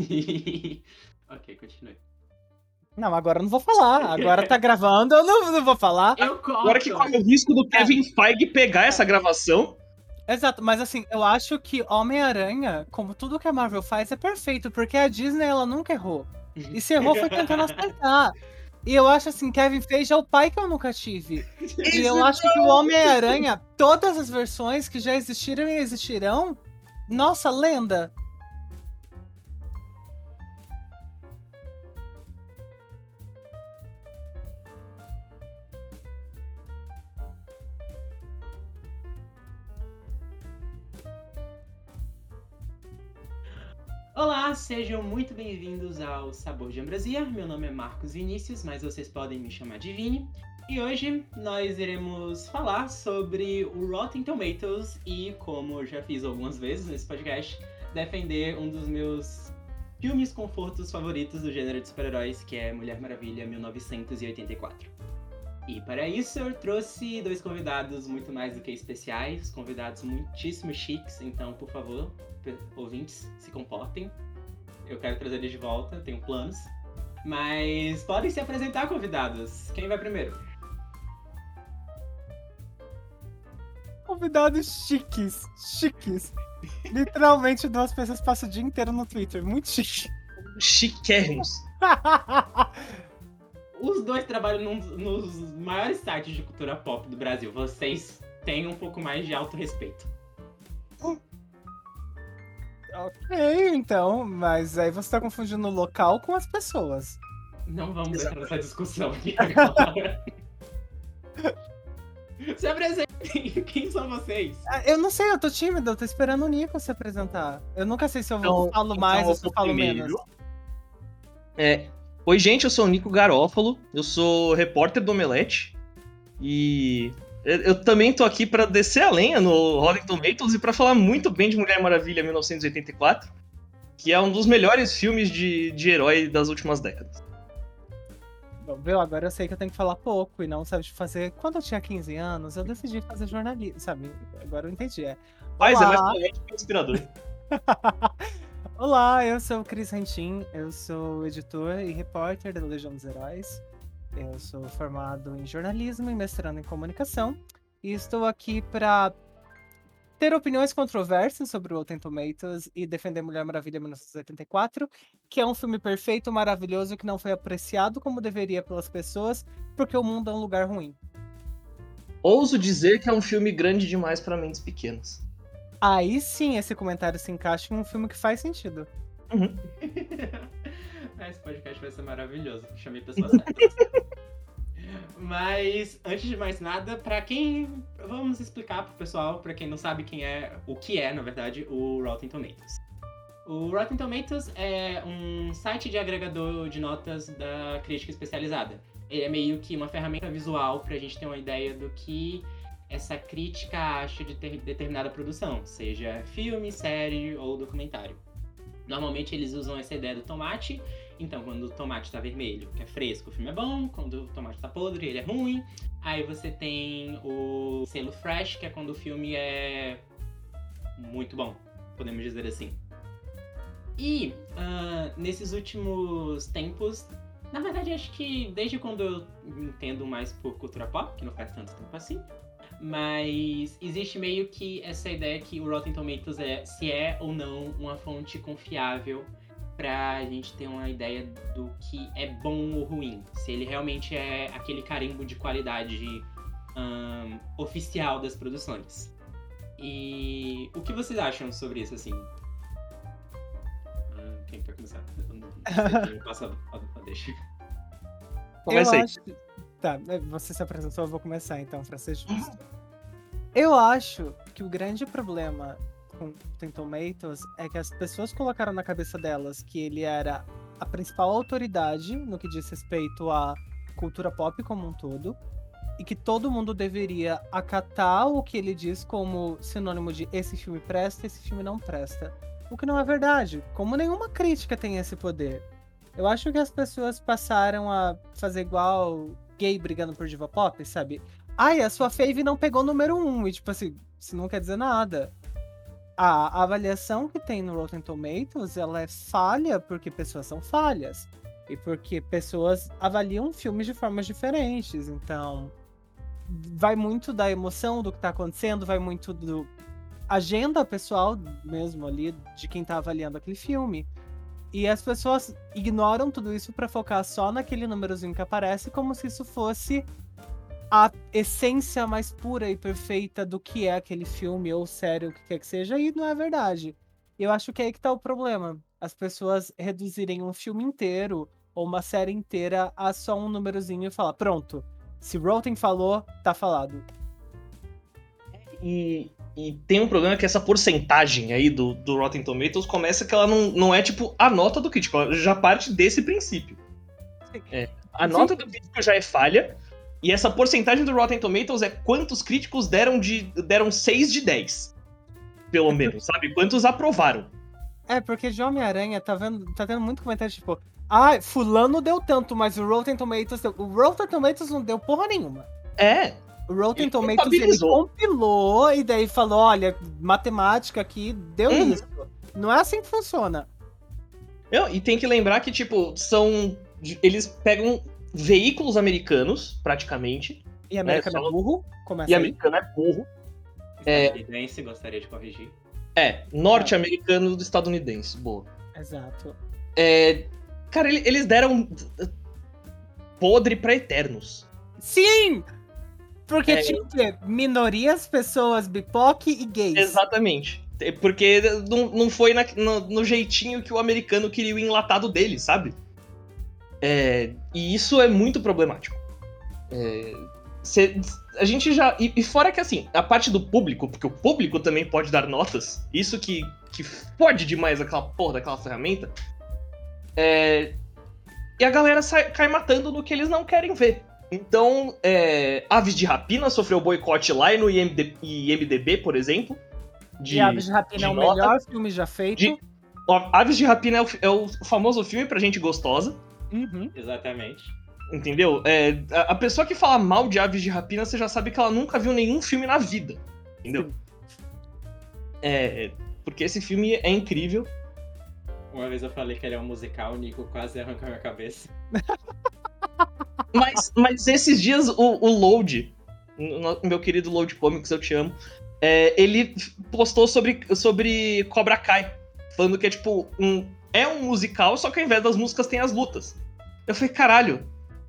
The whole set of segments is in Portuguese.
ok, continue. Não, agora eu não vou falar. Agora tá gravando, eu não, não vou falar. Eu corto. Agora que corre o risco do Kevin Feige pegar essa gravação. Exato, mas assim, eu acho que Homem-Aranha, como tudo que a Marvel faz, é perfeito, porque a Disney ela nunca errou. E se errou foi tentando acertar. E eu acho assim, Kevin Feige é o pai que eu nunca tive. E eu acho que o Homem-Aranha, todas as versões que já existiram e existirão, nossa, lenda. Olá, sejam muito bem-vindos ao Sabor de Ambrosia. Meu nome é Marcos Vinícius, mas vocês podem me chamar de Vini. E hoje nós iremos falar sobre o Rotten Tomatoes e, como eu já fiz algumas vezes nesse podcast, defender um dos meus filmes confortos favoritos do gênero de super-heróis, que é Mulher Maravilha 1984. E para isso eu trouxe dois convidados muito mais do que especiais, convidados muitíssimo chiques, então por favor, ouvintes, se comportem. Eu quero trazer eles de volta, tenho planos. Mas podem se apresentar, convidados. Quem vai primeiro? Convidados chiques, chiques. Literalmente duas pessoas passam o dia inteiro no Twitter, muito chique. Chiquérrimos. Os dois trabalham num, nos maiores sites de cultura pop do Brasil. Vocês têm um pouco mais de autorrespeito. Ok, então, mas aí você tá confundindo o local com as pessoas. Não vamos entrar nessa discussão aqui agora. se apresentem, quem são vocês? Ah, Eu não sei, eu tô tímida, eu tô esperando o Nico se apresentar. Eu nunca sei se eu Então- falo então mais ou se eu falo primeiro. menos. É, Oi, gente, eu sou o Nico Garófalo, eu sou repórter do Omelete e eu, também tô aqui pra descer a lenha no Rotten Tomatoes e pra falar muito bem de Mulher Maravilha 1984, que é um dos melhores filmes de, de herói das últimas décadas. Bom, viu? Agora eu sei que eu tenho que falar pouco e não sabe fazer. Quando eu tinha 15 anos, eu decidi fazer jornalismo, sabe? Agora eu entendi. É. Mas é mais poético e inspirador. Olá, eu sou o Cris Rentin, eu sou editor e repórter da Legião dos Heróis. Eu sou formado em jornalismo e mestrando em comunicação. E estou aqui para ter opiniões controversas sobre o Rotten Tomatoes e defender Mulher Maravilha 1984, que é um filme perfeito, maravilhoso, que não foi apreciado como deveria pelas pessoas, porque o mundo é um lugar ruim. Ouso dizer que é um filme grande demais pra mentes pequenas. Aí sim esse comentário se encaixa em um filme que faz sentido. Esse podcast vai ser maravilhoso. Chamei pessoas certas. Mas, antes de mais nada, pra quem. Vamos explicar pro pessoal, pra quem não sabe quem é. O que é, na verdade, o Rotten Tomatoes. O Rotten Tomatoes é um site de agregador de notas da crítica especializada. Ele é meio que uma ferramenta visual pra gente ter uma ideia do que essa crítica acha de ter determinada produção, seja filme, série ou documentário. Normalmente eles usam essa ideia do tomate, então quando o tomate tá vermelho, que é fresco, o filme é bom, quando o tomate tá podre, ele é ruim. Aí você tem o selo fresh, que é quando o filme é muito bom, podemos dizer assim. E ah, nesses últimos tempos, na verdade acho que desde quando eu entendo mais por cultura pop, que não faz tanto tempo assim, mas existe meio que essa ideia que o Rotten Tomatoes é se é ou não uma fonte confiável pra gente ter uma ideia do que é bom ou ruim. Se ele realmente é aquele carimbo de qualidade ahn, oficial das produções. E o que vocês acham sobre isso, assim? Ah, quem quer começar? Eu não sei quem passa a, a deixa. Começa eu aí. acho. Tá, é, você se apresentou, eu vou começar então, pra ser justo. Eu acho que o grande problema com Rotten Tomatoes é que as pessoas colocaram na cabeça delas que ele era a principal autoridade no que diz respeito à cultura pop como um todo. E que todo mundo deveria acatar o que ele diz como sinônimo de esse filme presta, esse filme não presta. O que não é verdade. Como nenhuma crítica tem esse poder. Eu acho que as pessoas passaram a fazer igual gay brigando por diva pop, sabe? Ai, a sua fave não pegou número um. E tipo assim, isso não quer dizer nada. a avaliação que tem no Rotten Tomatoes, ela é falha porque pessoas são falhas. E porque pessoas avaliam filmes de formas diferentes. Então, vai muito da emoção do que tá acontecendo, vai muito do agenda pessoal mesmo ali de quem tá avaliando aquele filme. E as pessoas ignoram tudo isso para focar só naquele númerozinho que aparece, como se isso fosse a essência mais pura e perfeita do que é aquele filme ou série, o que quer que seja, e não é verdade. Eu acho que é aí que tá o problema. As pessoas reduzirem um filme inteiro ou uma série inteira a só um númerozinho e falar, pronto, se Rotten falou, tá falado. E, e tem um problema que essa porcentagem aí do, do Rotten Tomatoes começa que ela não, não é tipo a nota do crítico, ela já parte desse princípio. É, a nota do crítico já é falha, e essa porcentagem do Rotten Tomatoes é quantos críticos deram de deram 6 de 10. Pelo menos, sabe? Quantos aprovaram. É, porque de Homem-Aranha tá, vendo, tá tendo muito comentário tipo, ah, fulano deu tanto, mas o Rotten Tomatoes deu. O Rotten Tomatoes não deu porra nenhuma. É. O Rotten Ele Tomatoes ele compilou e daí falou, olha, matemática aqui deu Uhum. isso. Não é assim que funciona. Não, e tem que lembrar que, tipo, são. Eles pegam veículos americanos, praticamente. E americano é, só- burro, começa E aí. americano é burro. É. Estadunidense, gostaria de corrigir. É, norte-americano do estadunidense. Boa. Exato. É, cara, ele- eles deram podre pra Eternos. Sim! Porque É. tinha que ter minorias, pessoas bipoque e gays. Exatamente. É, Porque não, não foi na- no, no jeitinho que o americano queria o enlatado dele, sabe? É, e isso é muito problemático. É, cê- a gente já. E, e fora que assim, a parte do público, porque o público também pode dar notas, isso que, que fode demais aquela porra daquela ferramenta. É, e a galera sai- cai matando no que eles não querem ver. Então, é, Aves de Rapina sofreu boicote lá e no IMD, IMDB, por exemplo. De, e Aves de Rapina é o de nota. melhor filme já feito. De- Aves de Rapina é o, é o famoso filme pra gente gostosa, Uhum. Exatamente. entendeu? É, a, a pessoa que fala mal de Aves de Rapina, você já sabe que ela nunca viu nenhum filme na vida, entendeu? É, porque esse filme é incrível. Uma vez eu falei que ele é um musical, o Nico quase arrancou a minha cabeça. Mas, mas esses dias o, o Load, meu querido Load Comics, eu te amo, é, ele postou sobre, sobre Cobra Kai, falando que é tipo um. É um musical, só que ao invés das músicas tem as lutas. Eu falei, caralho,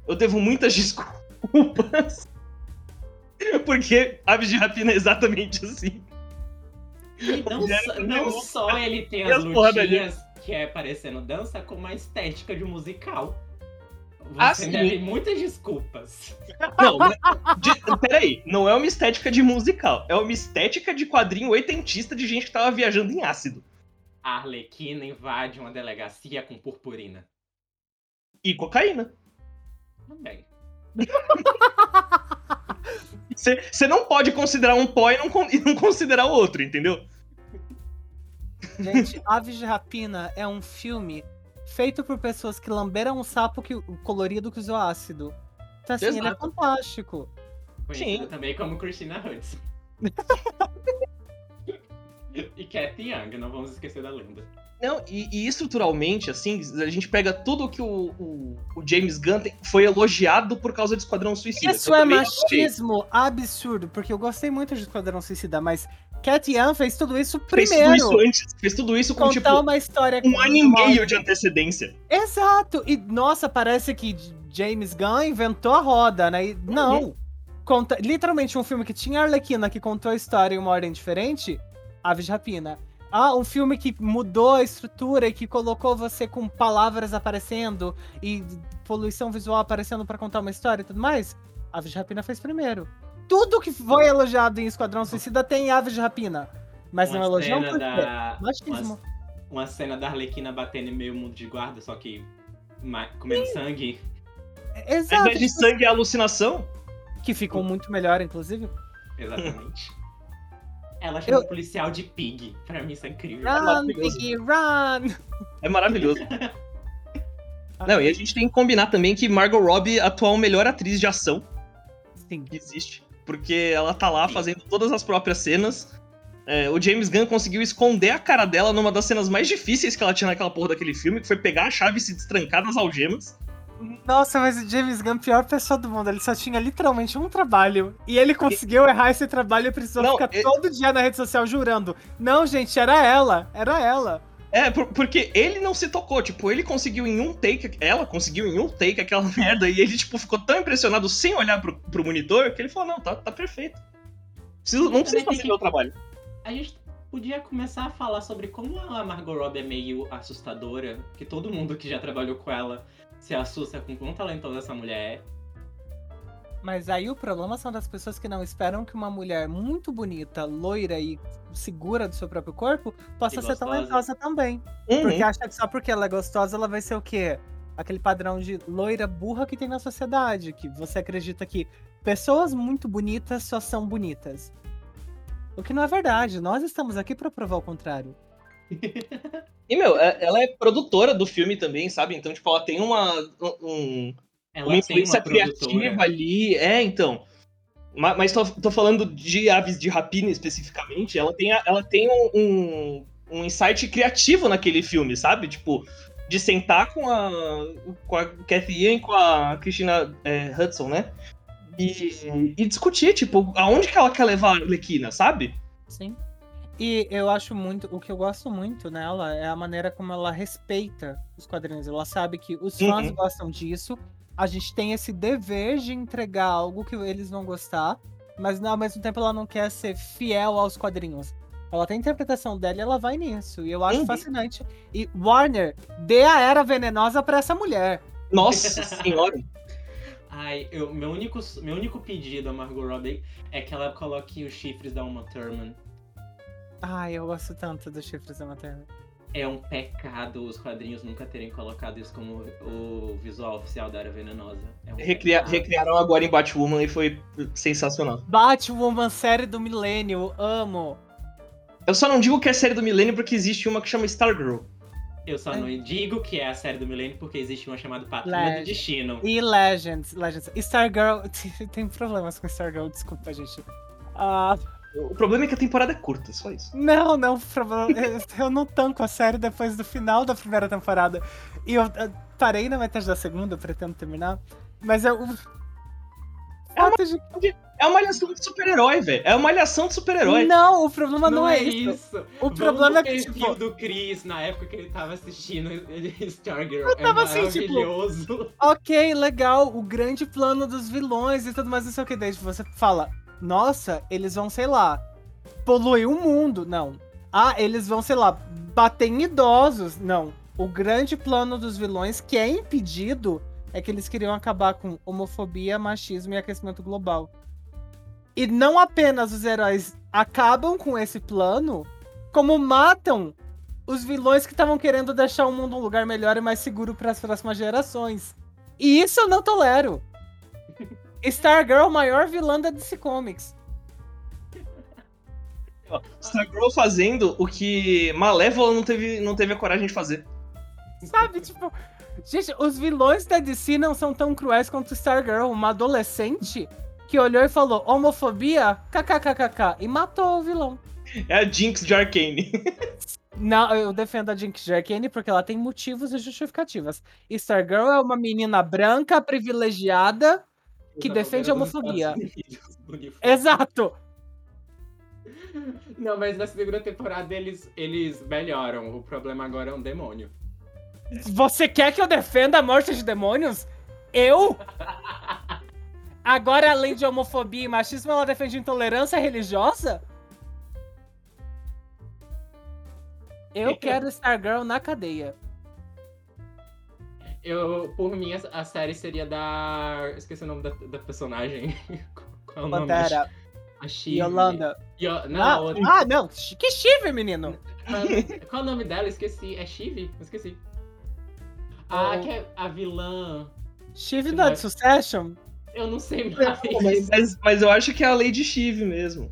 eu devo muitas desculpas. Porque Aves de Rapina é exatamente assim. E não, só, entendeu? não só ele tem as as porra da lutinhas que é parecendo dança, como a estética de musical. Você Ah, sim. deve muitas desculpas. Não, mas- de- peraí, não é uma estética de musical, é uma estética de quadrinho oitentista de gente que tava viajando em ácido. A Arlequina invade uma delegacia com purpurina. E cocaína. Também. Você não pode considerar um pó e não, e não considerar o outro, entendeu? Gente, Aves de Rapina é um filme feito por pessoas que lamberam um sapo que, colorido que usou ácido. Então, assim, ele é Exato. fantástico. Conhecida Sim. também como Christina Hudson. e Cathy Young, não vamos esquecer da lenda. Não, e, e estruturalmente, assim, a gente pega tudo que o, o, o James Gunn tem- foi elogiado por causa de Esquadrão Suicida. Isso é machismo absurdo, porque eu gostei muito de Esquadrão Suicida, mas Cat Young fez tudo isso Fez primeiro. tudo isso antes. Fez tudo isso com, contar tipo, uma história um ano e meio de antecedência. Exato! E nossa, parece que James Gunn inventou a roda, né? E, não. Conta, literalmente um filme que tinha Arlequina que contou a história em uma ordem diferente, Aves de Rapina. Ah, um filme que mudou a estrutura e que colocou você com palavras aparecendo e poluição visual aparecendo pra contar uma história e tudo mais. Aves de Rapina fez primeiro. Tudo que foi elogiado em Esquadrão Suicida tem Aves de Rapina. Mas uma não elogiam quê? da... Machismo. Uma, uma cena da Arlequina batendo em meio mundo de guarda, só que comendo sangue. Ao Exato. invés de sangue e alucinação, Que ficou muito melhor, inclusive. Exatamente. Ela chama Eu- o policial de pig. Pra mim isso é incrível. Run, maravilhoso. Piggy, run! é maravilhoso. Não, e a gente tem que combinar também que Margot Robbie é a atual melhor atriz de ação Sim. que existe. Porque ela tá lá Sim. fazendo todas as próprias cenas. é, o James Gunn conseguiu esconder a cara dela numa das cenas mais difíceis que ela tinha naquela porra daquele filme, que foi pegar a chave e se destrancar nas algemas. Nossa, mas o James Gunn, pior pessoa do mundo, ele só tinha literalmente um trabalho. E ele conseguiu errar esse trabalho e precisou Não, ficar e- todo dia na rede social jurando. Não, gente, era ela, era ela. É, por- porque ele não se tocou, tipo, ele conseguiu em um take, ela conseguiu em um take aquela merda, e ele, tipo, ficou tão impressionado sem olhar pro, pro monitor que ele falou, não, tá, tá perfeito. Preciso, não precisa fazer meu trabalho. A gente podia começar a falar sobre como a Margot Robbie é meio assustadora, que todo mundo que já trabalhou com ela se assusta com quão talentosa essa mulher é. Mas aí o problema são das pessoas que não esperam que uma mulher muito bonita, loira e segura do seu próprio corpo possa ser talentosa também. Uhum. Porque acha que só porque ela é gostosa, ela vai ser o quê? Aquele padrão de loira burra que tem na sociedade, que você acredita que pessoas muito bonitas só são bonitas. O que não é verdade, nós estamos aqui pra provar o contrário. E, meu, é- ela é produtora do filme também, sabe? Então, tipo, ela tem uma, um, Ela uma tem influência uma produtora. criativa ali. É, então. Ma- Mas tô, tô falando de Aves de Rapina especificamente. Ela tem, a- ela tem um, um, um insight criativo naquele filme, sabe? Tipo, de sentar com a, com a Cathy Ian e com a Christina é, Hudson, né? E, e discutir, tipo, aonde que ela quer levar a Arlequina, sabe? Sim. E eu acho muito, o que eu gosto muito nela é a maneira como ela respeita os quadrinhos. Ela sabe que os fãs Uhum. gostam disso, a gente tem esse dever de entregar algo que eles vão gostar, mas ao mesmo tempo ela não quer ser fiel aos quadrinhos. Ela tem a interpretação dela e ela vai nisso. E eu acho Uhum. fascinante. E Warner, dê a era venenosa pra essa mulher. Nossa senhora. Ai, eu, meu, único, meu único pedido a Margot Robbie é que ela coloque os chifres da Uma Thurman. Ai, eu gosto tanto dos chifres da materna. É um pecado os quadrinhos nunca terem colocado isso como o visual oficial da Era Venenosa. É um Recria- pecado. recriaram agora em Batwoman e foi sensacional. Batwoman, série do milênio, amo. Eu só não digo que é série do milênio porque existe uma que chama Stargirl. Eu só É. não digo que é a série do milênio porque existe uma chamada Patrulha Legend. do Destino. E Legends, Legends. Stargirl, tem problemas com Stargirl, desculpa, gente. Ah, O problema é que a temporada é curta, só isso. não, não, problema- eu, eu não tanco a série depois do final da primeira temporada. E eu, parei na metade da segunda, eu pretendo terminar. Mas eu. o fato de- É uma malhação de super-herói, velho. É uma malhação de super-herói. Não, o problema não, é isso. O Vamos problema é que, perfil tipo, do Chris na época que ele tava assistindo Stargirl. Eu tava é assim, tipo, ok, legal, o grande plano dos vilões e tudo mais, não sei o que. Daí você fala, nossa, eles vão, sei lá, poluir o mundo. Não. Ah, eles vão, sei lá, bater em idosos. Não. O grande plano dos vilões, que é impedido, é que eles queriam acabar com homofobia, machismo e aquecimento global. E não apenas os heróis acabam com esse plano, como matam os vilões que estavam querendo deixar o mundo um lugar melhor e mais seguro para as próximas gerações. E isso eu não tolero. Stargirl, maior vilã da DC Comics. Stargirl fazendo o que Malévola não teve, não teve a coragem de fazer. Sabe, tipo. Gente, os vilões da DC não são tão cruéis quanto Stargirl, uma adolescente que olhou e falou homofobia, kkkk, e matou o vilão. É a Jinx de Arcane. Não, eu defendo a Jinx Jerkane porque ela tem motivos e justificativas. Stargirl é uma menina branca, privilegiada, que defende a homofobia. Exato! Não, mas na segunda temporada eles, eles melhoram. O problema agora é um demônio. Você quer que eu defenda a morte de demônios? Eu? Agora, além de homofobia e machismo, ela defende intolerância religiosa? Eu quero Stargirl na cadeia. Eu, por mim, a, a série seria da. Esqueci o nome da, da personagem. Qual é o nome? Pantera, A Shiv. Yolanda. Yo- Não, Ah, outra. ah, não. Que chive, menino. Qual- é o nome dela? Esqueci. É Shiv? Esqueci. Ah, Oh. que é a vilã. Chive da Succession? Eu não sei Mas, mais. mas- mas eu acho que é a Lady Shiv mesmo.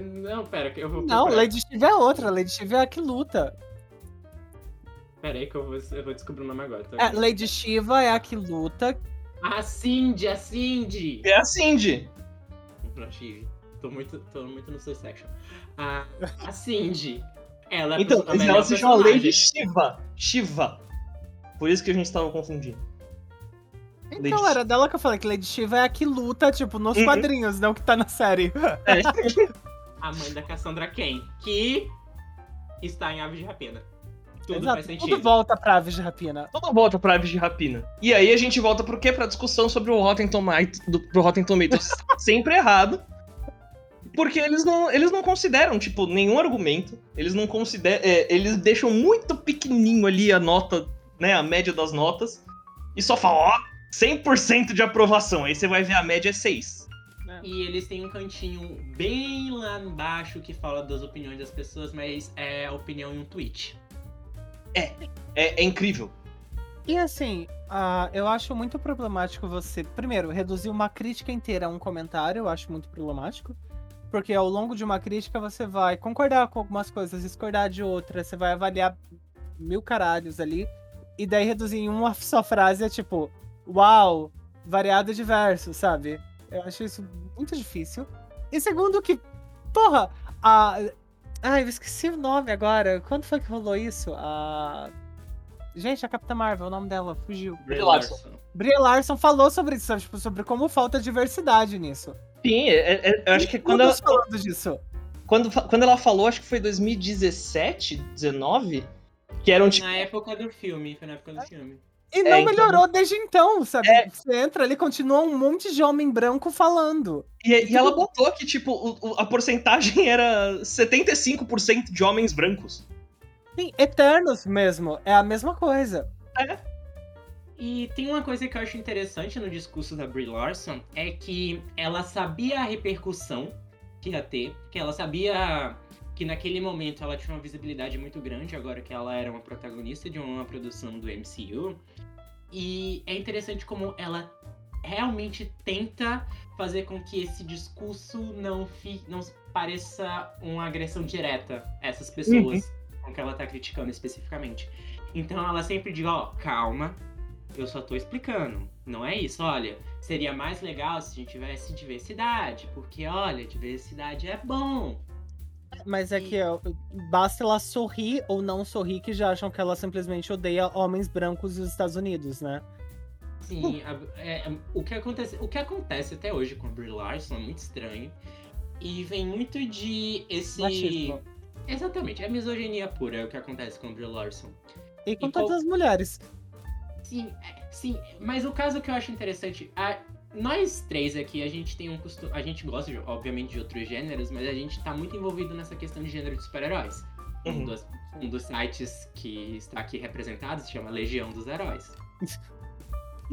Não, pera, que eu vou. Não, procurar. Lady Chive é outra. Lady Chive é a que luta. Pera aí que eu vou, eu vou descobrir o nome agora. tá? É, Lady Shiva é a que luta. A Cindy, a Cindy! É a Cindy. Shiv. tô muito, tô muito no Soul Section. A, a Cindy, ela é Então, mas ela se chama. Lady Shiva. Shiva. Por isso que a gente tava confundindo. Então Lady era dela que eu falei que Lady Shiva é a que luta, tipo, nos Uhum. quadrinhos, não que tá na série. É. A mãe da Cassandra Cain, que está em Aves de Rapina. Tudo Exato, faz sentido. tudo volta pra Aves de Rapina. Tudo volta pra Aves de Rapina. E aí a gente volta pro quê? Pra discussão sobre o Rotten Tomatoes, do, pro Rotten Tomatoes sempre errado. Porque eles não, eles não consideram, tipo, nenhum argumento. Eles não consideram. é, eles deixam muito pequenininho ali a nota, né? A média das notas. E só falam, ó, 100% de aprovação. Aí você vai ver a média é 6. E eles têm um cantinho bem lá embaixo que fala das opiniões das pessoas, mas é a opinião em um tweet. É, é incrível. E assim, ah, eu acho muito problemático você, primeiro, reduzir uma crítica inteira a um comentário, eu acho muito problemático. Porque ao longo de uma crítica você vai concordar com algumas coisas, discordar de outras, você vai avaliar mil caralhos ali. E daí reduzir em uma só frase é tipo, uau, variado e diverso, sabe? Eu acho isso muito difícil. E segundo que, porra, a. Ai, eu esqueci o nome agora. Quando foi que rolou isso? A. Gente, a Capitã Marvel, o nome dela fugiu. Brie Larson. Brie Larson falou sobre isso, sabe? Tipo, sobre como falta diversidade nisso. Sim, é- é- eu acho que quando ela, Todos falando disso. quando, quando ela falou, acho que foi 2017, 19, que eram tipo. Na época do filme, foi na época do filme. E não É, então- melhorou desde então, sabe? É. Você entra ali, continua um monte de homem branco falando. E, e ela botou que, tipo, o- o- a porcentagem era 75% de homens brancos. Sim, Eternos mesmo, é a mesma coisa. E tem uma coisa que eu acho interessante no discurso da Brie Larson, é que ela sabia a repercussão que ia ter, que ela sabia que naquele momento ela tinha uma visibilidade muito grande, agora que ela era uma protagonista de uma produção do MCU. E é interessante como ela realmente tenta fazer com que esse discurso não, fi, não pareça uma agressão direta a essas pessoas com que ela tá criticando especificamente. Então ela sempre diz, ó, calma, eu só tô explicando. Não é isso, olha, seria mais legal se a gente tivesse diversidade, porque olha, diversidade é bom. Mas é que ó, basta ela sorrir ou não sorrir que já acham que ela simplesmente odeia homens brancos dos Estados Unidos, né? Sim, a- é, é, o, que acontece, o que acontece até hoje com a Brie Larson é muito estranho. E vem muito de esse. Machismo. Exatamente, é misoginia pura é o que acontece com a Brie Larson. E com E todas qual- as mulheres. Sim, é, sim, mas o caso que eu acho interessante, a- nós três aqui, a gente tem um costume, a gente gosta, de- obviamente, de outros gêneros, mas a gente tá muito envolvido nessa questão de gênero de super-heróis. Um, Uhum. dos, um dos sites que está aqui representado se chama Legião dos Heróis.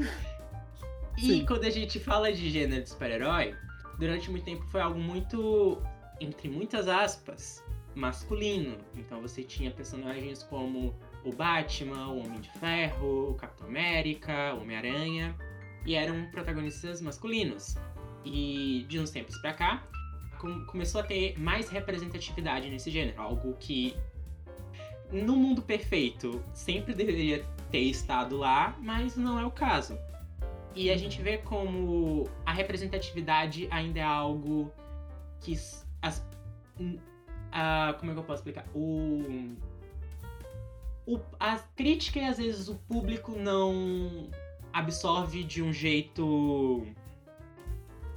e Sim. quando a gente fala de gênero de super-herói, durante muito tempo foi algo muito, entre muitas aspas, masculino. Então você tinha personagens como o Batman, o Homem de Ferro, o Capitão América, o Homem-Aranha, e eram protagonistas masculinos. E de uns tempos pra cá, com- começou a ter mais representatividade nesse gênero, algo que no mundo perfeito sempre deveria ter estado lá, mas não é o caso. E a gente vê como a representatividade ainda é algo que as, como é que eu posso explicar? O, o a crítica e às vezes o público não absorve de um jeito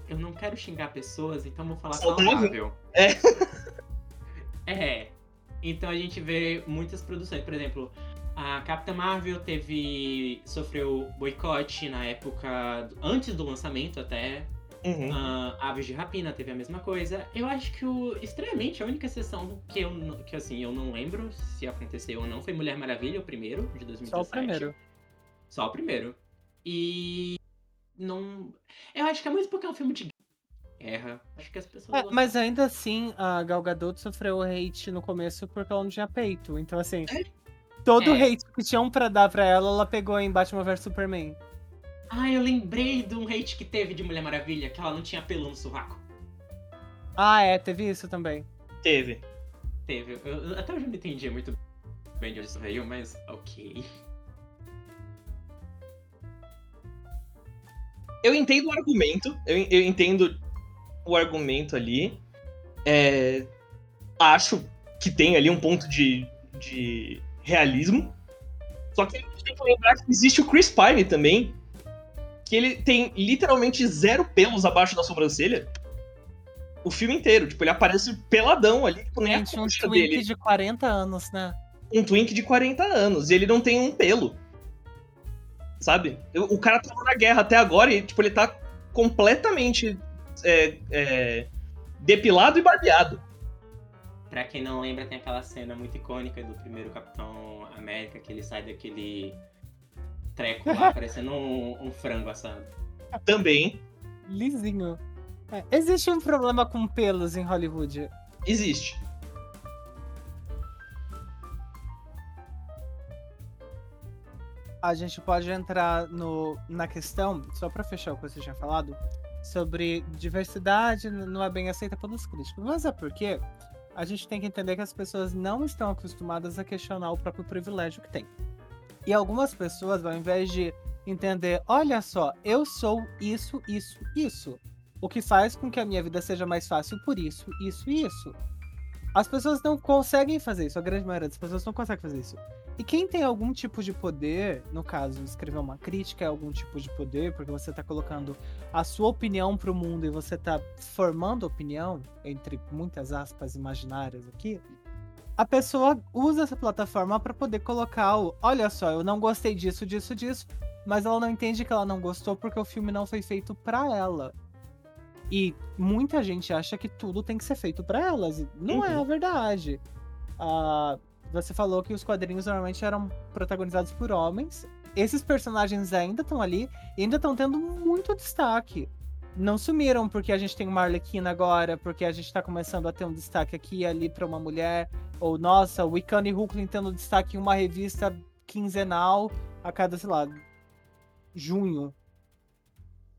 eu não quero xingar pessoas, então vou falar Saudável. saudável. É. É. Então a gente vê muitas produções, por exemplo, a Capitã Marvel teve sofreu boicote na época antes do lançamento até. Uhum. Ah, Aves de Rapina teve a mesma coisa. Eu acho que o estranhamente a única exceção que eu não- que assim, eu não lembro se aconteceu ou não foi Mulher Maravilha, o primeiro de 2017. Só o primeiro. Só o primeiro. E não eu acho que é muito porque é um filme de guerra. Acho que as pessoas É, mas ainda assim, a Gal Gadot sofreu hate no começo porque ela não tinha peito. Então, assim, todo o É. hate que tinham pra dar pra ela, ela pegou em Batman vs Superman. Ah, eu lembrei de um hate que teve de Mulher Maravilha, que ela não tinha pelo no sovaco. Ah, é, teve isso também. Teve. Teve. Eu, eu- até hoje eu não entendi muito bem de onde isso veio, mas ok. Eu entendo o argumento, eu, eu entendo o argumento ali. É, acho que tem ali um ponto de, de realismo. Só que a gente tem que lembrar que existe o Chris Pine também, que ele tem literalmente zero pelos abaixo da sobrancelha. O filme inteiro. Tipo, ele aparece peladão ali, tipo, nem Gente, a um twink dele. de 40 anos, né? Um twink de 40 anos. E ele não tem um pelo. Sabe? O cara tava na guerra até agora e, tipo, ele tá completamente é, é, depilado e barbeado. Pra quem não lembra, tem aquela cena muito icônica do primeiro Capitão América, que ele sai daquele treco lá, parecendo um, um frango assado. Também Lisinho. É, existe um problema com pelos em Hollywood. existe. A gente pode entrar no, na questão, só pra fechar o que você tinha falado, sobre diversidade não é bem aceita pelos críticos. Mas é porque a gente tem que entender que as pessoas não estão acostumadas a questionar o próprio privilégio que tem. E algumas pessoas, ao invés de entender, olha só, eu sou isso, isso, isso. O que faz com que a minha vida seja mais fácil por isso, isso isso. As pessoas não conseguem fazer isso, a grande maioria das pessoas não consegue fazer isso. E quem tem algum tipo de poder, no caso, escrever uma crítica é algum tipo de poder, porque você tá colocando a sua opinião pro mundo e você tá formando opinião, entre muitas aspas imaginárias aqui, a pessoa usa essa plataforma para poder colocar o, olha só, eu não gostei disso, disso, disso, mas ela não entende que ela não gostou porque o filme não foi feito para ela. E muita gente acha que tudo tem que ser feito para elas. e Não é Uhum. a verdade. Ah, você falou que os quadrinhos normalmente eram protagonizados por homens. Esses personagens ainda estão ali e ainda estão tendo muito destaque. Não sumiram porque a gente tem uma Arlequina agora, porque a gente tá começando a ter um destaque aqui e ali pra uma mulher. Ou, nossa, o Wiccan e Hulkling tendo destaque em uma revista quinzenal a cada, sei lá, junho.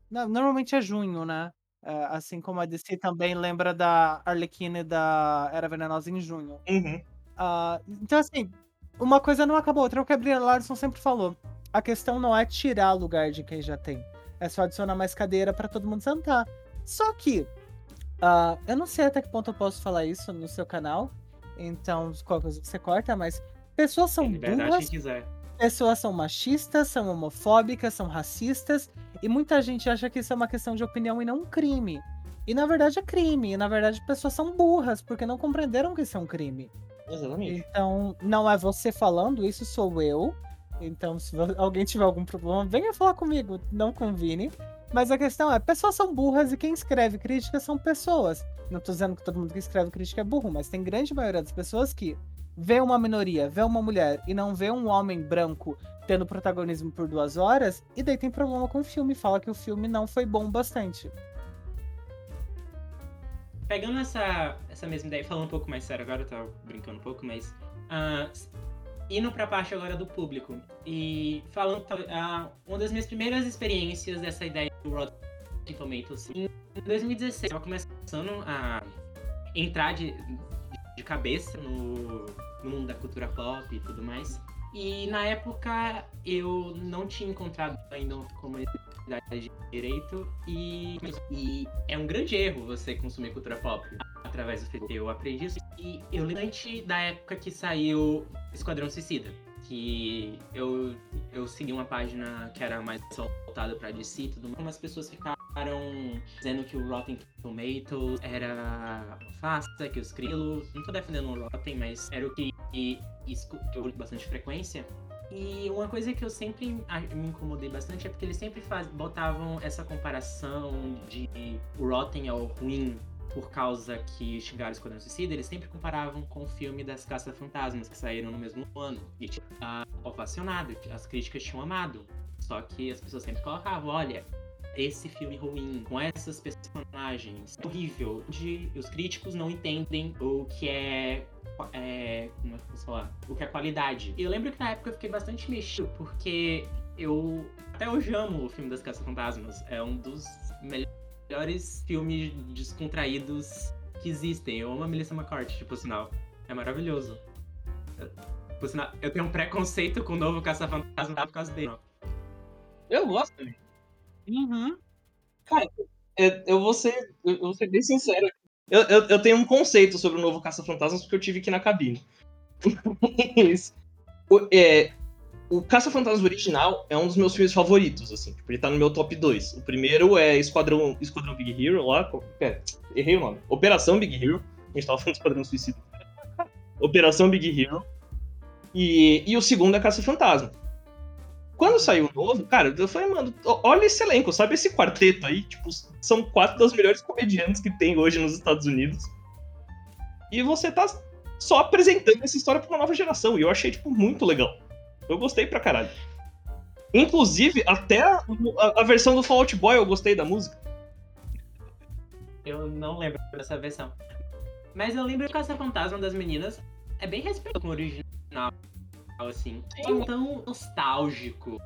Normalmente é junho, né? É, assim como a DC também lembra da Arlequina e da Era Venenosa em junho. Uhum. Ah, então, assim, uma coisa não acabou outra. É o que a Bria Larson sempre falou. A questão não é tirar lugar de quem já tem. É só adicionar mais cadeira pra todo mundo sentar. Só que, ah, eu não sei até que ponto eu posso falar isso no seu canal. Então, qualquer coisa você corta, mas pessoas são Tem liberdade burras, quem quiser. Pessoas são machistas, são homofóbicas, são racistas, e muita gente acha que isso é uma questão de opinião e não um crime. E na verdade é crime, e na verdade pessoas são burras, porque não compreenderam que isso é um crime. Exatamente. Então, não é você falando, isso sou eu. Então, se alguém tiver algum problema, venha falar comigo, não Vini. Mas a questão é, pessoas são burras e quem escreve crítica são pessoas. Não tô dizendo que todo mundo que escreve crítica é burro, mas tem grande maioria das pessoas que vê uma minoria, vê uma mulher e não vê um homem branco tendo protagonismo por duas horas, e daí tem problema com o filme, fala que o filme não foi bom bastante. Pegando essa, essa mesma ideia, falando um pouco mais sério agora, eu tava brincando um pouco, mas. s- indo pra parte agora do público. E falando. ah, uma das minhas primeiras experiências dessa ideia do Rotten Tomatoes. Em 2016, eu tava começando a entrar de, de cabeça no, no mundo da cultura pop e tudo mais. E na época eu não tinha encontrado ainda uma comunidade de direito e, e é um grande erro você consumir cultura pop através do Facebook. Eu aprendi isso e eu lembro da época que saiu Esquadrão Suicida, que eu, eu segui uma página que era mais voltada pra DC e tudo mais. Umas pessoas ficaram dizendo que o Rotten Tomatoes era fácil, que os crilos. Não tô defendendo o Rotten, mas era o que que eu com bastante frequência. E uma coisa que eu sempre me incomodei bastante é porque eles sempre faz, botavam essa comparação de o Rotten é o ruim por causa que xingaram Esquadrão Suicida, eles sempre comparavam com o filme das Caça-Fantasmas, que saíram no mesmo ano. E tinha ah, ovacionado, as críticas tinham amado. Só que as pessoas sempre colocavam, olha, esse filme ruim, com essas personagens, é horrível. De, os críticos não entendem o que é é, como é que eu posso falar? O que é qualidade. E eu lembro que na época eu fiquei bastante mexido, porque eu até hoje amo o filme das Caça-Fantasmas. É um dos melhores filmes descontraídos que existem. Eu amo a Melissa McCarthy, tipo, sinal. É maravilhoso. Eu, por sinal, eu tenho um preconceito com o novo Caça-Fantasma por causa dele. Eu gosto também. Uhum. eu, eu vou ser. Eu vou ser bem sincero. Eu, eu, eu tenho um conceito sobre o novo Caça-Fantasmas porque eu tive aqui na cabine. o, é, o Caça-Fantasmas original é um dos meus filmes favoritos, assim. Tipo, ele tá no meu top 2. O primeiro é Esquadrão, Esquadrão Big Hero, lá. É, errei o nome. Operação Big Hero. A gente tava falando Esquadrão Suicida. Operação Big Hero. E, e o segundo é Caça-Fantasma. Quando saiu o novo, cara, eu falei, mano, olha esse elenco, sabe esse quarteto aí? Tipo, são quatro das melhores comediantes que tem hoje nos Estados Unidos. E você tá só apresentando essa história pra uma nova geração. E eu achei, tipo, muito legal. Eu gostei pra caralho. Inclusive, até a, a, a versão do Fall Out Boy eu gostei da música. Eu não lembro dessa versão. Mas eu lembro que Caça Fantasma das Meninas é bem respeitoso com o original, assim. É tão nostálgico.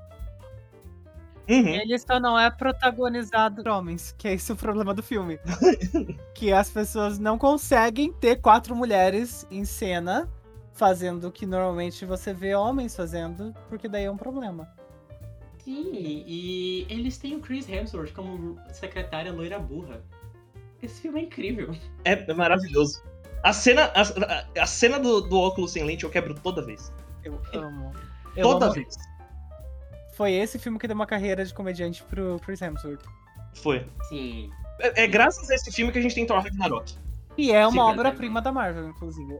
Uhum. Ele só não é protagonizado por homens, que é esse o problema do filme. que as pessoas não conseguem ter quatro mulheres em cena fazendo o que normalmente você vê homens fazendo, porque daí é um problema. Sim, e eles têm o Chris Hemsworth como secretária loira burra. Esse filme é incrível. É, é maravilhoso. A cena, a, a, cena do, do óculos sem lente eu quebro toda vez. Eu amo. Eu toda amo. vez. Foi esse filme que deu uma carreira de comediante pro Chris Hemsworth. Foi. Sim. É, é graças a esse filme que a gente tem Thor Ragnarok. E é uma obra-prima da Marvel, inclusive.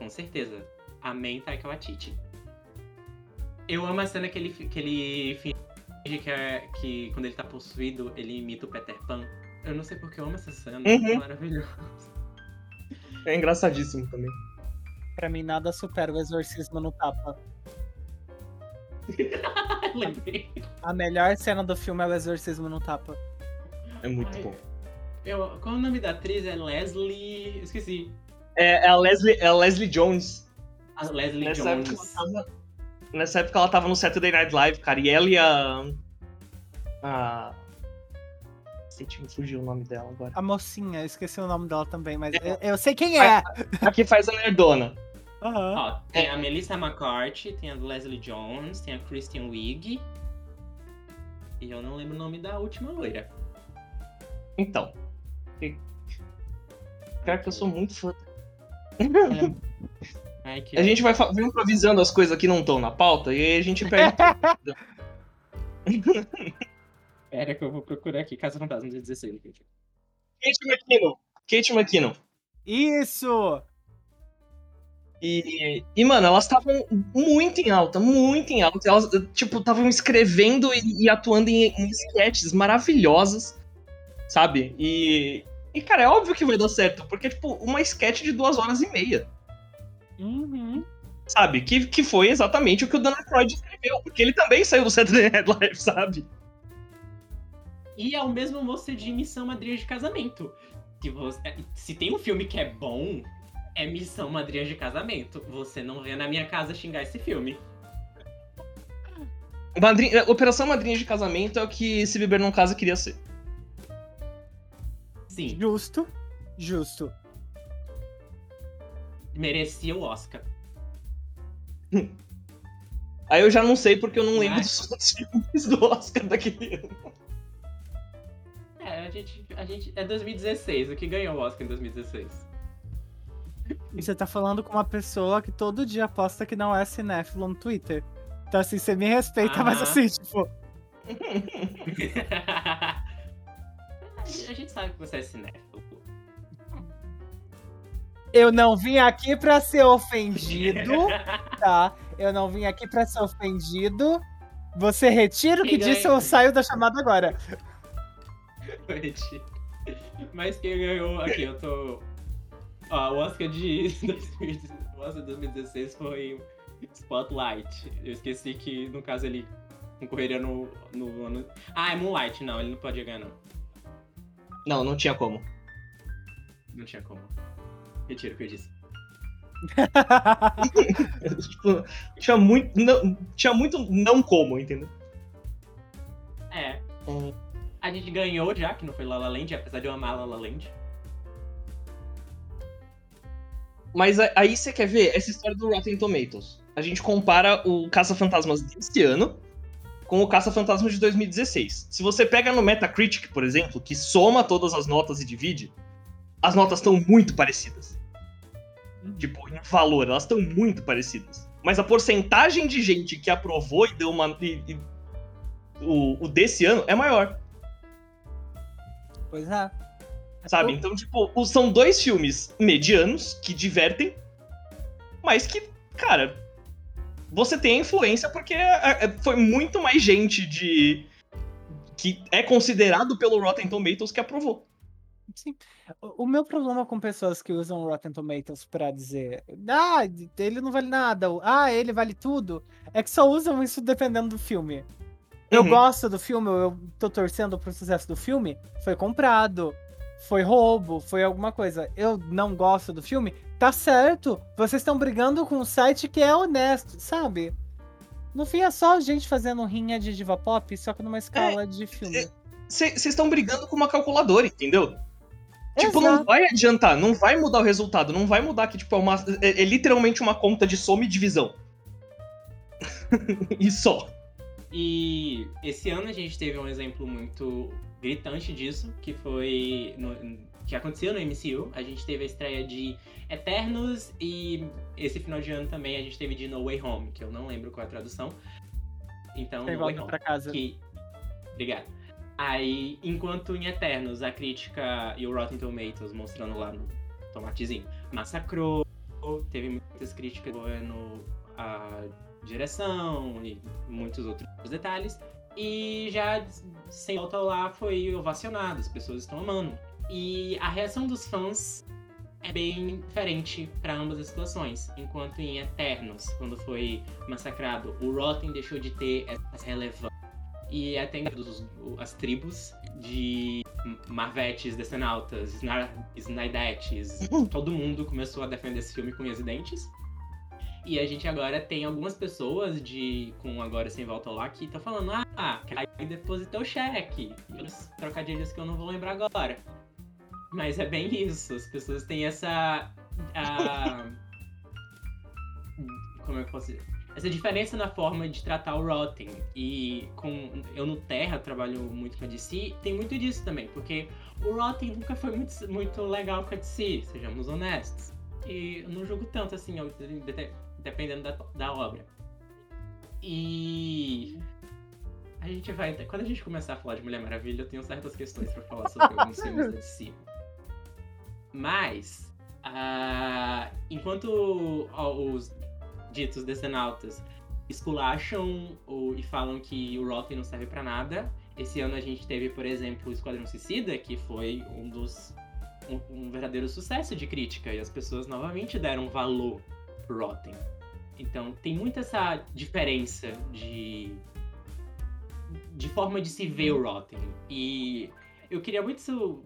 Com certeza. Amém, Taika Waititi. Eu amo a cena que ele, que ele finge que, é, que quando ele tá possuído, ele imita o Peter Pan. Eu não sei porque eu amo essa cena, Uhum. é maravilhoso. É engraçadíssimo também. Pra mim, nada supera o exorcismo no tapa. Lembrei. A melhor cena do filme é o exorcismo no tapa. É muito Ai. bom. Eu, qual é o nome da atriz? É Leslie. Esqueci. É, é a Leslie, é a Leslie Jones. A Leslie Nessa época, Jones. ela tava, nessa época ela tava no Saturday Night Live, cara. E ela e a. A. Me fugiu o nome dela agora. A mocinha, eu esqueci o nome dela também, mas eu, eu sei quem é! A que faz a Nerdona. Aham. Ó, tem a Melissa McCarthy, tem a Leslie Jones, tem a Kristen Wiig. E eu não lembro o nome da última loira. Então. Cara, que eu sou muito fã. Ai, que A gente vai, vai improvisando as coisas que não estão na pauta e aí a gente perde. Pera que eu vou procurar aqui. Casa Fantasma de 16. gente. Kate McKinnon. Kate McKinnon. Isso! E, e, mano, elas estavam muito em alta, muito em alta. Elas, tipo, estavam escrevendo e, e atuando em, em sketches maravilhosas, sabe? E, e, cara, é óbvio que vai dar certo, porque, tipo, uma sketch de duas horas e meia, Uhum. sabe? Que, que foi exatamente o que o Dan Aykroyd escreveu, porque ele também saiu do Saturday Night Live, sabe? E é o mesmo moço de Missão Madrinha de Casamento. Se, você, se tem um filme que é bom, é Missão Madrinha de Casamento. Você não vê na minha casa xingar esse filme. Madrinha- Operação Madrinha de Casamento é o que Se Beber Não Casa queria ser. Sim, Justo. Justo. merecia o Oscar. Aí eu já não sei porque eu não lembro dos outros filmes do Oscar daquele ano. É, a gente, a gente. É 2016, o que ganhou o Oscar em 2016? E você tá falando com uma pessoa que todo dia posta que não é cinéfilo no Twitter. Então, assim, você me respeita, mas assim, tipo, a gente sabe que você é cinéfilo. eu não vim aqui pra ser ofendido, tá? Eu não vim aqui pra ser ofendido. Você retira o que disse, eu saio da chamada agora. Mas quem ganhou aqui, eu tô. Ó, o Oscar de 2016, o Oscar de 2016 foi Spotlight. Eu esqueci que, no caso, ele concorreria no, no ano. Ah, é Moonlight, não, ele não pode ganhar, não. Não, não tinha como. Não tinha como. Retiro o que eu disse. tipo, tinha muito. Não, tinha muito não como, entendeu? É. Hum. A gente ganhou já, que não foi La La Land, apesar de eu amar La La Land. Mas aí você quer ver essa história do Rotten Tomatoes. A gente compara o Caça-Fantasmas desse ano com o Caça-Fantasma de 2016. Se você pega no Metacritic, por exemplo, que soma todas as notas e divide, as notas estão muito parecidas. Tipo, em valor, elas estão muito parecidas. Mas a porcentagem de gente que aprovou e deu uma. E, e, o, o desse ano é maior. Pois é. Sabe? Então, tipo, são dois filmes medianos que divertem, mas que, cara, você tem a influência porque é- é- foi muito mais gente de. que é considerado pelo Rotten Tomatoes que aprovou. Sim. O meu problema com pessoas que usam Rotten Tomatoes pra dizer, ah, ele não vale nada, ou, ah, ele vale tudo, é que só usam isso dependendo do filme. Eu Uhum. gosto do filme, eu tô torcendo pro sucesso do filme, foi comprado, foi roubo, foi alguma coisa. Eu não gosto do filme, tá certo, vocês estão brigando com um site que é honesto, sabe? No fim é só gente fazendo rinha de diva pop, só que numa escala de filme. Vocês estão brigando com uma calculadora, entendeu? Tipo, não vai adiantar, não vai mudar o resultado, não vai mudar que, tipo, é, uma, é, é literalmente uma conta de soma e divisão. e só. E esse ano a gente teve um exemplo muito gritante disso, que foi. no- que aconteceu no MCU. A gente teve a estreia de Eternos e esse final de ano também a gente teve de No Way Home, que eu não lembro qual é a tradução. Então, Quem No Way Home. pra casa. Que... Obrigado. Aí, enquanto em Eternos a crítica e o Rotten Tomatoes mostrando lá no tomatezinho massacrou, teve muitas críticas no a direção e muitos outros detalhes. E já sem volta lá foi ovacionado, as pessoas estão amando. E a reação dos fãs é bem diferente para ambas as situações. Enquanto em Eternos, quando foi massacrado, o Rotten deixou de ter essa relevância. E até as tribos de Marvetes, Decenautas, Snydetes, todo mundo começou a defender esse filme com unhas e dentes. E a gente agora tem algumas pessoas de com agora sem volta lá que estão falando, ah, aí depositou o cheque. E os trocadilhos que eu não vou lembrar agora. Mas é bem isso, as pessoas têm essa. a- como é que eu posso dizer? Essa diferença na forma de tratar o Rotten. E com. Eu no Terra trabalho muito com a DC, tem muito disso também, porque o Rotten nunca foi muito, muito legal com a DC, sejamos honestos. E eu não julgo tanto assim, dependendo da, da obra. E. A gente vai. Quando a gente começar a falar de Mulher Maravilha, eu tenho certas questões pra falar sobre alguns filmes da DC. Mas. ah, enquanto os ditos decenautas esculacham e falam que o Rotten não serve pra nada, esse ano a gente teve, por exemplo, o Esquadrão Suicida, que foi um dos. Um, um verdadeiro sucesso de crítica, e as pessoas novamente deram valor pro Rotten. Então tem muita essa diferença de. de forma de se ver o Rotten. E eu queria muito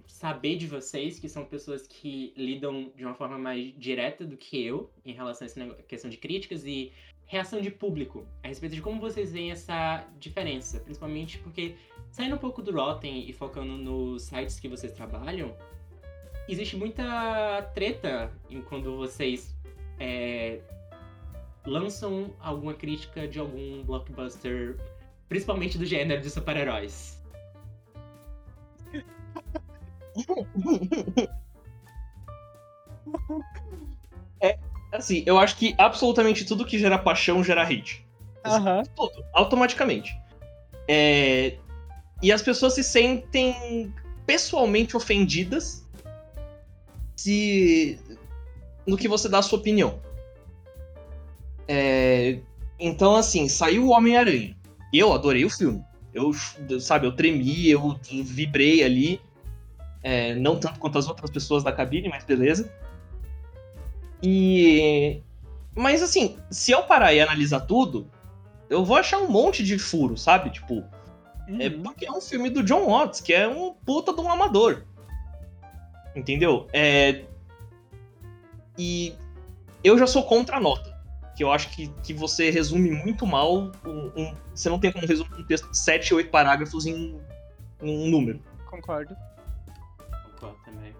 saber de vocês, que são pessoas que lidam de uma forma mais direta do que eu, em relação a essa questão de críticas e reação de público, a respeito de como vocês veem essa diferença. Principalmente porque, saindo um pouco do Rotten e focando nos sites que vocês trabalham, existe muita treta em quando vocês é, lançam alguma crítica de algum blockbuster, principalmente do gênero de super-heróis. Assim, eu acho que absolutamente tudo que gera paixão gera hate. Aham. Tudo, automaticamente. É, E as pessoas se sentem pessoalmente ofendidas se no que você dá a sua opinião. É, Então, assim, saiu o Homem-Aranha. Eu adorei o filme. Eu, sabe, eu tremi, eu vibrei ali. É, não tanto quanto as outras pessoas da cabine, mas beleza. E. Mas assim, se eu parar e analisar tudo, eu vou achar um monte de furo, sabe? Tipo, é Uhum. porque é um filme do John Watts, que é um puta de um amador. Entendeu? É... E eu já sou contra a nota. Que eu acho que, que você resume muito mal. Um, um- Você não tem como resumir um texto de 7, 8 parágrafos em, em um número. Concordo. Concordo também.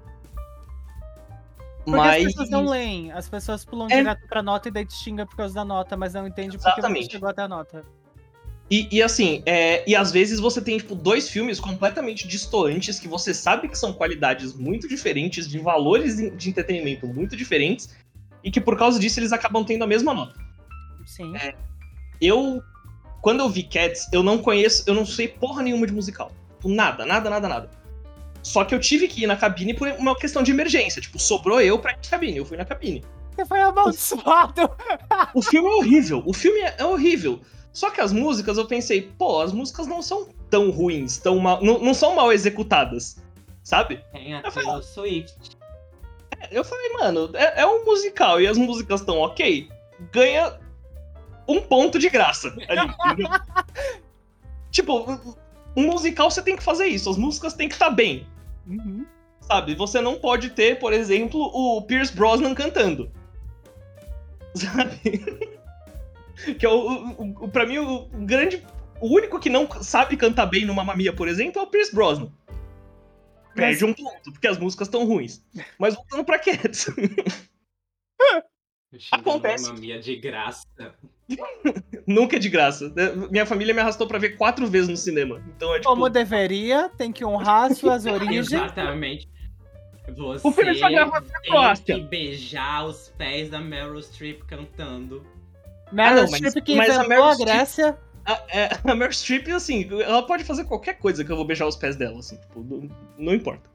Porque Mas. as pessoas não leem, as pessoas pulam É. direto pra nota e daí te xinga por causa da nota, mas não entende Exatamente. chegou até a nota. E, e assim, é, e às vezes você tem, tipo, dois filmes completamente distantes que você sabe que são qualidades muito diferentes, de valores de entretenimento muito diferentes, e que por causa disso eles acabam tendo a mesma nota. Sim. É. Eu. Quando eu vi Cats, eu não conheço, eu não sei porra nenhuma de musical. Tipo, nada, nada, nada, nada. Só que eu tive que ir na cabine por uma questão de emergência. Tipo, sobrou eu pra ir na cabine. Eu fui na cabine. Você foi amaldiçoado! O filme é horrível. O filme é é horrível. Só que as músicas, eu pensei, pô, as músicas não são tão ruins, tão mal. Não, não são mal executadas. Sabe? Tem a Taylor Swift. Eu falei, mano, é, é um musical e as músicas estão ok. Ganha um ponto de graça ali. tipo, um musical você tem que fazer isso. As músicas têm que estar bem. Uhum. Sabe? Você não pode ter, por exemplo, o Pierce Brosnan cantando. Sabe? que é o, o, o pra mim o grande. O único que não sabe cantar bem numa mamia, por exemplo, é o Pierce Brosnan. Perde um ponto, porque as músicas estão ruins. Mas voltando pra Cats. Acontece. Uma mamia de graça. Nunca é de graça. Minha família me arrastou pra ver quatro vezes no cinema. Então é tipo. Como deveria, tem que honrar suas origens. Exatamente. Você O filme foi gravado na tem que beijar os pés da Meryl Streep cantando. Meryl não, mas- Streep que mas a inventou a Streep- Grécia. A, é, a Meryl Streep, assim, ela pode fazer qualquer coisa que eu vou beijar os pés dela, assim, tipo, não, não importa.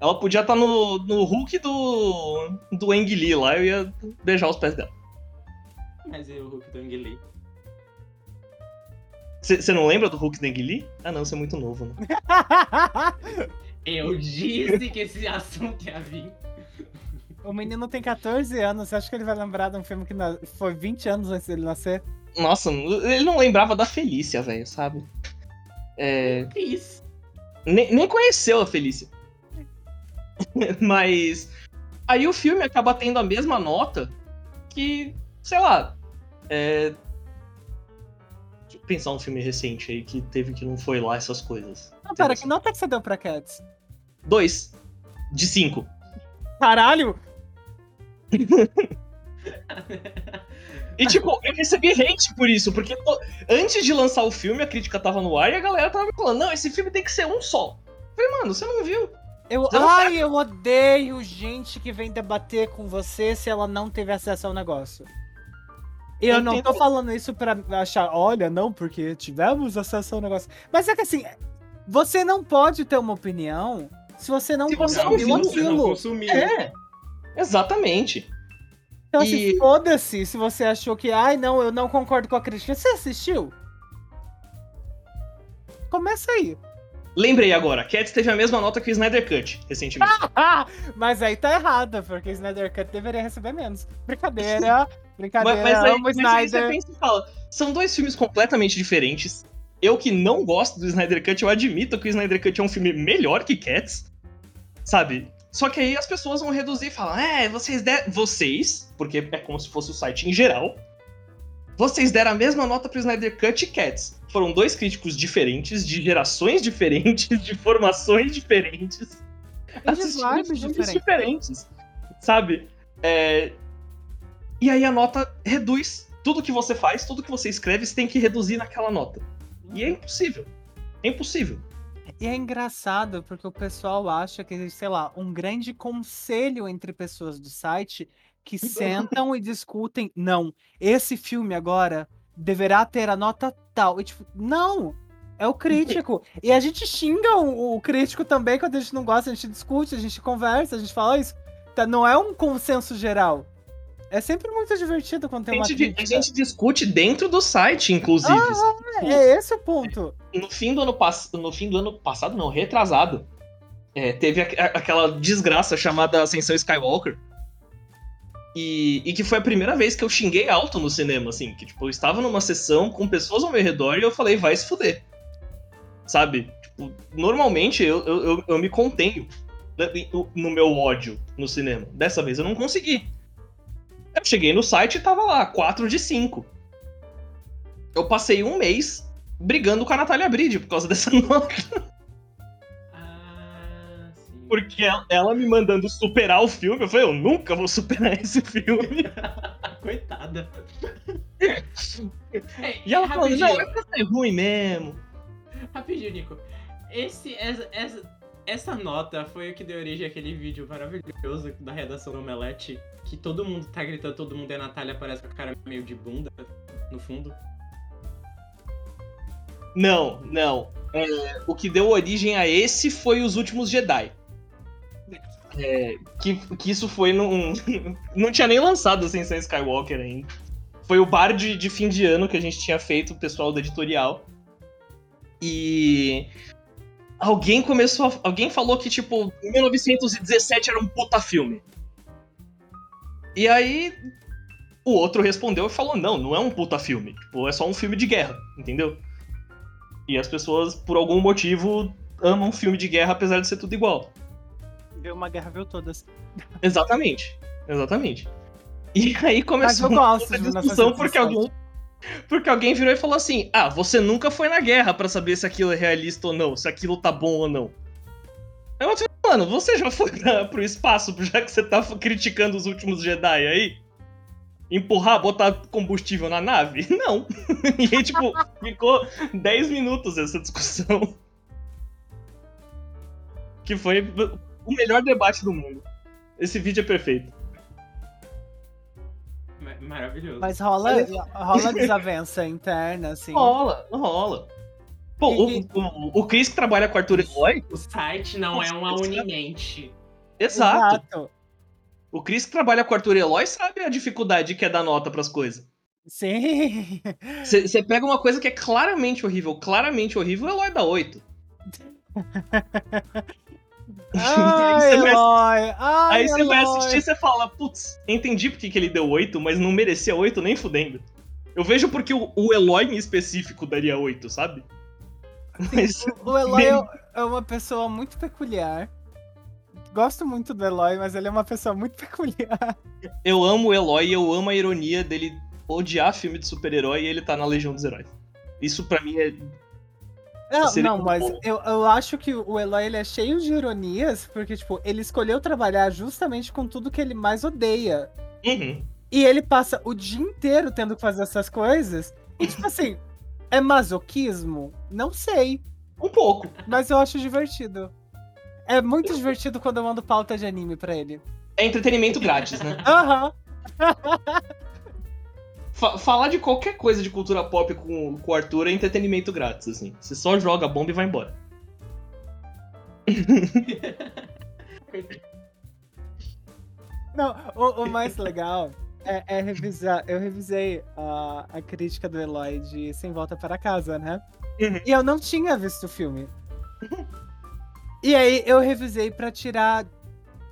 Ela podia estar no, no Hulk do. do Ang Lee lá, eu ia beijar os pés dela. Mas e o Hulk do Ang Lee? Você não lembra do Hulk do Ang Lee? Ah, não, você é muito novo, né? Eu disse que esse assunto ia vir. o menino tem 14 anos. Você acha que ele vai lembrar de um filme que foi 20 anos antes dele nascer? Nossa, ele não lembrava da Felícia, velho, sabe? É. Isso. Nem, nem conheceu a Felícia. Mas. Aí o filme acaba tendo a mesma nota que, sei lá. É. Deixa eu pensar um filme recente aí que teve que não foi lá essas coisas. Não, pera, que nota que você deu pra Cats? Dois. De cinco. Caralho! E tipo, eu recebi hate por isso, porque antes de lançar o filme, a crítica tava no ar e a galera tava me falando, não, esse filme tem que ser um só. Eu falei, mano, você não viu? Eu, não ai, eu odeio gente que vem debater com você se ela não teve acesso ao negócio. Eu Eu não tô entendo. falando isso pra achar, olha, não, porque tivemos acesso ao negócio. Mas é que assim, você não pode ter uma opinião se você não Se você não consumiu viu, você não aquilo. consumiu. É. Exatamente. Então, E- assim, foda-se se você achou que, ai, não, eu não concordo com a crítica. Você assistiu? Começa aí. Lembrei agora, Cats teve a mesma nota que o Snyder Cut, recentemente. Mas aí tá errado, porque o Snyder Cut deveria receber menos. Brincadeira, brincadeira, Mas, mas, aí, mas aí você pensa e fala, são dois filmes completamente diferentes. Eu que não gosto do Snyder Cut, eu admito que o Snyder Cut é um filme melhor que Cats, sabe? Só que aí as pessoas vão reduzir e falar, é, vocês deram... Vocês, porque é como se fosse o site em geral, vocês deram a mesma nota pro Snyder Cut e Cats. Foram dois críticos diferentes, de gerações diferentes, de formações diferentes. E de vibes diferentes. diferentes, sabe? É, E aí a nota reduz tudo que você faz, tudo que você escreve, você tem que reduzir naquela nota. E é impossível. É impossível. E é engraçado porque o pessoal acha que sei lá, um grande conselho entre pessoas do site que sentam e discutem. Não, esse filme agora deverá ter a nota tal. E tipo, não! É o crítico. E a gente xinga o, o crítico também quando a gente não gosta, a gente discute, a gente conversa, a gente fala "Ó, isso. Tá, não é um consenso geral. É sempre muito divertido quando A tem uma gente, a crítica. gente discute dentro do site, inclusive. É, é esse o ponto. No, fim do ano pass... no fim do ano passado, não, retrasado, é, teve a- a- aquela desgraça chamada Ascensão Skywalker. E, e que foi a primeira vez que eu xinguei alto no cinema, assim. Que, tipo, eu estava numa sessão com pessoas ao meu redor e eu falei, vai se fuder. Sabe? Tipo, normalmente eu, eu, eu, eu me contenho né, no meu ódio no cinema. Dessa vez eu não consegui. Eu cheguei no site e tava lá, 4 de 5. Eu passei um mês brigando com a Natália Bride por causa dessa nota. Ah, sim. Porque ela, me mandando superar o filme, eu falei, eu nunca vou superar esse filme. Coitada. E ela falou, não, é pra ser ruim mesmo. rapidinho, Nico. Esse, essa, essa, essa nota foi o que deu origem àquele vídeo maravilhoso da redação do Omelete, que todo mundo tá gritando, todo mundo é Natália, parece com a cara meio de bunda no fundo. Não, não. É, o que deu origem a esse foi os últimos Jedi. É, que, que isso foi num. Não tinha nem lançado a Ascensão Skywalker ainda. Foi o bar de, de fim de ano que a gente tinha feito, o pessoal do editorial. E. Alguém começou. a- alguém falou que, tipo, 1917 era um puta filme. E aí. O outro respondeu e falou: não, não é um puta filme. Tipo, é só um filme de guerra, entendeu? E as pessoas, por algum motivo, amam filme de guerra, apesar de ser tudo igual. Viu uma guerra, viu todas. Exatamente. Exatamente. E aí começou uma discussão 1917. porque alguém. Porque alguém virou e falou assim: Ah, você nunca foi na guerra pra saber se aquilo é realista ou não, se aquilo tá bom ou não. Aí eu falei, mano, você já foi pra, pro espaço, já que você tá criticando os últimos Jedi aí? Empurrar, botar combustível na nave? Não. E aí, tipo, ficou 10 minutos essa discussão. Que foi o melhor debate do mundo. Esse vídeo é perfeito. Ma- Maravilhoso. Mas rola, rola desavença interna, assim. Rola, não rola. Pô, o, E- o, o Chris que trabalha com o Arthur Eloy, O site não é uma Unimente. exato. O Chris que trabalha com o Arthur Eloy sabe a dificuldade que é dar nota pras coisas. Sim. Você pega uma coisa que é claramente horrível, claramente horrível, o Eloy dá 8. Ai, Você vai-. Ai, Aí você vai assistir e você fala, putz, entendi porque que ele deu 8, mas não merecia 8 nem fudendo. Eu vejo porque o, o Eloy em específico daria 8, sabe? Mas, O Eloy é- é uma pessoa muito peculiar. Gosto muito do Eloy, mas ele é uma pessoa muito peculiar. eu amo o Eloy e eu amo a ironia dele odiar filme de super-herói e ele tá na Legião dos Heróis. Isso pra mim é. Não, Seria não muito mas bom. eu, eu acho que o Eloy ele é cheio de ironias, porque, tipo, ele escolheu trabalhar justamente com tudo que ele mais odeia. Uhum. E ele passa o dia inteiro tendo que fazer essas coisas. E, tipo assim, é masoquismo? Não sei. Um pouco. Mas eu acho divertido. É muito divertido quando eu mando pauta de anime pra ele. É entretenimento grátis, né? Aham. Fa- falar de qualquer coisa de cultura pop com, com o Arthur é entretenimento grátis, assim. Você só joga a bomba e vai embora. Não, o, o mais legal é, é revisar. Eu revisei a, a crítica do Eloy de Sem Volta para Casa, né? Uhum. E eu não tinha visto o filme. E aí eu revisei pra tirar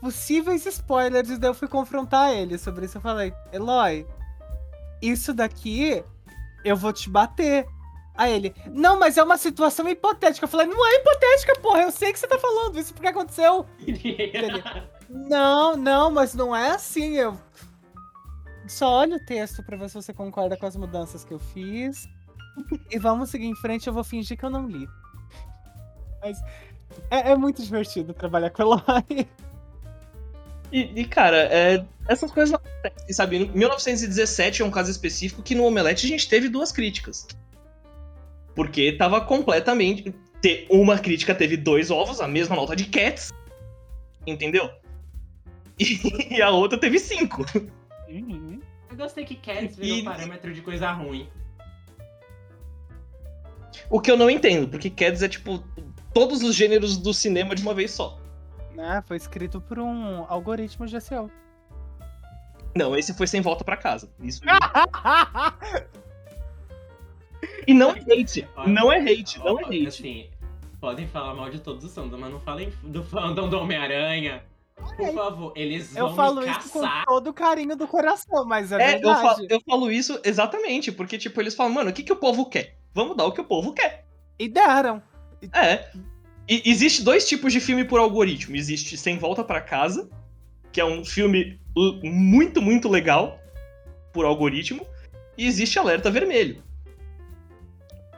possíveis spoilers e daí eu fui confrontar ele sobre isso. Eu falei, Eloy, isso daqui eu vou te bater. Aí ele, não, mas é uma situação hipotética. Eu falei, não é hipotética, porra, eu sei que você tá falando isso porque aconteceu. Não, não, mas não é assim. Eu só olho o texto pra ver se você concorda com as mudanças que eu fiz. E vamos seguir em frente, eu vou fingir que eu não li. Mas é, é muito divertido trabalhar com Eloy. E, e, cara, é, essas coisas não acontecem, sabe? Em 1917 é um caso específico que no Omelete a gente teve duas críticas. Porque tava completamente. te- Uma crítica teve dois ovos, a mesma nota de Cats. Entendeu? E a outra teve cinco. Eu gostei que Cats virou E- parâmetro de coisa ruim. O que eu não entendo, porque Cats é tipo todos os gêneros do cinema de uma vez só. Ah, foi escrito por um algoritmo GCO. Não, esse foi sem volta pra casa. Isso. e não é hate. Não é hate, não é hate. Assim, podem falar mal de todos os fandoms, mas não falem do fandom do Homem-Aranha. Por favor, eles Eu vão falo me isso com todo o carinho do coração, mas é, É, eu verdade. falo, eu falo isso exatamente, porque, tipo, eles falam, mano, o que, que o povo quer? Vamos dar o que o povo quer. E deram. É. E existe dois tipos de filme por algoritmo. Existe Sem Volta pra Casa, que é um filme muito, muito legal por algoritmo. E existe Alerta Vermelho,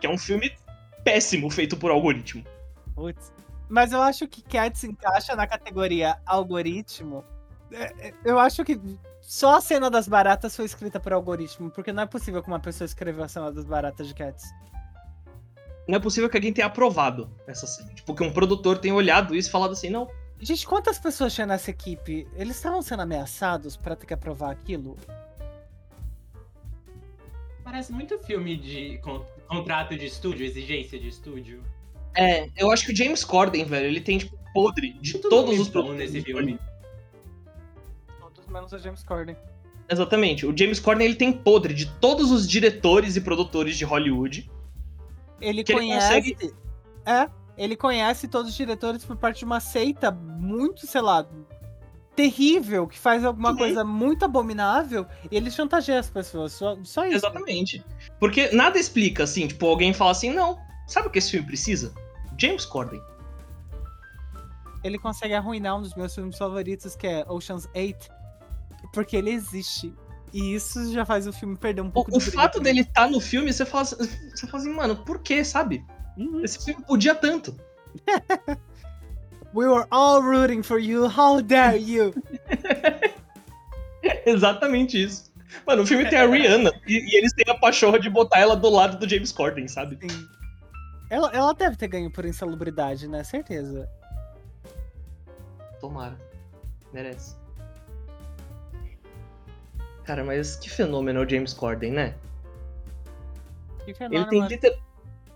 que é um filme péssimo feito por algoritmo. Putz. Mas eu acho que Cats se encaixa na categoria algoritmo. É, é, Eu acho que só a cena das baratas foi escrita por algoritmo, porque não é possível que uma pessoa escreveu a cena das baratas de Cats. Não é possível que alguém tenha aprovado essa cena. Tipo, que um produtor tenha olhado isso e falado assim, não. Gente, quantas pessoas tinha nessa equipe? Eles estavam sendo ameaçados pra ter que aprovar aquilo? Parece muito filme de con- contrato de estúdio, exigência de estúdio. É, eu acho que o James Corden, velho, ele tem, tipo, podre de Tudo todos os produtores nesse filme. Todos menos a James Corden. Exatamente. O James Corden, ele tem podre de todos os diretores e produtores de Hollywood. Ele Que ele conhece. É, ele conhece todos os diretores por parte de uma seita muito, sei lá, terrível, que faz alguma coisa muito abominável, e ele chantageia as pessoas. Só, só isso. Exatamente. Porque nada explica, assim, tipo, alguém fala assim, não, sabe o que esse filme precisa? James Corden. Ele consegue arruinar um dos meus filmes favoritos, que é Ocean's 8, porque ele existe. E isso já faz o filme perder um pouco O, o do brilho fato dele estar no filme, você fala, assim- você fala assim, mano, por que, sabe? Uhum. Esse filme podia tanto. We were all rooting for you, how dare you? Exatamente isso. Mano, o filme tem a Rihanna e, e eles têm a pachorra de botar ela do lado do James Corden, sabe? Sim. Ela, ela deve ter ganho por insalubridade, né? Certeza. Tomara. Merece. Cara, mas que fenômeno é o James Corden, né? Que Ele fenômeno, tem, mano. liter-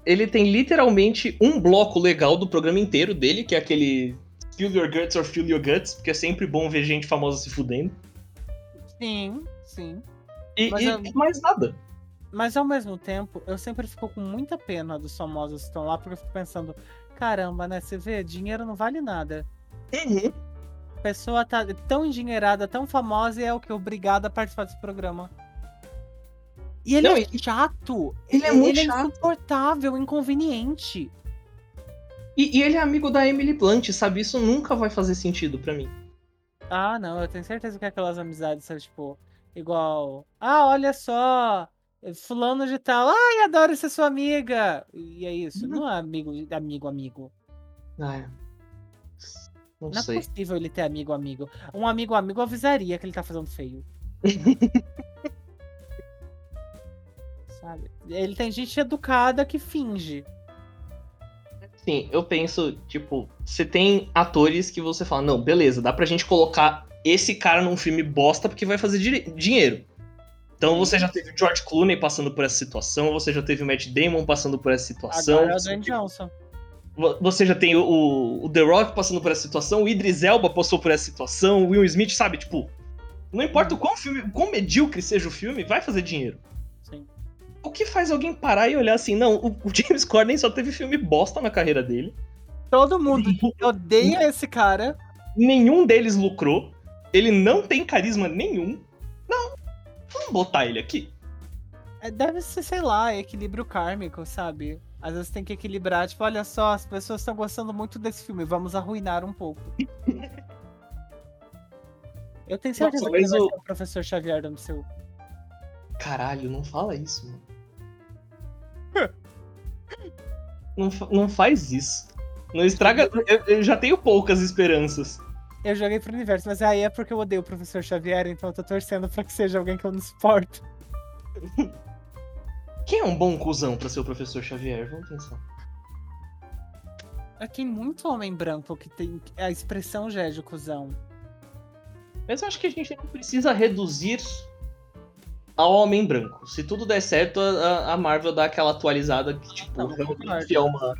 ele tem literalmente um bloco legal do programa inteiro dele, que é aquele Spill Your Guts or Feel Your Guts, porque é sempre bom ver gente famosa se fudendo. Sim, sim. E, Mas e eu- mais nada. Mas ao mesmo tempo, eu sempre fico com muita pena dos famosos que estão lá, porque eu fico pensando, caramba, né? Você vê, dinheiro não vale nada. Uhum. Pessoa tá tão endinheirada, tão famosa e é o que? Obrigada a participar desse programa. E ele Não, é chato. ele é muito ele chato. é insuportável, inconveniente. E, e ele é amigo da Emily Blunt, sabe? Isso nunca vai fazer sentido pra mim. Ah, não, eu tenho certeza que aquelas amizades são, tipo, igual. Ah, olha só, fulano de tal, ai, adoro ser sua amiga. E é isso, Uhum. não é amigo, amigo, amigo. Ah, é. Não, Não é sei. possível ele ter amigo, amigo. Um amigo, amigo avisaria que ele tá fazendo feio. Sabe? Ele tem gente educada que finge. Sim, eu penso, tipo, você tem atores que você fala, não, beleza, dá pra gente colocar esse cara num filme bosta porque vai fazer dinheiro. Então você já teve o George Clooney passando por essa situação, você já teve o Matt Damon passando por essa situação. Agora é o Dan Johnson. Vo- você já tem o, o The Rock passando por essa situação, o Idris Elba passou por essa situação, o Will Smith, sabe, tipo, não importa o quão, filme, o quão medíocre seja o filme, vai fazer dinheiro. Sim. O que faz alguém parar e olhar assim, não, o, o James Corden só teve filme bosta na carreira dele. Todo mundo odeia esse cara. nenhum deles lucrou, ele não tem carisma nenhum. Não, vamos botar ele aqui. É, Deve ser, sei lá, equilíbrio kármico, sabe? Às vezes tem que equilibrar, tipo, olha só, as pessoas estão gostando muito desse filme, vamos arruinar um pouco. Eu tenho certeza Nossa, que vai o- ser o professor Xavier do MCU. Caralho, não fala isso, mano. não, fa- não faz isso. Não estraga. Eu, eu já tenho poucas esperanças. Eu joguei pro universo, mas aí é porque eu odeio o professor Xavier, então eu tô torcendo pra que seja alguém que eu não suporto. Quem é um bom cuzão pra ser o professor Xavier? Vamos pensar. É, Tem muito homem branco que tem. A expressão já é de cuzão. Mas eu acho que a gente não precisa reduzir ao homem branco. Se tudo der certo, a, a Marvel dá aquela atualizada que, tipo, Não, realmente é uma.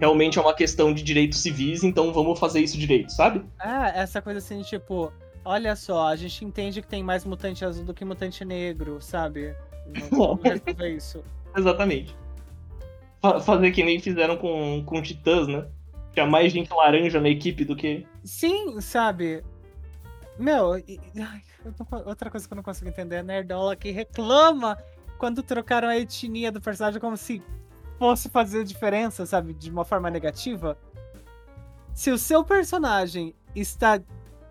Realmente é uma questão de direitos civis, então vamos fazer isso direito, sabe? É, essa coisa assim, tipo, olha só, a gente entende que tem mais mutante azul do que mutante negro, sabe? Não Vamos resolver isso. Exatamente. Fa- fazer que nem fizeram com, com Titãs, né? Tinha mais gente laranja na equipe do que. Sim, sabe? Meu, e- ai, não outra coisa que eu não consigo entender é a Nerdola que reclama quando trocaram a etnia do personagem como se fosse fazer diferença, sabe? De uma forma negativa. Se o seu personagem está.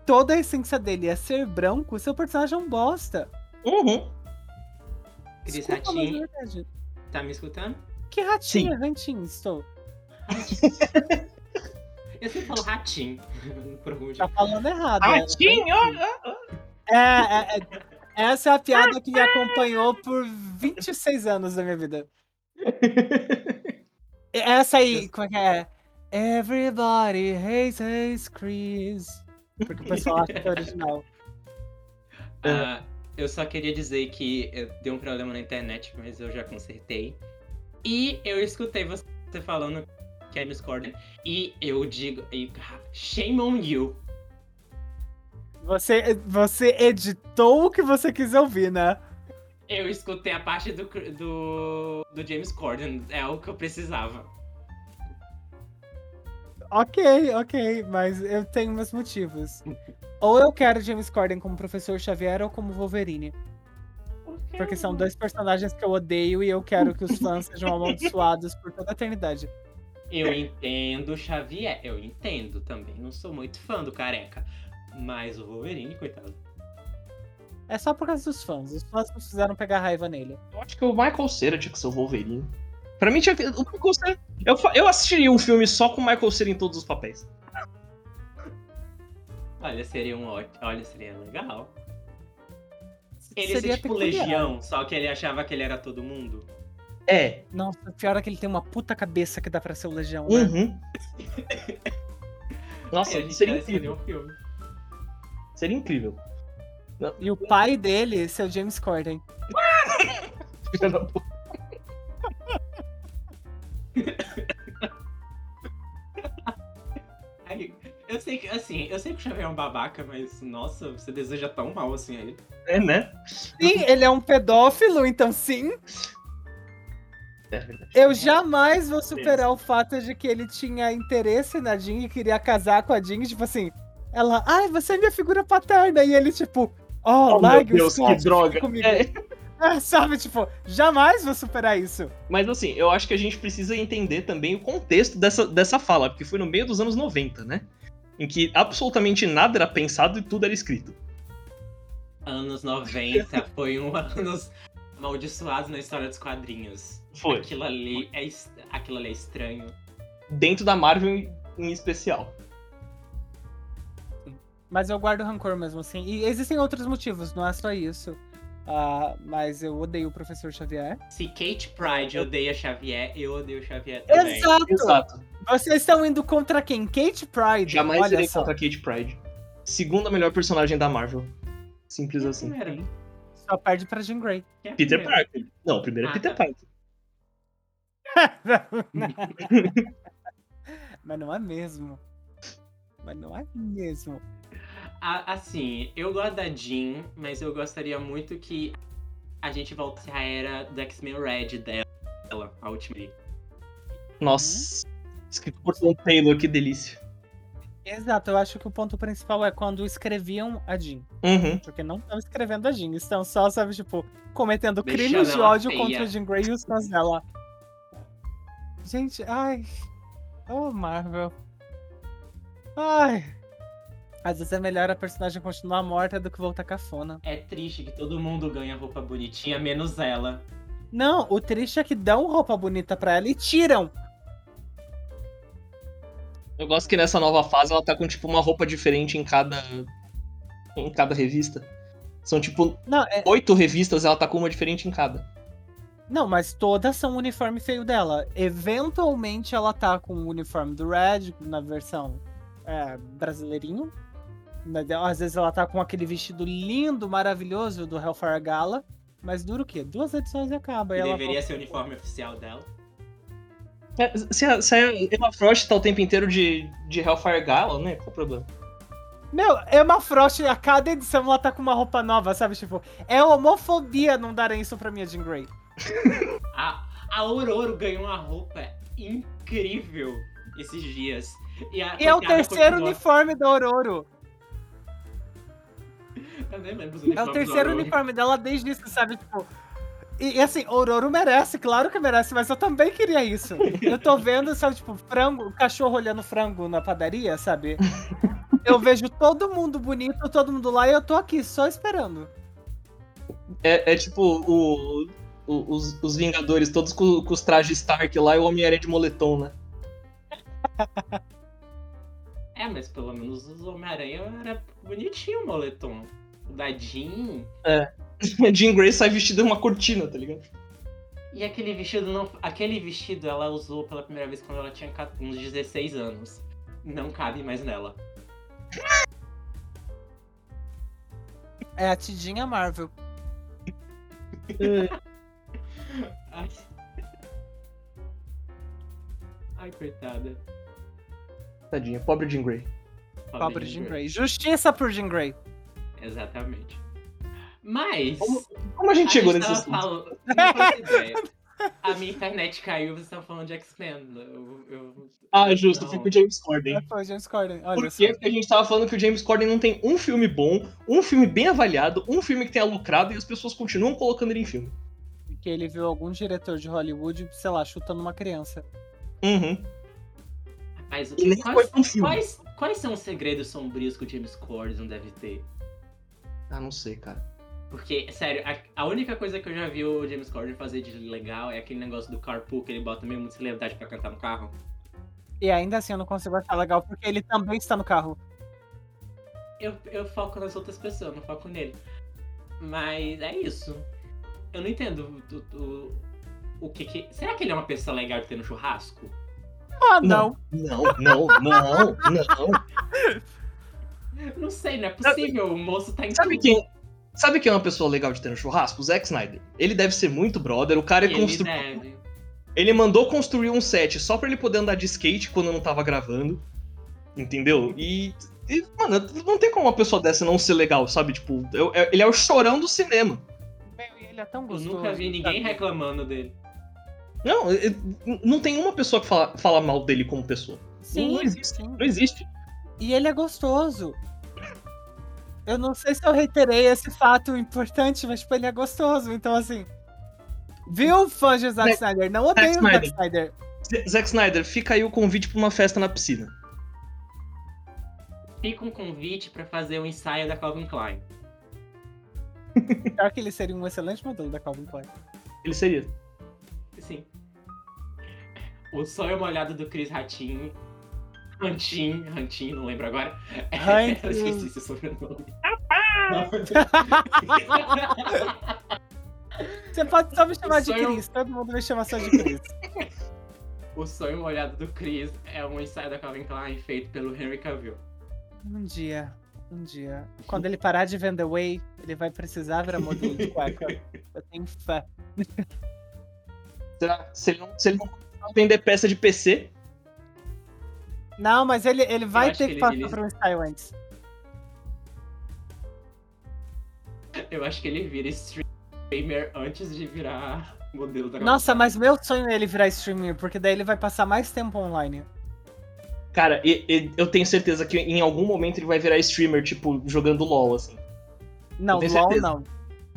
Toda a essência dele é ser branco, o seu personagem é um bosta. Uhum. Cris Desculpa, é Ratinho, verdade. tá me escutando? Que ratinho, ratinho, estou. Eu sempre falo ratinho. Tá falando errado. Ah, né? Ratinho! É, é, é- essa é a piada que me acompanhou por 26 anos da minha vida. Essa aí, como é que é? Everybody hates hates Chris. Porque o pessoal acha que é original. Ah, eu só queria dizer que eu deu um problema na internet, mas eu já consertei. E eu escutei você falando que é Miss Corden. E eu digo, e- shame on you. Você, você editou o que você quis ouvir, né? Eu escutei a parte do, do, do James Corden, é o que eu precisava. Ok, ok, mas eu tenho meus motivos. Ou eu quero James Corden como Professor Xavier ou como Wolverine. Porque são dois personagens que eu odeio e eu quero que os fãs sejam amaldiçoados por toda a eternidade. Eu entendo o Xavier, eu entendo também. Não sou muito fã do careca. Mas o Wolverine, coitado. É só por causa dos fãs. Os fãs não fizeram pegar raiva nele. Eu acho que o Michael Cera tinha que ser o Wolverine. Pra mim, tinha que. O Michael Cera. Eu, eu assistiria um filme só com o Michael Cera em todos os papéis. Olha, seria um ótimo. Olha, seria legal. Ele Seria ia ser tipo peculiar. Legião, só que ele achava que ele era todo mundo. É. Nossa, pior é que ele tem uma puta cabeça que dá pra ser o Legião, né? Uhum. Nossa, Aí a gente seria incrível. um filme. Seria incrível. E o pai dele ser o James Corden. eu sei que, assim, eu sei que o Xavier é um babaca, mas, nossa, você deseja tão mal assim a ele. É, né? Sim, ele é um pedófilo, então sim. É. Eu jamais vou superar o fato de que ele tinha interesse na Jean e queria casar com a Jean. Tipo assim, ela, ai, você é minha figura paterna. E ele, tipo, oh, Oh, meu larga Deus, o Scott, que droga. comigo. É. É, sabe, tipo, jamais vou superar isso. Mas assim, eu acho que a gente precisa entender também o contexto dessa, dessa fala, porque foi no meio dos anos 90, né? Em que absolutamente nada era pensado e tudo era escrito. Anos 90 foi um anos amaldiçoados na história dos quadrinhos. Foi. Aquilo ali é, aquilo ali é estranho. Dentro da Marvel em especial. Mas eu guardo rancor mesmo assim. E existem outros motivos, não é só isso. Ah, mas eu odeio o professor Xavier. Se Kate Pride odeia Xavier, eu odeio Xavier também. Exato! Exato. Vocês estão indo contra quem? Kate Pride. Jamais Olha irei só. contra Kate Pride. Segunda melhor personagem da Marvel. Simples é assim. primeira? Só perde pra Jean Grey. É Peter primeira? Parker. Não, primeiro é Ah, Peter tá. Parker. Mas não é mesmo. Mas não é mesmo. A- assim, eu gosto da Jean, mas eu gostaria muito que a gente voltasse à era do X-Men Red dela, a Ultimate. Nossa. Escrito por Tom Taylor, que delícia. Exato, eu acho que o ponto principal é quando escreviam a Jean. Uhum. Porque não estão escrevendo a Jean, estão só, sabe, tipo, cometendo Deixando crimes de ódio feia. contra a Jean Grey e os fãs dela. Gente, ai. Oh, Marvel. Ai. Às vezes é melhor a personagem continuar morta do que voltar cafona. É triste que todo mundo ganha roupa bonitinha, menos ela. Não, o triste é que dão roupa bonita pra ela e tiram. Eu gosto que nessa nova fase ela tá com tipo uma roupa diferente em cada. em cada revista. São tipo Não, é, oito revistas, ela tá com uma diferente em cada. Não, mas todas são o uniforme feio dela. Eventualmente ela tá com o uniforme do Red na versão é, brasileirinho. Mas, Às vezes ela tá com aquele vestido lindo, maravilhoso do Hellfire Gala. Mas dura o quê? Duas edições e acaba. E deveria volta- ser o uniforme oficial dela. É, se, a, se a Emma Frost tá o tempo inteiro de, de Hellfire Gala, né? Qual o problema? Meu, Emma Frost, a cada edição ela tá com uma roupa nova, sabe? Tipo, é homofobia não darem isso pra minha Jean Grey. A, a Aurora ganhou uma roupa incrível esses dias. E, a E é o terceiro continua- uniforme da Aurora. Eu nem lembro os É o terceiro uniforme dela desde isso, sabe? Tipo. E, e assim, Aurora merece, claro que merece, mas eu também queria isso. Eu tô vendo, sabe, tipo, frango, o cachorro olhando frango na padaria, sabe? Eu vejo todo mundo bonito, todo mundo lá, e eu tô aqui só esperando. É, é tipo o, o- os, os Vingadores, todos com, com os trajes Stark lá e o Homem-Aranha de moletom, né? É, mas pelo menos os Homem-Aranha era bonitinho o moletom. O da Jean. A Jean Grey sai vestida em uma cortina, tá ligado? E aquele vestido não. Aquele vestido ela usou pela primeira vez quando ela tinha uns 16 anos. Não cabe mais nela. É a Tidinha Marvel. Ai. Ai, coitada. Tadinha, pobre Jean Grey. Pobre Jean Grey. Justiça por Jean Grey. Exatamente. Mas. Como, Como a gente chegou gente nesse falando-. A minha internet caiu, vocês estavam falando de X-Men. Eu, eu- Ah, justo, Não. fui com o James Corden. Foi o James Corden. Olha Por quê? Porque a gente tava falando que o James Corden não tem um filme bom, um filme bem avaliado, um filme que tenha lucrado e as pessoas continuam colocando ele em filme. Porque ele viu algum diretor de Hollywood, sei lá, chutando uma criança. Uhum. Mas o nem que, quais, foi pra um filme. quais, quais são os segredos sombrios que o James Corden deve ter? Ah, não sei, cara. Porque, sério, a, a única coisa que eu já vi o James Corden fazer de legal é aquele negócio do carpool que ele bota meio muita celebridade pra cantar no carro. E ainda assim eu não consigo achar legal, porque ele também está no carro. Eu, eu foco nas outras pessoas, não foco nele. Mas é isso. Eu não entendo o, o, o que que. Será que ele é uma pessoa legal de ter no churrasco? Ah, não. Não, não, não, não. Não sei, não é possível. O moço tá em Sabe tudo. quem, sabe quem é uma pessoa legal de ter no churrasco? O Zack Snyder. Ele deve ser muito brother. O cara é Ele constru... deve. Ele mandou construir um set só pra ele poder andar de skate quando não tava gravando. Entendeu? E. e, mano, não tem como uma pessoa dessa não ser legal, sabe? Tipo, eu- eu- ele é o chorão do cinema. Meu, e ele é tão Eu gostoso. nunca vi ninguém sabe? reclamando dele. Não, eu- não tem uma pessoa que fala, fala mal dele como pessoa. Sim, Não existe. sim. Não existe. E ele é gostoso. Eu não sei se eu reiterei esse fato importante, mas tipo, ele é gostoso. Então, assim. Viu, fãs de Zack Zack- Snyder? Não odeio o Zack Snyder. Snyder. Z- Zack Snyder, fica aí o convite pra uma festa na piscina. Fica um convite pra fazer um ensaio da Calvin Klein. Pior que ele seria um excelente modelo da Calvin Klein. Ele seria. Sim. O sonho molhado do Chris Ratinho. Rantin, Rantin, não lembro agora. Rantin. Eu esqueci seu sobrenome. Você pode só me chamar de sonho- Chris, todo mundo me chama só de Chris. o sonho molhado do Chris é um ensaio da Calvin Klein feito pelo Henry Cavill. Um dia, um dia. Quando ele parar de vender whey, ele vai precisar virar modelo de cueca. Eu tenho fé. Será? Se ele não, se ele não vender peça de PC, Não, mas ele, ele vai ter que que, passar ele- um ensaio antes. Eu acho que ele vira streamer antes de virar modelo da Nossa, mas meu sonho é ele virar streamer, porque daí ele vai passar mais tempo online. cara, e- e- eu tenho certeza que em algum momento ele vai virar streamer, tipo, jogando LOL, assim. Não, LOL certeza. não.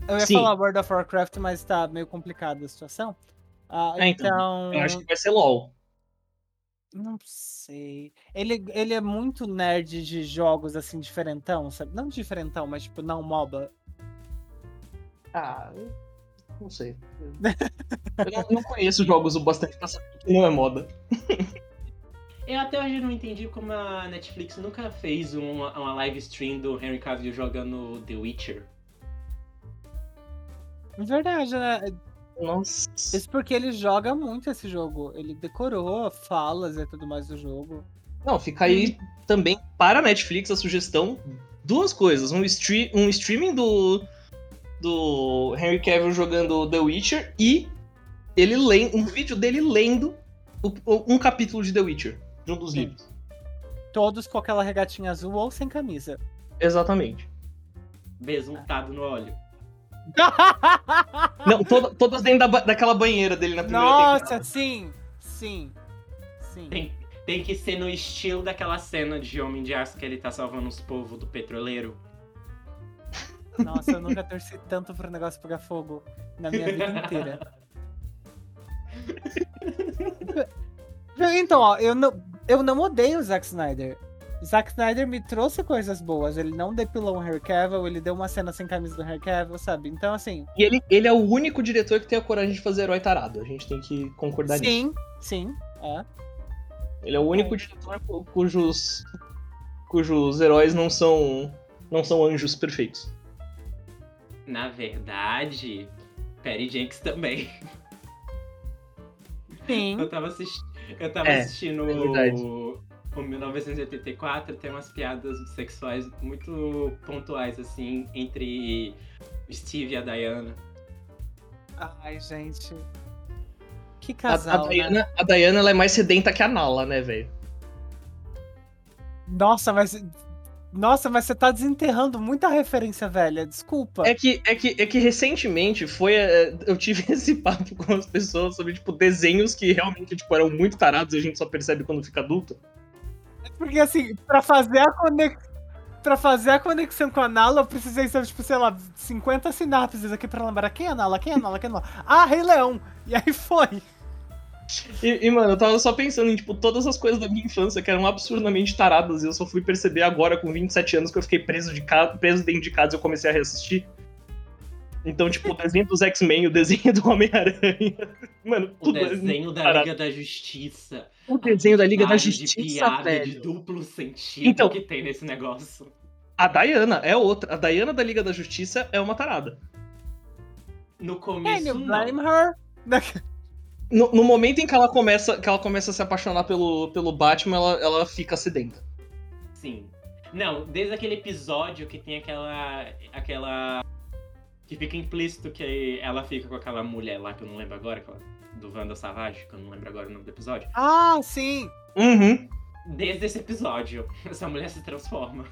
Eu ia Sim. falar World of Warcraft, mas tá meio complicada a situação. Ah, É, então, então. Eu acho que vai ser LOL. Não sei. Ele, ele é muito nerd de jogos assim, diferentão, sabe? Não diferentão, mas tipo, não MOBA. Ah, eu não sei. Eu não, não conheço jogos o bastante pra saber que não é moda. Eu até hoje não entendi como a Netflix nunca fez uma, uma live stream do Henry Cavill jogando The Witcher. Verdade, né? Nossa. Isso porque ele joga muito esse jogo. Ele decorou falas e tudo mais do jogo. Não, fica aí também para a Netflix a sugestão. Duas coisas. Um, stre um streaming do, do Henry Cavill jogando The Witcher e ele lendo, um vídeo dele lendo o- o- um capítulo de The Witcher, de um dos Sim. livros. Todos com aquela regatinha azul ou sem camisa. Exatamente. Besuntado no óleo. Não, toda- todas dentro da ba- daquela banheira dele na primeira Nossa, temporada. sim! Sim. Sim. Tem, tem que ser no estilo daquela cena de Homem de Aço que ele tá salvando os povos do petroleiro. Nossa, eu nunca torci tanto pro negócio pegar fogo na minha vida inteira. Então, ó, eu não, eu não odeio o Zack Snyder. Zack Snyder me trouxe coisas boas. Ele não depilou o Harry Cavill, ele deu uma cena sem camisa do Harry Cavill, sabe? Então, assim, E ele, ele é o único diretor que tem a coragem de fazer herói tarado. A gente tem que concordar nisso. sim, sim, é. Ele é o único diretor cu- cujos cujos heróis não são não são anjos perfeitos. Na verdade, Perry Jenks também. Sim. Eu tava, assisti... eu tava É, assistindo é verdade. O... o 1984, tem umas piadas sexuais muito pontuais, assim, entre o Steve e a Diana. Ai, gente. Que A, a casal, né? Diana, a Diana ela é mais sedenta que a Nala, né, velho? Nossa, mas. Nossa, mas você tá desenterrando muita referência velha. Desculpa. É que, é, que, é que recentemente foi. é, Eu tive esse papo com as pessoas sobre, tipo, desenhos que realmente tipo, eram muito tarados e a gente só percebe quando fica adulto. Porque assim, pra fazer a conexão. Pra fazer a conexão com a Nala, eu precisei ser, tipo, sei lá, 50 sinapses aqui pra lembrar quem é a Nala, quem é a Nala, quem é a Nala. Ah, Rei Leão! E aí foi. E, e, mano, eu tava só pensando em, tipo, todas as coisas da minha infância que eram absurdamente taradas e eu só fui perceber agora, com 27 anos, que eu fiquei preso, de casa, preso dentro de casa e eu comecei a reassistir. Então, tipo, o desenho dos X-Men, o desenho do Homem-Aranha. Mano, O tudo é desenho muito da. Liga da Justiça. O desenho da Liga da Quantidade de Justiça, piada velho. de duplo sentido Então- que tem nesse negócio. A Diana é outra. A Diana da Liga da Justiça é uma tarada. No Can começo, you não. blame her? No, no momento em que ela começa, que ela começa a se apaixonar pelo, pelo Batman, ela, ela fica sedenta. Sim. Não, desde aquele episódio que tem aquela. aquela. Que fica implícito que ela fica com aquela mulher lá, que eu não lembro agora, aquela, do Wanda Savage, que eu não lembro agora o nome do episódio. Ah, sim. Uhum. Desde esse episódio, essa mulher se transforma.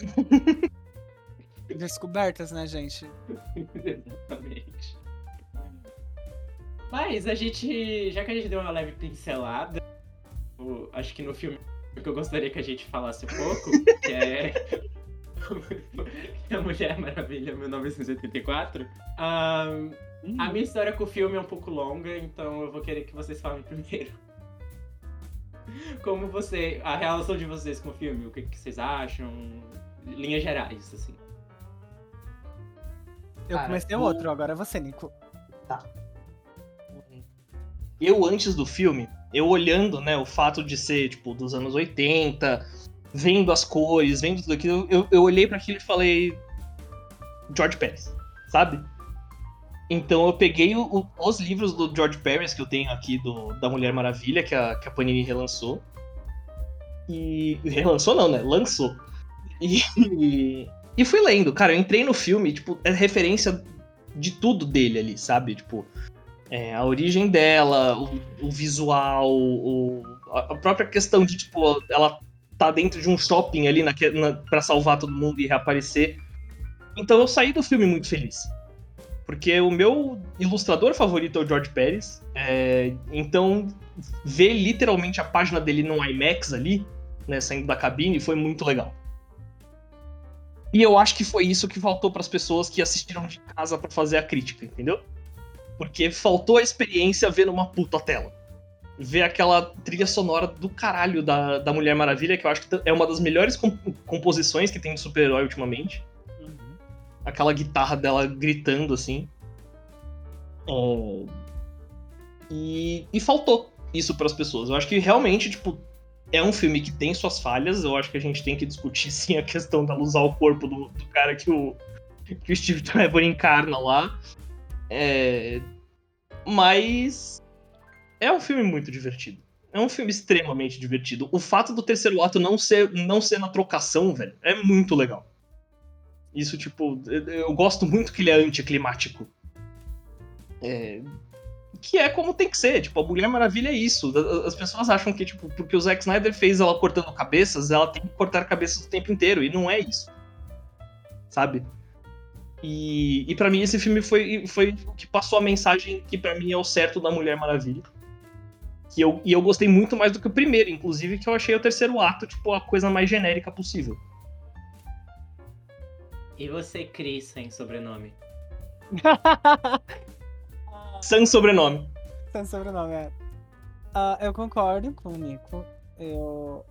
Descobertas, né, gente? Exatamente. Mas a gente. Já que a gente deu uma leve pincelada, o- acho que no filme que eu gostaria que a gente falasse um pouco, que é. A Mulher Maravilha 1984. ahn, a minha história com o filme é um pouco longa, então eu vou querer que vocês falem primeiro. Como você. A relação de vocês com o filme, o que, que vocês acham? Linhas gerais, assim. Eu Cara, comecei o- outro, agora é você, Nico. Eu, antes do filme, eu olhando, né, o fato de ser, tipo, dos anos 80, vendo as cores, vendo tudo aquilo, eu, eu olhei para aquilo e falei. George Pérez, sabe? Então eu peguei o- os livros do George Pérez que eu tenho aqui do, da Mulher Maravilha, que a, que a Panini relançou. E. Relançou não, né? Lançou. E. E fui lendo. Cara, eu entrei no filme, tipo, é referência de tudo dele ali, sabe? Tipo, é, a origem dela, o, o visual, o, a própria questão de, tipo, ela tá dentro de um shopping ali naque- na, pra salvar todo mundo e reaparecer. Então eu saí do filme muito feliz. Porque o meu ilustrador favorito é o George Pérez. é, então, ver literalmente a página dele no IMAX ali, né, saindo da cabine, foi muito legal. E eu acho que foi isso que faltou pras pessoas que assistiram de casa pra fazer a crítica, entendeu? Porque faltou a experiência vendo uma puta tela. Ver aquela trilha sonora do caralho da, da Mulher Maravilha, que eu acho que é uma das melhores com- composições que tem de super-herói ultimamente. Aquela guitarra dela gritando assim. É, E, e faltou isso para as pessoas. Eu acho que realmente, tipo, é um filme que tem suas falhas. Eu acho que a gente tem que discutir sim a questão dela usar o corpo do, do cara que o, que o Steve Trevor encarna lá. É, mas é um filme muito divertido. É um filme extremamente divertido. O fato do terceiro ato não ser, não ser na trocação, velho, é muito legal. Isso, tipo, eu, gosto muito que ele é anticlimático. É, que é como tem que ser. Tipo, a Mulher Maravilha é isso. As pessoas acham que, tipo, porque o Zack Snyder fez ela cortando cabeças, ela tem que cortar cabeças o tempo inteiro. E não é isso. Sabe? E, e para mim esse filme foi, foi o que passou a mensagem que para mim é o certo da Mulher Maravilha. Que eu, e eu gostei muito mais do que o primeiro, inclusive, que eu achei o terceiro ato, tipo, a coisa mais genérica possível. E você, Cris, sem sobrenome? Sem sobrenome. Sem sobrenome, é. Ah, eu concordo com o Nico. Eu,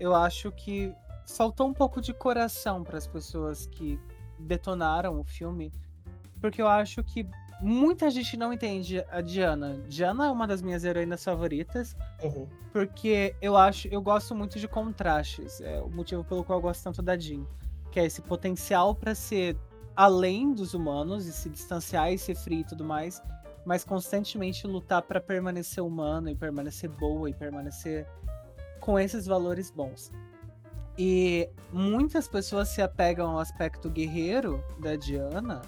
eu acho que faltou um pouco de coração para as pessoas que detonaram o filme, porque eu acho que muita gente não entende a Diana. Diana é uma das minhas heroínas favoritas, Uhum. porque eu acho, eu gosto muito de contrastes. É o motivo pelo qual eu gosto tanto da Jean, que é esse potencial para ser além dos humanos e se distanciar e ser frio e tudo mais, mas constantemente lutar para permanecer humano e permanecer boa e permanecer com esses valores bons. E muitas pessoas se apegam ao aspecto guerreiro da Diana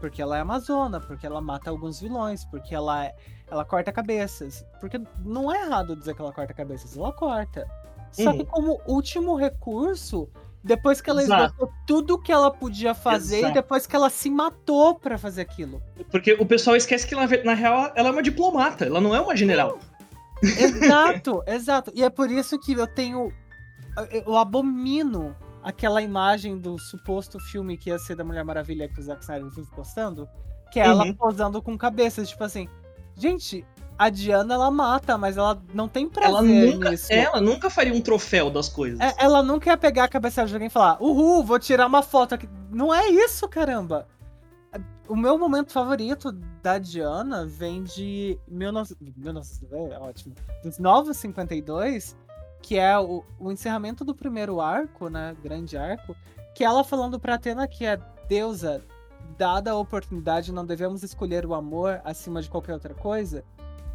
porque ela é amazona, porque ela mata alguns vilões, porque ela, ela corta cabeças. Porque não é errado dizer que ela corta cabeças, ela corta. Só uhum. que como último recurso, depois que ela esgotou tudo que ela podia fazer Exato. e depois que ela se matou para fazer aquilo. Porque o pessoal esquece que ela, na real ela é uma diplomata, ela não é uma general. Exato, exato. E é por isso que eu tenho. Eu abomino aquela imagem do suposto filme que ia ser da Mulher Maravilha que o Zack Snyder vive postando, que é uhum. ela posando com cabeças, tipo assim, gente, a Diana ela mata, mas ela não tem prazer ela nunca, nisso. Ela nunca faria um troféu das coisas. É, ela nunca ia pegar a cabeça de alguém e falar, uhul, vou tirar uma foto aqui. Não é isso, caramba. O meu momento favorito da Diana vem de 19... 19... É ótimo. Dos Novos 52, que é o, o encerramento do primeiro arco, né? Grande arco, que ela falando pra Atena que é deusa, dada a oportunidade, não devemos escolher o amor acima de qualquer outra coisa.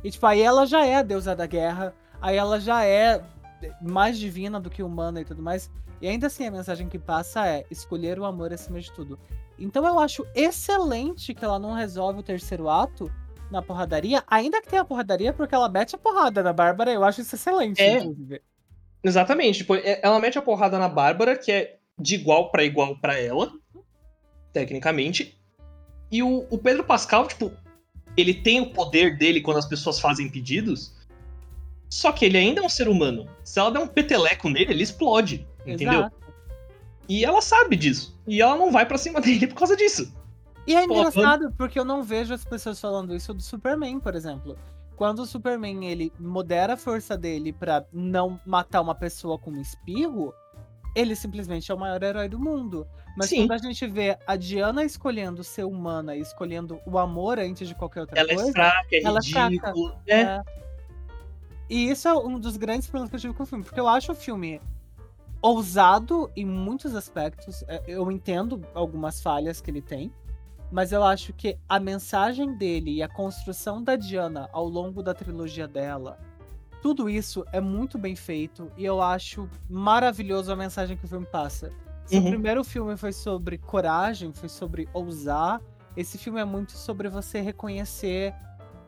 E tipo, aí ela já é a deusa da guerra, aí ela já é mais divina do que humana e tudo mais. E ainda assim a mensagem que passa é escolher o amor acima de tudo. Então eu acho excelente que ela não resolve o terceiro ato na porradaria, ainda que tenha porradaria, porque ela mete a porrada na Bárbara, eu acho isso excelente, é, inclusive. Exatamente. Tipo, é, ela mete a porrada na Bárbara, que é de igual para igual para ela, tecnicamente. E o, o, Pedro Pascal, tipo, ele tem o poder dele quando as pessoas fazem pedidos. Só que ele ainda é um ser humano. Se ela der um peteleco nele, ele explode. Entendeu? Exato. E ela sabe disso. E ela não vai para cima dele por causa disso. E é engraçado, porque eu não vejo as pessoas falando isso do Superman, por exemplo quando o Superman ele modera a força dele para não matar uma pessoa com um espirro, ele simplesmente é o maior herói do mundo. Mas Sim. quando a gente vê a Diana escolhendo ser humana e escolhendo o amor antes de qualquer outra ela é coisa. É fraca, é ela ridícula, é fraca. É. E isso é um dos grandes problemas que eu tive com o filme, porque eu acho o filme ousado em muitos aspectos. É, eu entendo algumas falhas que ele tem mas eu acho que a mensagem dele e a construção da Diana ao longo da trilogia dela, tudo isso é muito bem feito e eu acho maravilhoso a mensagem que o filme passa. Se uhum. o primeiro filme foi sobre coragem, foi sobre ousar, esse filme é muito sobre você reconhecer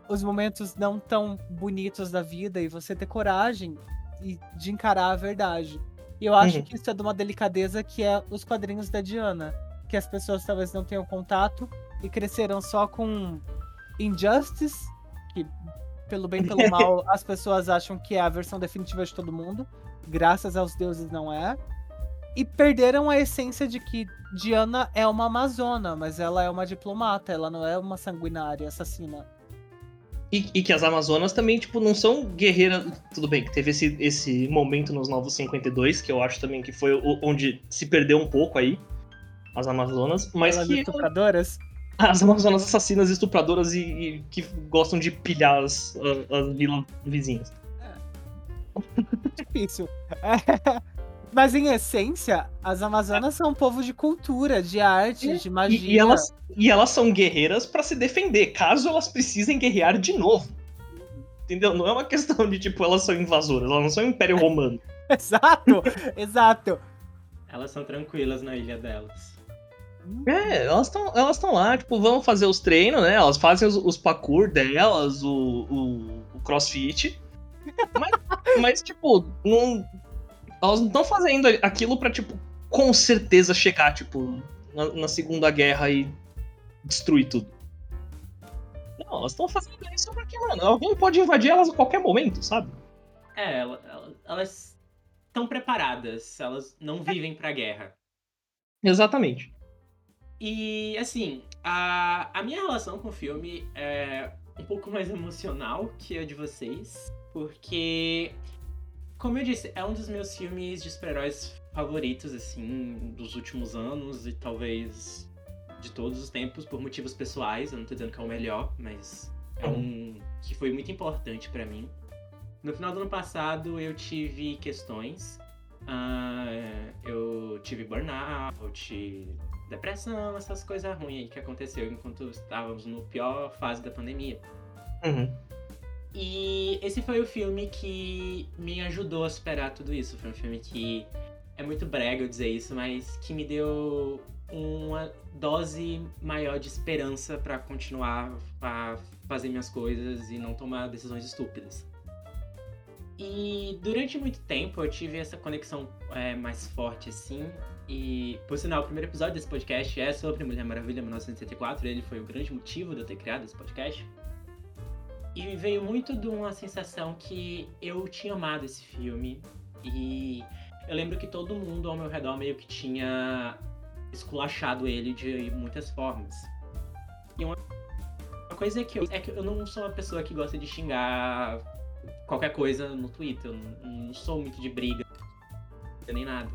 os momentos não tão bonitos da vida e você ter coragem de encarar a verdade. E eu acho uhum. que isso é de uma delicadeza que é os quadrinhos da Diana que as pessoas talvez não tenham contato e cresceram só com Injustice, que pelo bem pelo mal as pessoas acham que é a versão definitiva de todo mundo, graças aos deuses não é. E perderam a essência de que Diana é uma amazona, mas ela é uma diplomata, ela não é uma sanguinária assassina. E, e, que as Amazonas também, tipo, não são guerreiras. Tudo bem, que teve esse, esse momento nos Novos 52, que eu acho também que foi onde se perdeu um pouco aí as Amazonas, mas Elas que. Estupradoras? As Amazonas assassinas estupradoras e, e que gostam de pilhar as, as, as vilas vizinhas. É. Difícil. É. Mas em essência, as Amazonas são um povo de cultura, de arte, é. de magia. E, e, elas, e elas são guerreiras para se defender, caso elas precisem guerrear de novo. Entendeu? Não é uma questão de, tipo, elas são invasoras, elas não são o Império Romano. exato, exato. Elas são tranquilas na ilha delas. É, elas estão elas lá, tipo, vão fazer os treinos, né? Elas fazem os, os parkour delas, o, o, o crossfit. Mas, mas, tipo, não, elas não estão fazendo aquilo pra, tipo, com certeza chegar, tipo, na, na Segunda Guerra e destruir tudo. Não, elas estão fazendo isso porque, mano, alguém pode invadir elas a qualquer momento, sabe? É, elas estão preparadas, elas não vivem pra guerra. Exatamente. E, assim, a, a minha relação com o filme é um pouco mais emocional que a de vocês, porque, como eu disse, é um dos meus filmes de super-heróis favoritos, assim, dos últimos anos e talvez de todos os tempos, por motivos pessoais. Eu não tô dizendo que é o melhor, mas é um que foi muito importante para mim. No final do ano passado eu tive questões. Uh, eu tive burnout, depressão, essas coisas ruins aí que aconteceu enquanto estávamos no pior fase da pandemia. Uhum. E esse foi o filme que me ajudou a superar tudo isso. Foi um filme que é muito brega eu dizer isso, mas que me deu uma dose maior de esperança para continuar a fazer minhas coisas e não tomar decisões estúpidas. E durante muito tempo eu tive essa conexão é, mais forte assim. E, por sinal, o primeiro episódio desse podcast é sobre Mulher Maravilha 1974. Ele foi o grande motivo de eu ter criado esse podcast. E veio muito de uma sensação que eu tinha amado esse filme. E eu lembro que todo mundo ao meu redor meio que tinha esculachado ele de muitas formas. E uma, coisa é que, eu, é que eu não sou uma pessoa que gosta de xingar qualquer coisa no Twitter. Eu não, não sou muito de briga nem nada.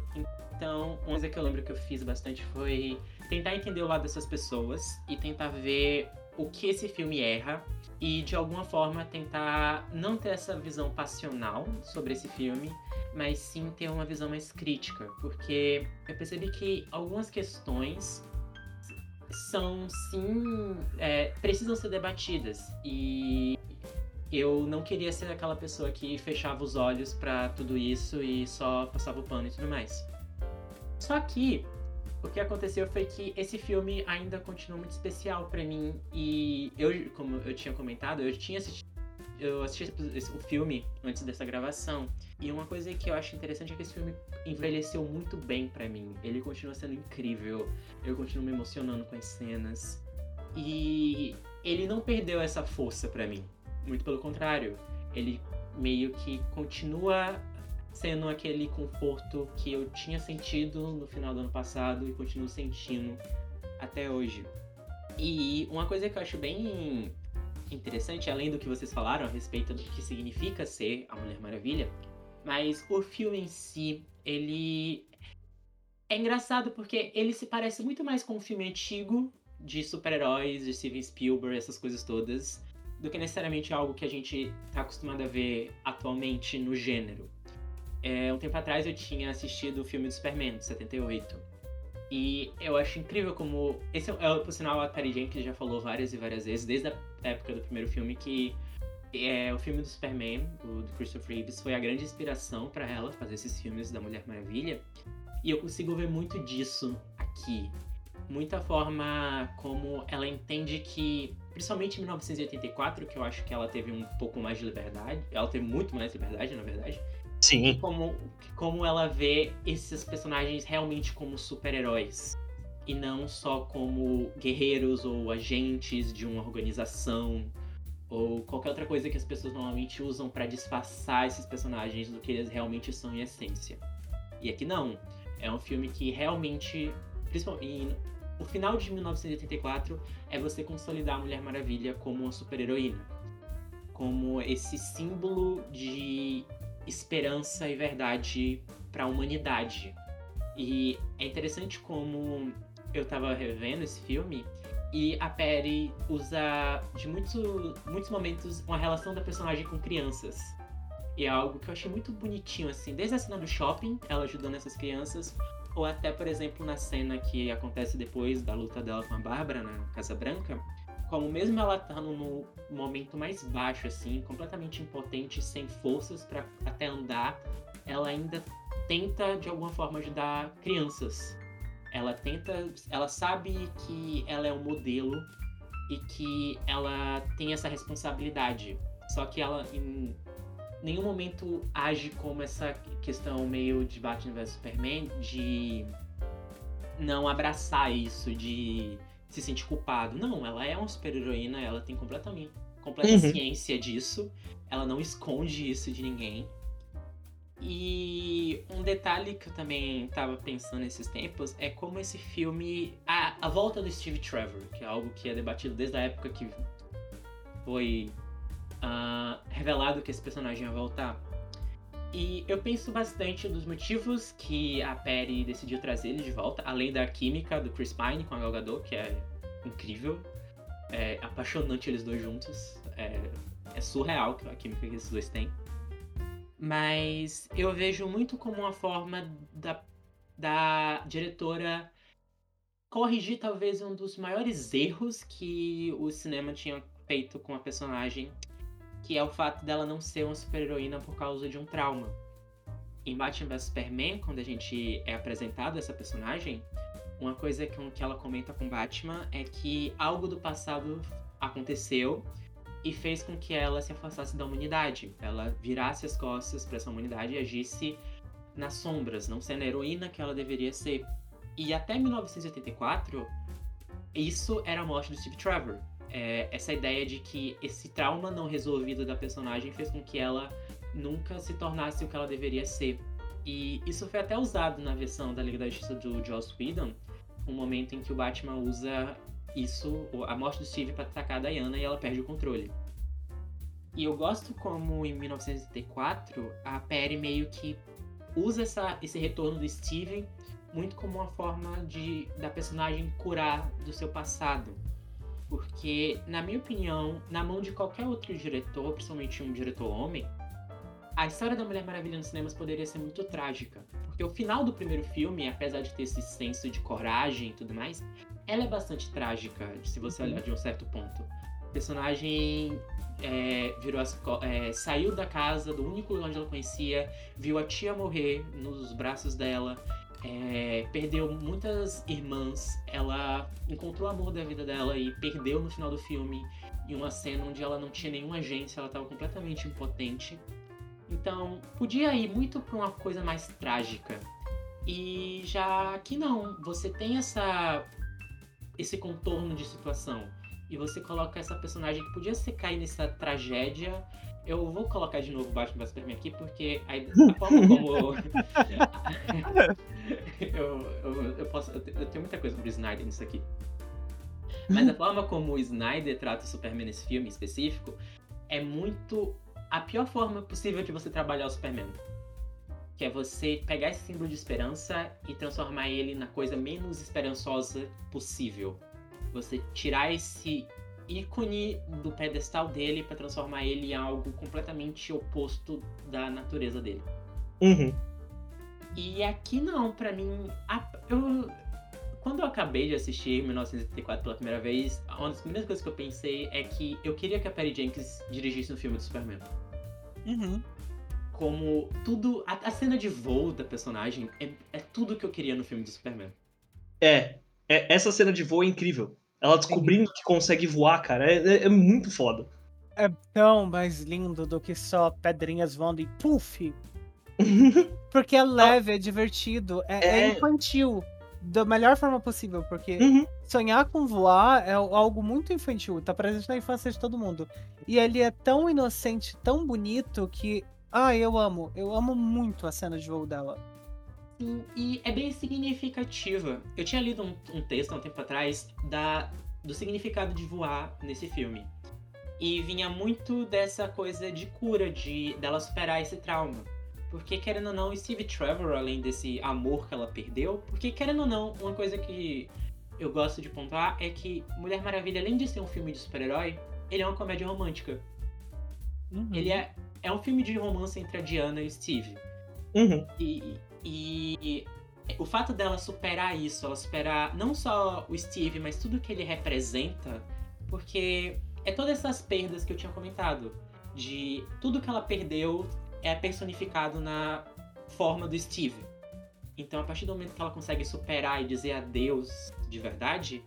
Então, uma coisa que eu lembro que eu fiz bastante foi tentar entender o lado dessas pessoas e tentar ver o que esse filme erra e de alguma forma tentar não ter essa visão passional sobre esse filme, mas sim ter uma visão mais crítica, porque eu percebi que algumas questões são sim é, precisam ser debatidas e eu não queria ser aquela pessoa que fechava os olhos para tudo isso e só passava o pano e tudo mais. Só que o que aconteceu foi que esse filme ainda continua muito especial para mim. E eu, como eu tinha comentado, eu tinha assistido eu assisti o filme antes dessa gravação. E uma coisa que eu acho interessante é que esse filme envelheceu muito bem para mim. Ele continua sendo incrível, eu continuo me emocionando com as cenas. E ele não perdeu essa força para mim. Muito pelo contrário, ele meio que continua sendo aquele conforto que eu tinha sentido no final do ano passado e continuo sentindo até hoje. E uma coisa que eu acho bem interessante, além do que vocês falaram a respeito do que significa ser a Mulher Maravilha, mas o filme em si, ele é engraçado porque ele se parece muito mais com um filme antigo de super-heróis, de Steven Spielberg, essas coisas todas, do que necessariamente algo que a gente está acostumado a ver atualmente no gênero. É, um tempo atrás eu tinha assistido o filme do Superman, de 78. E eu acho incrível como. Esse é, é por sinal, a Patty Jenkins já falou várias e várias vezes, desde a época do primeiro filme, que é, o filme do Superman, do, do Christopher Reeves, foi a grande inspiração para ela fazer esses filmes da Mulher Maravilha. E eu consigo ver muito disso aqui. Muita forma como ela entende que, principalmente em 1984, que eu acho que ela teve um pouco mais de liberdade, ela teve muito mais liberdade, na verdade Sim. Como, como ela vê esses personagens realmente como super-heróis. E não só como guerreiros ou agentes de uma organização. Ou qualquer outra coisa que as pessoas normalmente usam para disfarçar esses personagens do que eles realmente são em essência. E aqui não. É um filme que realmente. Principalmente. O final de 1984 é você consolidar a Mulher Maravilha como uma super-heroína. Como esse símbolo de esperança e verdade para a humanidade. E é interessante como eu tava revendo esse filme e a Perry usa de muito, muitos momentos uma relação da personagem com crianças. E é algo que eu achei muito bonitinho, assim, desde a cena do shopping, ela ajudando essas crianças, ou até, por exemplo, na cena que acontece depois da luta dela com a Bárbara na Casa Branca, como mesmo ela estando no momento mais baixo, assim, completamente impotente, sem forças para até andar, ela ainda tenta de alguma forma ajudar crianças. Ela tenta, ela sabe que ela é um modelo e que ela tem essa responsabilidade. Só que ela em nenhum momento age como essa questão meio de Batman vs Superman de não abraçar isso, de se sente culpado. Não, ela é uma super-heroína, ela tem completamente completa uhum. ciência disso. Ela não esconde isso de ninguém. E um detalhe que eu também estava pensando nesses tempos é como esse filme. A, a volta do Steve Trevor, que é algo que é debatido desde a época que foi uh, revelado que esse personagem ia voltar. E eu penso bastante dos motivos que a Perry decidiu trazer ele de volta, além da química do Chris Pine com a Gal Gadot, que é incrível. É apaixonante eles dois juntos. É, é surreal a química que esses dois têm. Mas eu vejo muito como uma forma da, da diretora corrigir talvez um dos maiores erros que o cinema tinha feito com a personagem, que é o fato dela não ser uma super-heroína por causa de um trauma. Em Batman vs Superman, quando a gente é apresentado essa personagem, uma coisa que ela comenta com Batman é que algo do passado aconteceu e fez com que ela se afastasse da humanidade. Ela virasse as costas para essa humanidade e agisse nas sombras, não sendo a heroína que ela deveria ser. E até 1984, isso era a morte do Steve Trevor. É, essa ideia de que esse trauma não resolvido da personagem fez com que ela nunca se tornasse o que ela deveria ser. E isso foi até usado na versão da Liga da Justiça do Joss Whedon, um momento em que o Batman usa isso, a morte do Steve para atacar a Diana e ela perde o controle. E eu gosto como em 1984 a Perry meio que usa essa, esse retorno do Steve muito como uma forma de da personagem curar do seu passado. Porque, na minha opinião, na mão de qualquer outro diretor, principalmente um diretor homem, a história da Mulher Maravilha nos cinemas poderia ser muito trágica. Porque o final do primeiro filme, apesar de ter esse senso de coragem e tudo mais, ela é bastante trágica, se você olhar de um certo ponto. O personagem é, virou as, é, saiu da casa, do único lugar onde ela conhecia, viu a tia morrer nos braços dela, é, perdeu muitas irmãs, ela encontrou o amor da vida dela e perdeu no final do filme, em uma cena onde ela não tinha nenhuma agência, ela estava completamente impotente. Então, podia ir muito para uma coisa mais trágica. E já aqui não, você tem essa esse contorno de situação e você coloca essa personagem que podia ser cair nessa tragédia. Eu vou colocar de novo Batman vs Superman aqui porque a, a forma como eu, eu, eu, posso eu tenho muita coisa sobre o Snyder nisso aqui. Mas a forma como o Snyder trata o Superman nesse filme em específico é muito a pior forma possível de você trabalhar o Superman. Que é você pegar esse símbolo de esperança e transformar ele na coisa menos esperançosa possível. Você tirar esse ícone do pedestal dele para transformar ele em algo completamente oposto da natureza dele. Uhum. E aqui não, para mim, a, eu, quando eu acabei de assistir 1984 pela primeira vez, uma das primeiras coisas que eu pensei é que eu queria que a Perry Jenkins dirigisse um filme do Superman. Uhum como tudo. A, a, cena de voo da personagem é, é, tudo que eu queria no filme do Superman. É, é essa cena de voo é incrível. Ela descobrindo que consegue voar, cara, é, é, é, muito foda. É tão mais lindo do que só pedrinhas voando e puff. porque é leve, é divertido, é, é, é infantil. Da melhor forma possível, porque uhum. sonhar com voar é algo muito infantil, tá presente na infância de todo mundo. E ele é tão inocente, tão bonito, que ah, eu amo. Eu amo muito a cena de voo dela. Sim, e é bem significativa. Eu tinha lido um, um texto há um tempo atrás da, do significado de voar nesse filme. E vinha muito dessa coisa de cura, de dela superar esse trauma. Porque, querendo ou não, Steve Trevor, além desse amor que ela perdeu, porque, querendo ou não, uma coisa que eu gosto de pontuar é que Mulher Maravilha, além de ser um filme de super-herói, ele é uma comédia romântica. Uhum. Ele é é um filme de romance entre a Diana e o Steve. Uhum. E, e, o fato dela superar isso, ela superar não só o Steve, mas tudo que ele representa, porque é todas essas perdas que eu tinha comentado. De tudo que ela perdeu é personificado na forma do Steve. Então, a partir do momento que ela consegue superar e dizer adeus de verdade,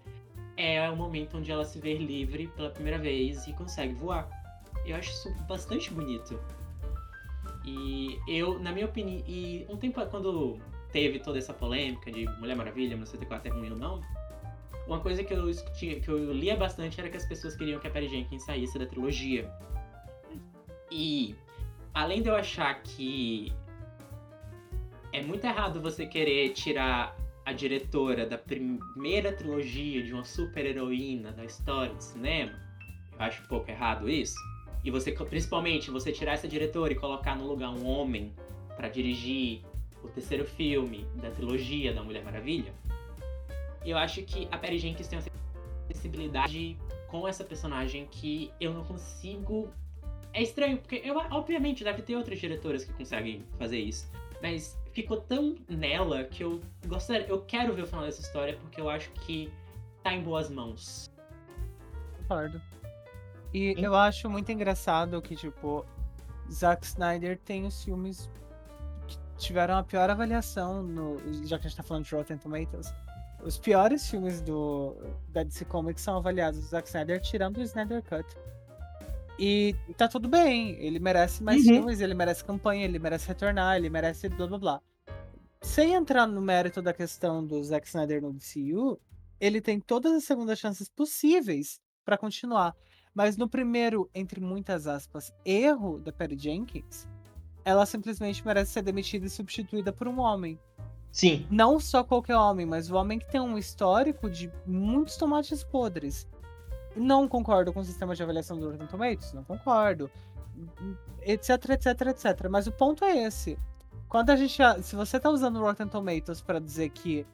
é o momento onde ela se vê livre pela primeira vez e consegue voar. Eu acho isso bastante bonito. E eu, na minha opinião, e um tempo quando teve toda essa polêmica de Mulher Maravilha, 1974 é ruim ou não, uma coisa que eu, que eu lia bastante era que as pessoas queriam que a Perry Jenkins saísse da trilogia. E além de eu achar que é muito errado você querer tirar a diretora da primeira trilogia de uma super heroína da história do cinema, eu acho um pouco errado isso e você, principalmente, você tirar essa diretora e colocar no lugar um homem para dirigir o terceiro filme da trilogia da Mulher Maravilha, eu acho que a Perry Jenkins tem uma sensibilidade com essa personagem que eu não consigo é estranho, porque eu, obviamente deve ter outras diretoras que conseguem fazer isso. Mas ficou tão nela que eu gostaria. Eu quero ver o final dessa história porque eu acho que tá em boas mãos. Concordo. E eu acho muito engraçado que, tipo, Zack Snyder tem os filmes que tiveram a pior avaliação no. Já que a gente tá falando de Rotten Tomatoes. Os piores filmes do, da DC Comics são avaliados do Zack Snyder, tirando o Snyder Cut. E tá tudo bem, ele merece mais Uhum. filmes, ele merece campanha, ele merece retornar, ele merece blá blá blá. Sem entrar no mérito da questão do Zack Snyder no DCU, ele tem todas as segundas chances possíveis pra continuar. Mas no primeiro, entre muitas aspas, erro da Perry Jenkins, ela simplesmente merece ser demitida e substituída por um homem. Sim. Não só qualquer homem, mas o homem que tem um histórico de muitos tomates podres. Não concordo com o sistema de avaliação do Rotten Tomatoes, não concordo. Etc, etc, etc. Mas o ponto é esse. Quando a gente. Se você tá usando o Rotten Tomatoes pra dizer que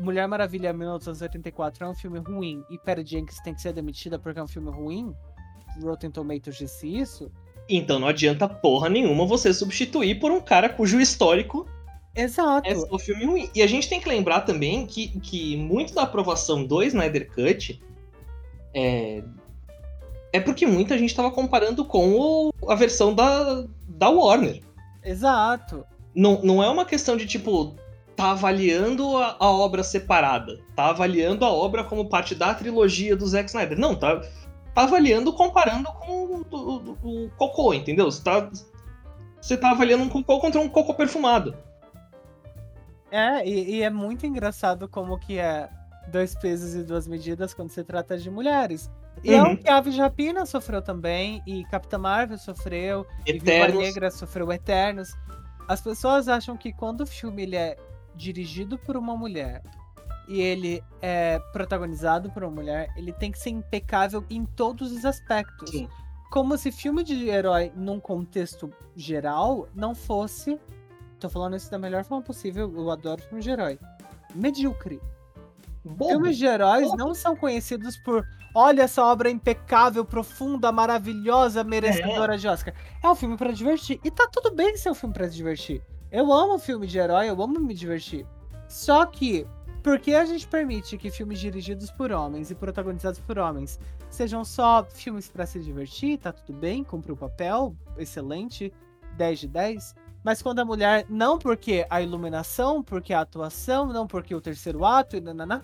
Mulher Maravilha 1984 é um filme ruim e Perry Jenkins tem que ser demitida porque é um filme ruim, Rotten Tomatoes disse isso, Então não adianta porra nenhuma você substituir por um cara cujo histórico exato. é só filme ruim. E a gente tem que lembrar também que, que muito da aprovação do Snyder Cut é. É porque muita gente tava comparando com o- a versão da, da Warner. Exato. Não, não é uma questão de, tipo, tá avaliando a, a obra separada. Tá avaliando a obra como parte da trilogia do Zack Snyder. Não, tá, tá avaliando comparando com o, o- o cocô, entendeu? Você tá, você tá avaliando um cocô contra um cocô perfumado. É, e, e é muito engraçado como que é dois pesos e duas medidas quando se trata de mulheres. E é Uhum. o que a Aves de Rapina sofreu também, e Capitã Marvel sofreu, e Viúva Eternos. Negra sofreu Eternos. As pessoas acham que quando o filme ele é dirigido por uma mulher e ele é protagonizado por uma mulher, ele tem que ser impecável em todos os aspectos. Sim. Como se filme de herói, num contexto geral, não fosse. Tô falando isso da melhor forma possível, eu adoro filme de herói. Medíocre. Bobo. Filmes de heróis Bobo. não são conhecidos por. Olha essa obra impecável, profunda, maravilhosa, merecedora de Oscar. É um filme pra divertir. E tá tudo bem ser um filme pra se divertir. Eu amo filme de herói, eu amo me divertir. Só que, por que a gente permite que filmes dirigidos por homens e protagonizados por homens sejam só filmes pra se divertir? Tá tudo bem, cumpre o papel, excelente, 10 de 10. Mas quando a mulher, não porque a iluminação, porque a atuação, não porque o terceiro ato e nananã.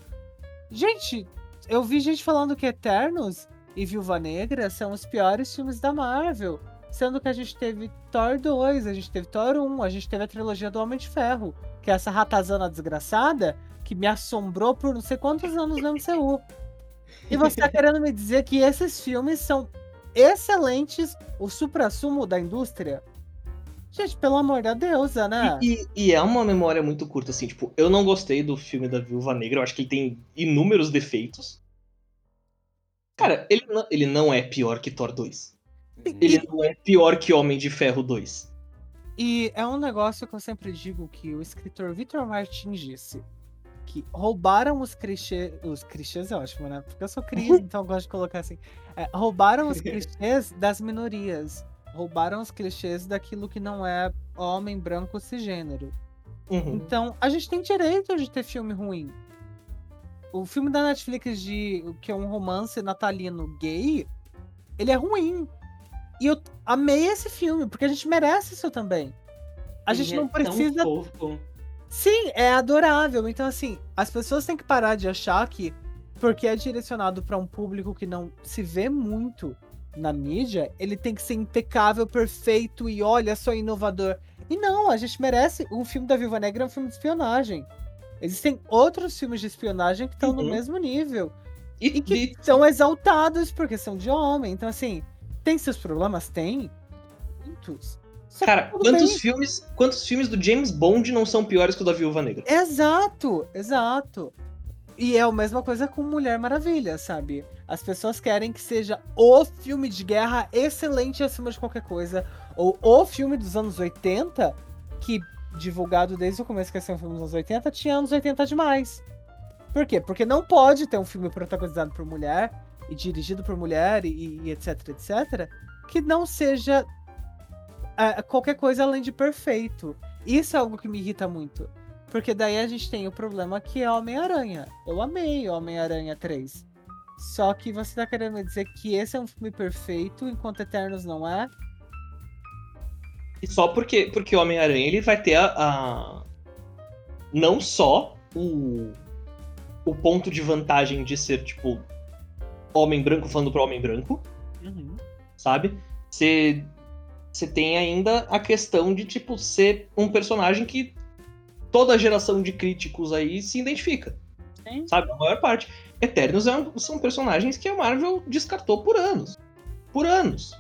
Gente, eu vi gente falando que Eternos e Viúva Negra são os piores filmes da Marvel. Sendo que a gente teve Thor 2, a gente teve Thor 1, a gente teve a trilogia do Homem de Ferro, que é essa ratazana desgraçada que me assombrou por não sei quantos anos no MCU. E você tá querendo me dizer que esses filmes são excelentes, o supra-sumo da indústria? Gente, pelo amor da deusa, né? E, e é uma memória muito curta, assim, tipo, eu não gostei do filme da Viúva Negra, eu acho que ele tem inúmeros defeitos. Cara, ele não, ele não é pior que Thor 2. Ele não é pior que Homem de Ferro 2. E é um negócio que eu sempre digo que o escritor Victor Martins disse. Que roubaram os clichês. Os clichês é ótimo, né? Porque eu sou Cris, então eu gosto de colocar assim. É, roubaram os clichês das minorias. Roubaram os clichês daquilo que não é homem branco cisgênero. Uhum. Então, a gente tem direito de ter filme ruim. O filme da Netflix de que é um romance natalino gay, ele é ruim. E eu amei esse filme, porque a gente merece isso também. A Ele gente é não tão precisa. fofo. Sim, é adorável. Então, assim, as pessoas têm que parar de achar que porque é direcionado pra um público que não se vê muito na mídia, ele tem que ser impecável, perfeito e olha só inovador. E não, a gente merece. O filme da Viúva Negra é um filme de espionagem. Existem outros filmes de espionagem que estão no Uhum. mesmo nível. E, E que e- são exaltados porque são de homem. Então, assim, tem seus problemas? Tem. Muitos. Cara, quantos bem. filmes, quantos filmes do James Bond não são piores que o da Viúva Negra? Exato, exato. E é a mesma coisa com Mulher Maravilha, sabe? As pessoas querem que seja o filme de guerra excelente acima de qualquer coisa. Ou o filme dos anos 80, que, divulgado desde o começo que ia ser um filme dos anos 80, tinha anos 80 demais. Por quê? Porque não pode ter um filme protagonizado por mulher e dirigido por mulher e, e etc, etc. que não seja é, qualquer coisa além de perfeito. Isso é algo que me irrita muito. Porque daí a gente tem o problema que é Homem-Aranha. Eu amei Homem-Aranha 3. Só que você tá querendo me dizer que esse é um filme perfeito, enquanto Eternos não é? E só porque, porque Homem-Aranha ele vai ter a, a, Não só o. O ponto de vantagem de ser, tipo, homem branco falando pro homem branco. Uhum. Sabe? Você. Você tem ainda a questão de, tipo, ser um personagem que toda geração de críticos aí se identifica. Sim. Sabe? A maior parte. Eternos é um- são personagens que a Marvel descartou por anos. Por anos.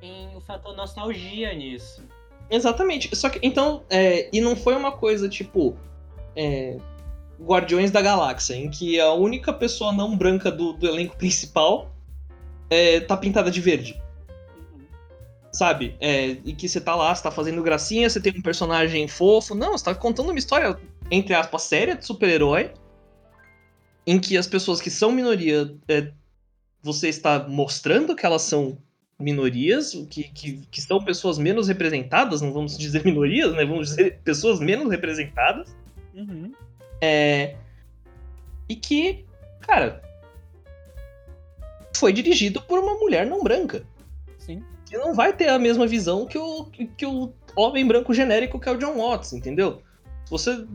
Tem o fator nostalgia nisso. Exatamente. Só que, então, é, e não foi uma coisa tipo. é, Guardiões da Galáxia, em que a única pessoa não branca do, do elenco principal é, tá pintada de verde. Sabe? É, e que você tá lá, você tá fazendo gracinha, você tem um personagem fofo. Não, você tá contando uma história, entre aspas, séria de super-herói. Em que as pessoas que são minoria. é, você está mostrando que elas são minorias, que, que, que são pessoas menos representadas, não vamos dizer minorias, né? Vamos dizer pessoas menos representadas. Uhum. É, e que, cara, foi dirigido por uma mulher não branca. Sim. Que não vai ter a mesma visão que o, que, o homem branco genérico que é o John Watts, entendeu? Se você,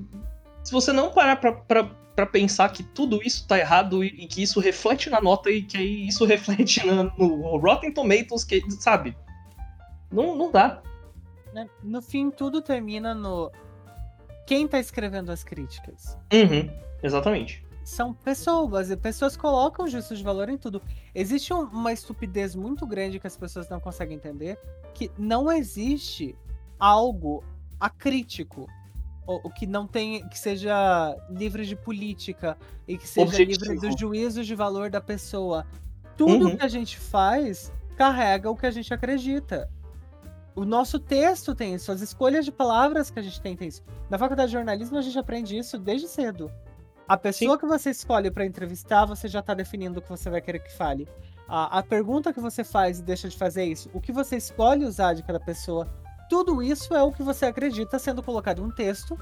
se você não parar pra, pra, pra pensar que tudo isso tá errado e, e que isso reflete na nota e que aí isso reflete na- no Rotten Tomatoes, que, sabe? Não, não dá. Né? No fim, tudo termina no. Quem tá escrevendo as críticas? Uhum, exatamente. São pessoas, e pessoas colocam juízo de valor em tudo. Existe um- uma estupidez muito grande que as pessoas não conseguem entender, que não existe algo acrítico, ou, ou que não tem, que seja livre de política e que seja livre Objetivo. dos juízos de valor da pessoa. Tudo Uhum. que a gente faz carrega o que a gente acredita. O nosso texto tem isso, as escolhas de palavras que a gente tem tem isso. Na faculdade de jornalismo a gente aprende isso desde cedo. A pessoa que você escolhe para entrevistar, você já tá definindo o que você vai querer que fale. A, a pergunta que você faz e deixa de fazer é isso. O que você escolhe usar de cada pessoa, tudo isso é o que você acredita sendo colocado em um texto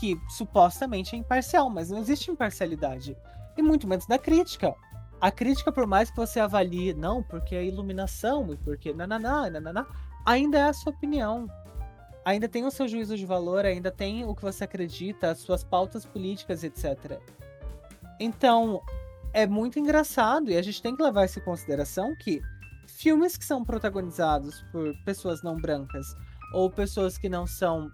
que supostamente é imparcial, mas não existe imparcialidade. E muito menos da crítica. A crítica, por mais que você avalie, não, porque a iluminação e porque nananá, nananá, ainda é a sua opinião. Ainda tem o seu juízo de valor, ainda tem o que você acredita, as suas pautas políticas, etc. Então, é muito engraçado e a gente tem que levar isso em consideração que filmes que são protagonizados por pessoas não brancas ou pessoas que não são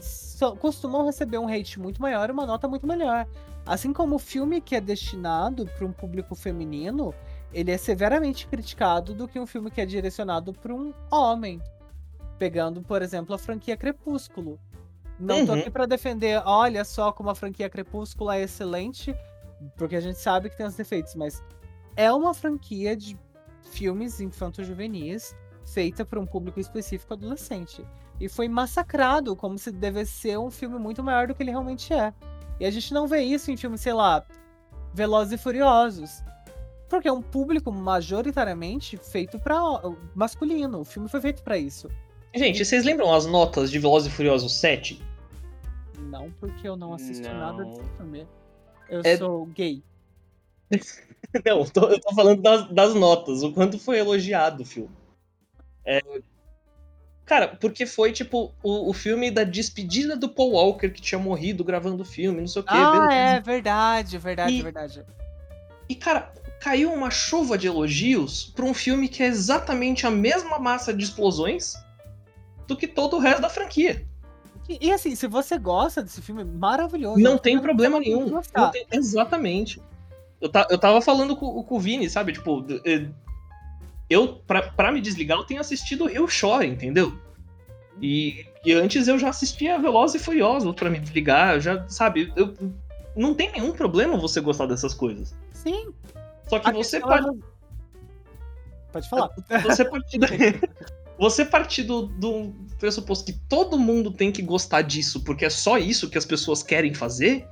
so- costumam receber um hate muito maior e uma nota muito melhor. Assim como o filme que é destinado para um público feminino, ele é severamente criticado do que um filme que é direcionado para um homem. Pegando, por exemplo, a franquia Crepúsculo. Não tô Uhum. aqui para defender, olha só como a franquia Crepúsculo é excelente, porque a gente sabe que tem os defeitos, mas é uma franquia de filmes infanto-juvenis feita para um público específico adolescente. E foi massacrado como se devesse ser um filme muito maior do que ele realmente é. E a gente não vê isso em filmes, sei lá, Velozes e Furiosos. Porque é um público majoritariamente feito para masculino. O filme foi feito para isso. Gente, vocês lembram as notas de Velozes e Furiosos 7? Não porque eu não assisto nada Não. desse filme. Eu É- sou gay. Não, eu tô, eu tô falando das, das notas, o quanto foi elogiado o filme. É, Cara, porque foi tipo o, o filme da despedida do Paul Walker que tinha morrido gravando o filme, não sei o quê. Ah, beleza. é verdade, verdade, E- verdade. E, cara, caiu uma chuva de elogios pra um filme que é exatamente a mesma massa de explosões do que todo o resto da franquia. E, e assim, se você gosta desse filme, maravilhoso. Não tem problema nenhum. tem- Exatamente. Eu, ta- eu tava falando com, com o Vini, sabe? Tipo, eh, eu, pra, pra me desligar, eu tenho assistido Eu Choro, entendeu? E, e antes eu já assistia Velozes e Furiosos pra me desligar, já, sabe? Eu, não tem nenhum problema você gostar dessas coisas. Sim. Só que a você é pode, não- Pode falar. você partir da- você partir do, do pressuposto que todo mundo tem que gostar disso, porque é só isso que as pessoas querem fazer,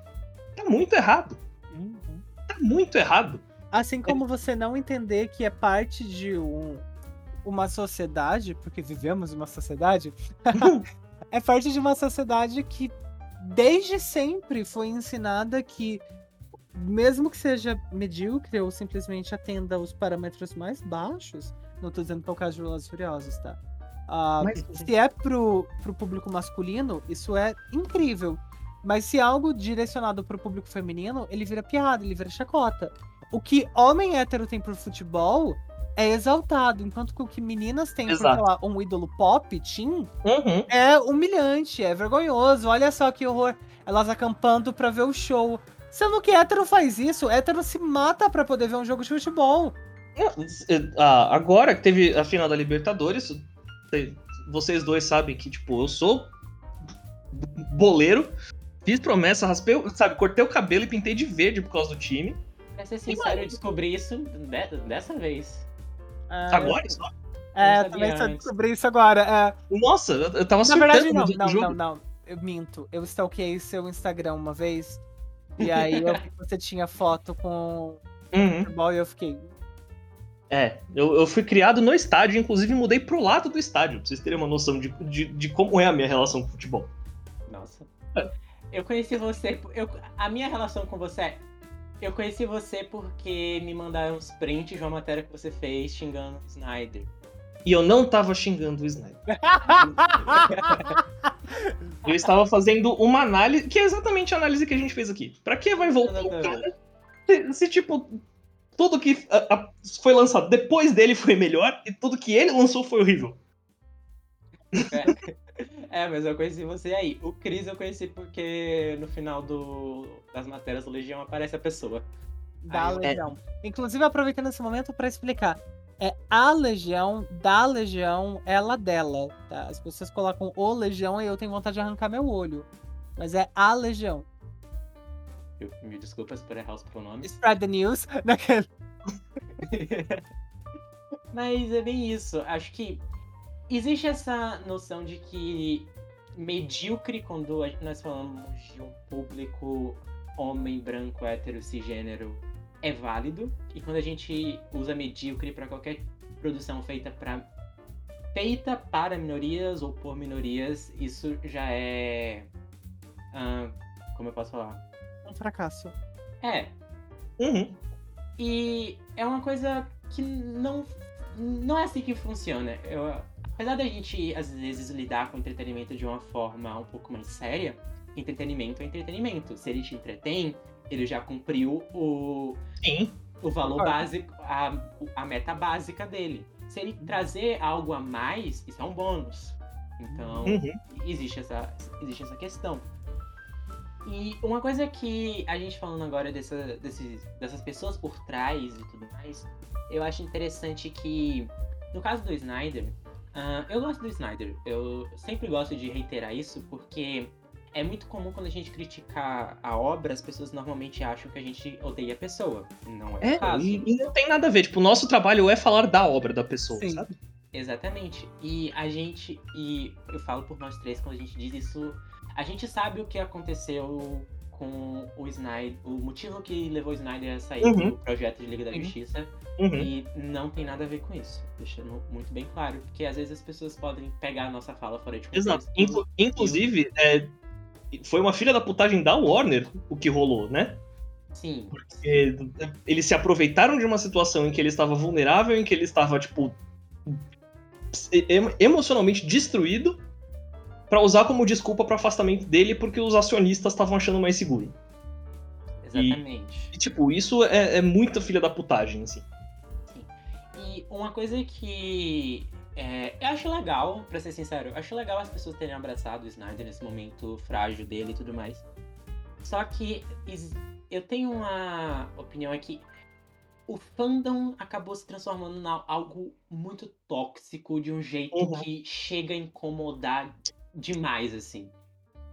tá muito errado. Uhum. Tá muito errado. Assim como você não entender que é parte de um, uma sociedade, porque vivemos em uma sociedade, é parte de uma sociedade que desde sempre foi ensinada que, mesmo que seja medíocre ou simplesmente atenda os parâmetros mais baixos, não tô dizendo que é o caso de Velozes Furiosos, tá? Ah, Mas- se é pro, pro público masculino, isso é incrível. Mas se é algo direcionado pro público feminino, ele vira piada, ele vira chacota. O que homem hétero tem pro futebol é exaltado, enquanto que o que meninas têm por, Exato. sei lá, um ídolo pop, teen, Uhum. é humilhante, é vergonhoso. Olha só que horror. Elas acampando pra ver o show. Sendo que hétero faz isso, hétero se mata pra poder ver um jogo de futebol. Ah, agora que teve a final da Libertadores, cê- vocês dois sabem que, tipo, eu sou boleiro, fiz promessa, raspei, o- sabe, cortei o cabelo e pintei de verde por causa do time. Pra ser sincero, eu descobri isso de- dessa vez. É, Agora só. É, Eu também antes. descobri isso agora. é. Nossa, eu, tava Na verdade, não, não, não, não. Eu minto. Eu stalkeei seu Instagram uma vez. E aí eu vi que você tinha foto com Uhum. futebol e eu fiquei. É, eu, eu fui criado no estádio, inclusive mudei pro lado do estádio, pra vocês terem uma noção de, de, de como é a minha relação com o futebol. Nossa. É. Eu conheci você. Eu, a minha relação com você é. Eu conheci você porque me mandaram uns prints de uma matéria que você fez xingando o Snyder. E eu não tava xingando o Snyder. Eu estava fazendo uma análise, que é exatamente a análise que a gente fez aqui. Pra que vai voltar o cara se, se, tipo, tudo que a- a- foi lançado depois dele foi melhor e tudo que ele lançou foi horrível? É, mas eu conheci você aí. O Chris eu conheci porque no final do, das matérias do Legião aparece a pessoa. Da Aí Legião. Inclusive, aproveitando esse momento pra explicar. É a Legião, da Legião, ela dela, tá? As pessoas colocam o Legião e eu tenho vontade de arrancar meu olho. Mas é a Legião. Eu, me desculpas por errar os pronomes. Spread the news. Naquele- Mas é bem isso. Acho que existe essa noção de que medíocre quando nós falamos de um público homem, branco, hétero, cisgênero é válido. E quando a gente usa medíocre para qualquer produção feita para feita para minorias ou por minorias, isso já é como eu posso falar? Um fracasso. É, Uhum. e é uma coisa que não, não é assim que funciona. Eu, apesar da gente, às vezes, lidar com entretenimento de uma forma um pouco mais séria, entretenimento é entretenimento. Se ele te entretém, ele já cumpriu o, Sim. o valor Concordo. básico, a, a meta básica dele. Se ele trazer algo a mais, isso é um bônus. Então, Uhum. existe essa, existe essa questão. E uma coisa que a gente falando agora dessa, desses, dessas pessoas por trás e tudo mais, eu acho interessante que, no caso do Snyder, ah, eu gosto do Snyder. Eu sempre gosto de reiterar isso porque é muito comum quando a gente critica a obra, as pessoas normalmente acham que a gente odeia a pessoa. Não é, o É, caso. e, e não tem nada a ver. Tipo, o nosso trabalho é falar da obra da pessoa, Sim. sabe? Exatamente. E a gente, e eu falo por nós três quando a gente diz isso, a gente sabe o que aconteceu com o Snyder, o motivo que levou o Snyder a sair Uhum. do projeto de Liga da Uhum. Justiça, Uhum. e não tem nada a ver com isso. Deixando muito bem claro, porque às vezes as pessoas podem pegar a nossa fala fora de contexto. Exato. Inclu- inclusive, é, foi uma filha da putagem da Warner o que rolou, né? Sim, Porque eles se aproveitaram de uma situação em que ele estava vulnerável, em que ele estava, tipo, em- emocionalmente destruído, pra usar como desculpa para afastamento dele porque os acionistas estavam achando mais seguro. exatamente. E, tipo, isso é, é muita filha da putagem, assim. E uma coisa que é, eu acho legal, pra ser sincero, eu acho legal as pessoas terem abraçado o Snyder nesse momento frágil dele e tudo mais. Só que eu tenho uma opinião aqui. O fandom acabou se transformando em algo muito tóxico de um jeito Uhum. que chega a incomodar demais, assim.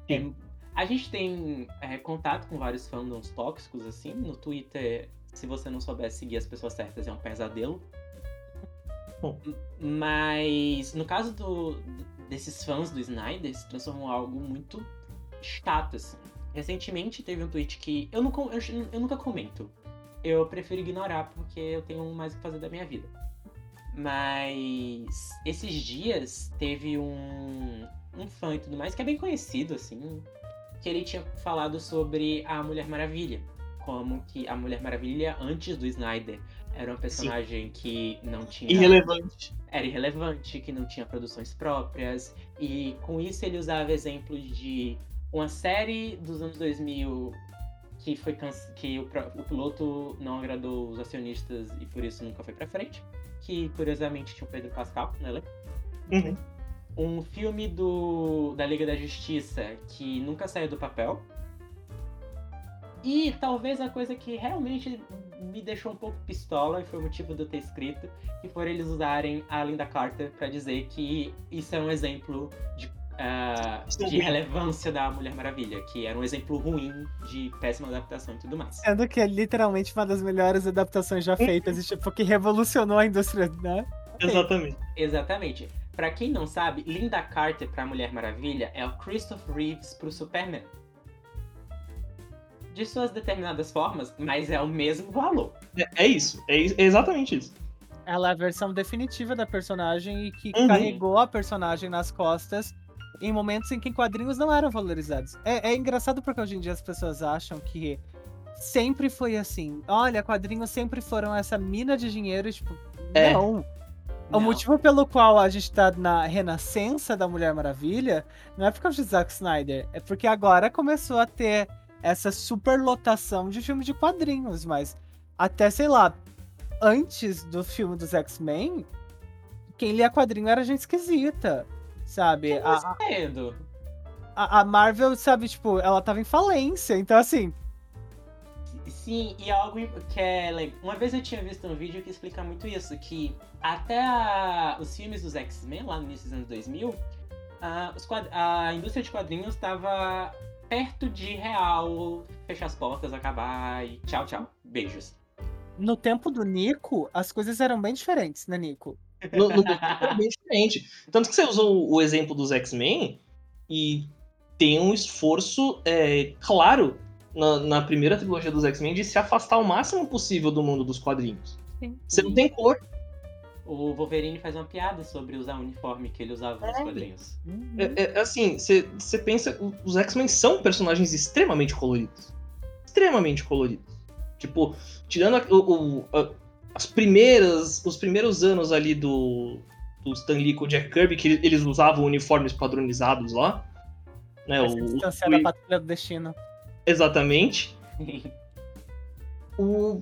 Sim. É, a gente tem é, contato com vários fandoms tóxicos, assim. No Twitter, se você não souber seguir as pessoas certas, é um pesadelo. Mas no caso do, desses fãs do Snyder, se transformou algo muito chato, assim. Recentemente teve um tweet que eu, não, eu, eu nunca comento. eu prefiro ignorar porque eu tenho mais o que fazer da minha vida. Mas esses dias teve um, um fã e tudo mais que é bem conhecido, assim, que ele tinha falado sobre a Mulher Maravilha. Como que a Mulher Maravilha, antes do Snyder, era uma personagem Sim. que não tinha. Irrelevante. Era irrelevante, que não tinha produções próprias. E com isso ele usava exemplos de uma série dos anos 2000 que foi que o, o piloto não agradou os acionistas e por isso nunca foi para frente. Que curiosamente tinha o Pedro Pascal né? Uhum. Um filme do, da Liga da Justiça que nunca saiu do papel. E talvez a coisa que realmente me deixou um pouco pistola e foi o motivo de eu ter escrito, que foi eles usarem a Linda Carter para dizer que isso é um exemplo de uh, de relevância da Mulher Maravilha, que era um exemplo ruim de péssima adaptação e tudo mais. Sendo que é literalmente uma das melhores adaptações já feitas, e tipo, que revolucionou a indústria, né? Exatamente. Exatamente. Pra quem não sabe, Linda Carter pra Mulher Maravilha é o Christopher Reeves pro Superman. De suas determinadas formas, mas é o mesmo valor. É, é isso, é, é exatamente isso. Ela é a versão definitiva da personagem e que uhum. carregou a personagem nas costas em momentos em que quadrinhos não eram valorizados. É, é engraçado porque hoje em dia as pessoas acham que sempre foi assim. Olha, quadrinhos sempre foram essa mina de dinheiro, tipo, é. não. Não. O motivo pelo qual a gente tá na renascença da Mulher Maravilha não é por causa de Zack Snyder, é porque agora começou a ter essa superlotação de filmes de quadrinhos, mas até, sei lá, antes do filme dos X-Men, quem lia quadrinho era gente esquisita. Sabe? A, a, a Marvel, sabe, tipo, ela tava em falência, então assim. Sim, e algo que é. Uma vez eu tinha visto um vídeo que explica muito isso, que até a, os filmes dos X-Men, lá no início dos anos 2000, a, os a indústria de quadrinhos estava perto de real fechar as portas, acabar e tchau, tchau. Beijos. No tempo do Nico, as coisas eram bem diferentes, né, Nico? No, no é bem diferente. Tanto que você usou o exemplo dos X-Men e tem um esforço é, claro na, na, primeira trilogia dos X-Men de se afastar o máximo possível do mundo dos quadrinhos. Sim. Você não tem cor. O Wolverine faz uma piada sobre usar o uniforme que ele usava nos é. quadrinhos. Uhum. É, é, assim, você pensa. Os X-Men são personagens extremamente coloridos. Extremamente coloridos. Tipo, tirando a, o, a, as primeiras, os primeiros anos ali do, do Stan Lee com o Jack Kirby, que eles usavam uniformes padronizados lá. Né, o, o, da Patrulha do Destino. Exatamente. o,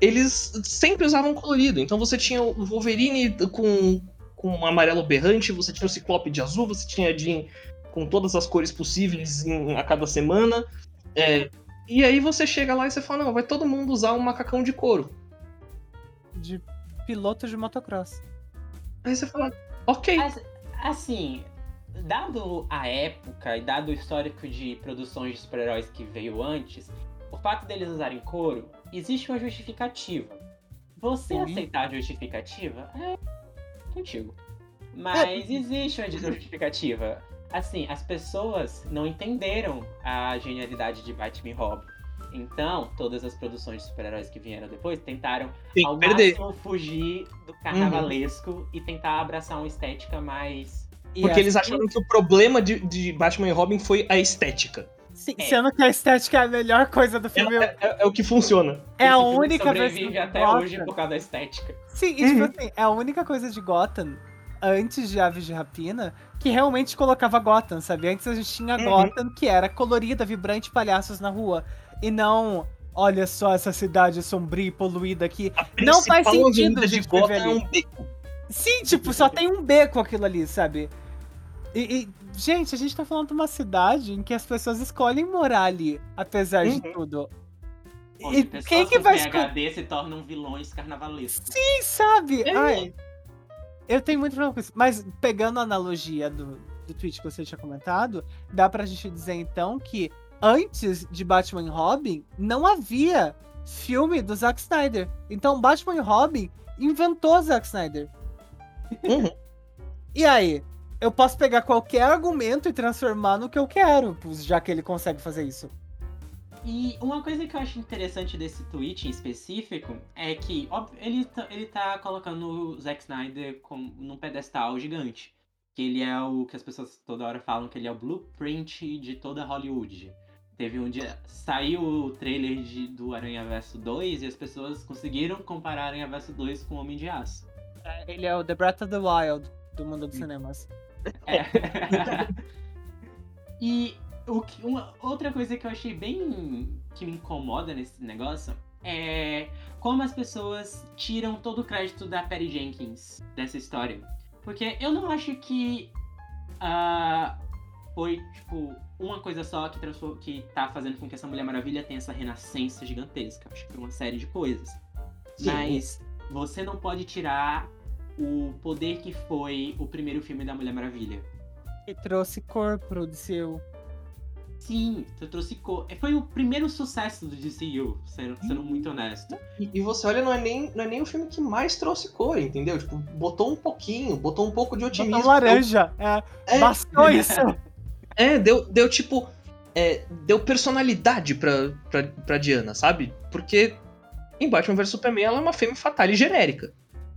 eles sempre usavam colorido. Então você tinha o Wolverine com, com um amarelo berrante, você tinha o Ciclope de azul, você tinha a Jean com todas as cores possíveis em, a cada semana. É, e aí você chega lá e você fala, não, vai todo mundo usar um macacão de couro de piloto de motocross. Aí você fala, ok. Assim, dado a época e dado o histórico de produções de super-heróis que veio antes, o fato deles usarem couro, existe uma justificativa. Você aceitar a justificativa é contigo. Mas é. existe uma justificativa. Assim, as pessoas não entenderam a genialidade de Batman e Robin. Então, todas as produções de super-heróis que vieram depois tentaram Sim, ao perder. máximo fugir do carnavalesco uhum. e tentar abraçar uma estética mais. Porque eles acharam que o problema de, de, Batman e Robin foi a estética. Sim, é. sendo que a estética é a melhor coisa do filme. É, é, é o que funciona. É a única vez que até Gotham. hoje por causa da estética. Sim, e tipo uhum. assim, é a única coisa de Gotham, antes de Aves de Rapina, que realmente colocava Gotham, sabe? Antes a gente tinha uhum. Gotham, que era colorida, vibrante, palhaços na rua e não olha só essa cidade sombria e poluída aqui. Não faz sentido de Gotham é um beco. Sim, tipo, só tem um beco aquilo ali, sabe? E, e, gente, a gente tá falando de uma cidade em que as pessoas escolhem morar ali, apesar uhum. de tudo. e quem que vai escolher? se tornam vilões carnavalescos. Sim, sabe? É. Ai, eu tenho muito problema com isso. Mas pegando a analogia do, do tweet que você tinha comentado, dá pra gente dizer então que antes de Batman e Robin, não havia filme do Zack Snyder. Então, Batman e Robin inventou Zack Snyder. Uhum. e aí? Eu posso pegar qualquer argumento e transformar no que eu quero, já que ele consegue fazer isso. E uma coisa que eu acho interessante desse tweet em específico é que óbvio, ele, tá, ele tá colocando o Zack Snyder como, num pedestal gigante. Que ele é o que as pessoas toda hora falam que ele é o blueprint de toda Hollywood. Teve um dia. Saiu o trailer de, do Aranha Verso 2 e as pessoas conseguiram comparar Aranha Verso 2 com Homem de Aço. É, Ele é o The Breath of the Wild do mundo dos cinemas. É. e o que, uma, outra coisa que eu achei bem. que me incomoda nesse negócio é como as pessoas tiram todo o crédito da Perry Jenkins dessa história. Porque eu não acho que ah, foi, tipo, uma coisa só que, que tá fazendo com que essa Mulher Maravilha tenha essa renascença gigantesca. Acho que foi uma série de coisas. Sim. Mas você não pode tirar o poder que foi o primeiro filme da Mulher Maravilha. E trouxe cor pro DCU. Sim, tu trouxe cor. Foi o primeiro sucesso do DCU, sendo, sendo muito honesto. E, e você olha, não é, nem, não é nem o filme que mais trouxe cor, entendeu? Tipo, botou um pouquinho, botou um pouco de otimismo. Botou laranja. É, É, bastou isso. É, deu, deu tipo. é, deu personalidade pra, pra, pra Diana, sabe? Porque em Batman vs Superman ela é uma fêmea fatale genérica.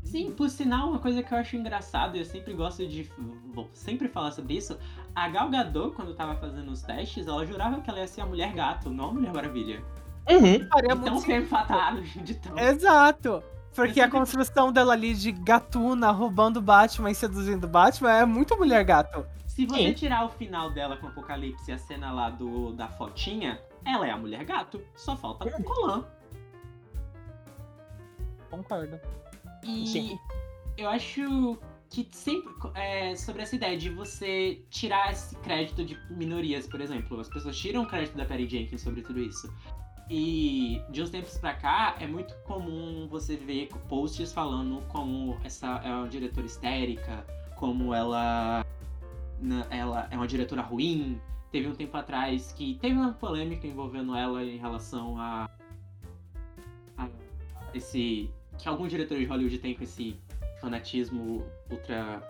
Sim, por sinal, uma coisa que eu acho engraçado, e eu sempre gosto de. Vou sempre falar sobre isso. A Gal Gadot, quando tava fazendo os testes, ela jurava que ela ia ser a mulher gato, não a Mulher Maravilha. Uhum. Faria então muito sentido. fatal de tão. Exato. Porque a construção dela ali de gatuna roubando Batman e seduzindo Batman é muito mulher gato. Se você Sim. tirar o final dela com o Apocalipse e a cena lá do, da fotinha, ela é a mulher gato. Só falta o colã. Concordo. E Sim. eu acho que sempre é, sobre essa ideia de você tirar esse crédito de minorias, por exemplo. As pessoas tiram o crédito da Perry Jenkins sobre tudo isso. E de uns tempos pra cá é muito comum você ver posts falando como essa é uma diretora histérica, como ela, na- ela é uma diretora ruim. Teve um tempo atrás que teve uma polêmica envolvendo ela em relação a, a esse que alguns diretores de Hollywood têm com esse fanatismo ultra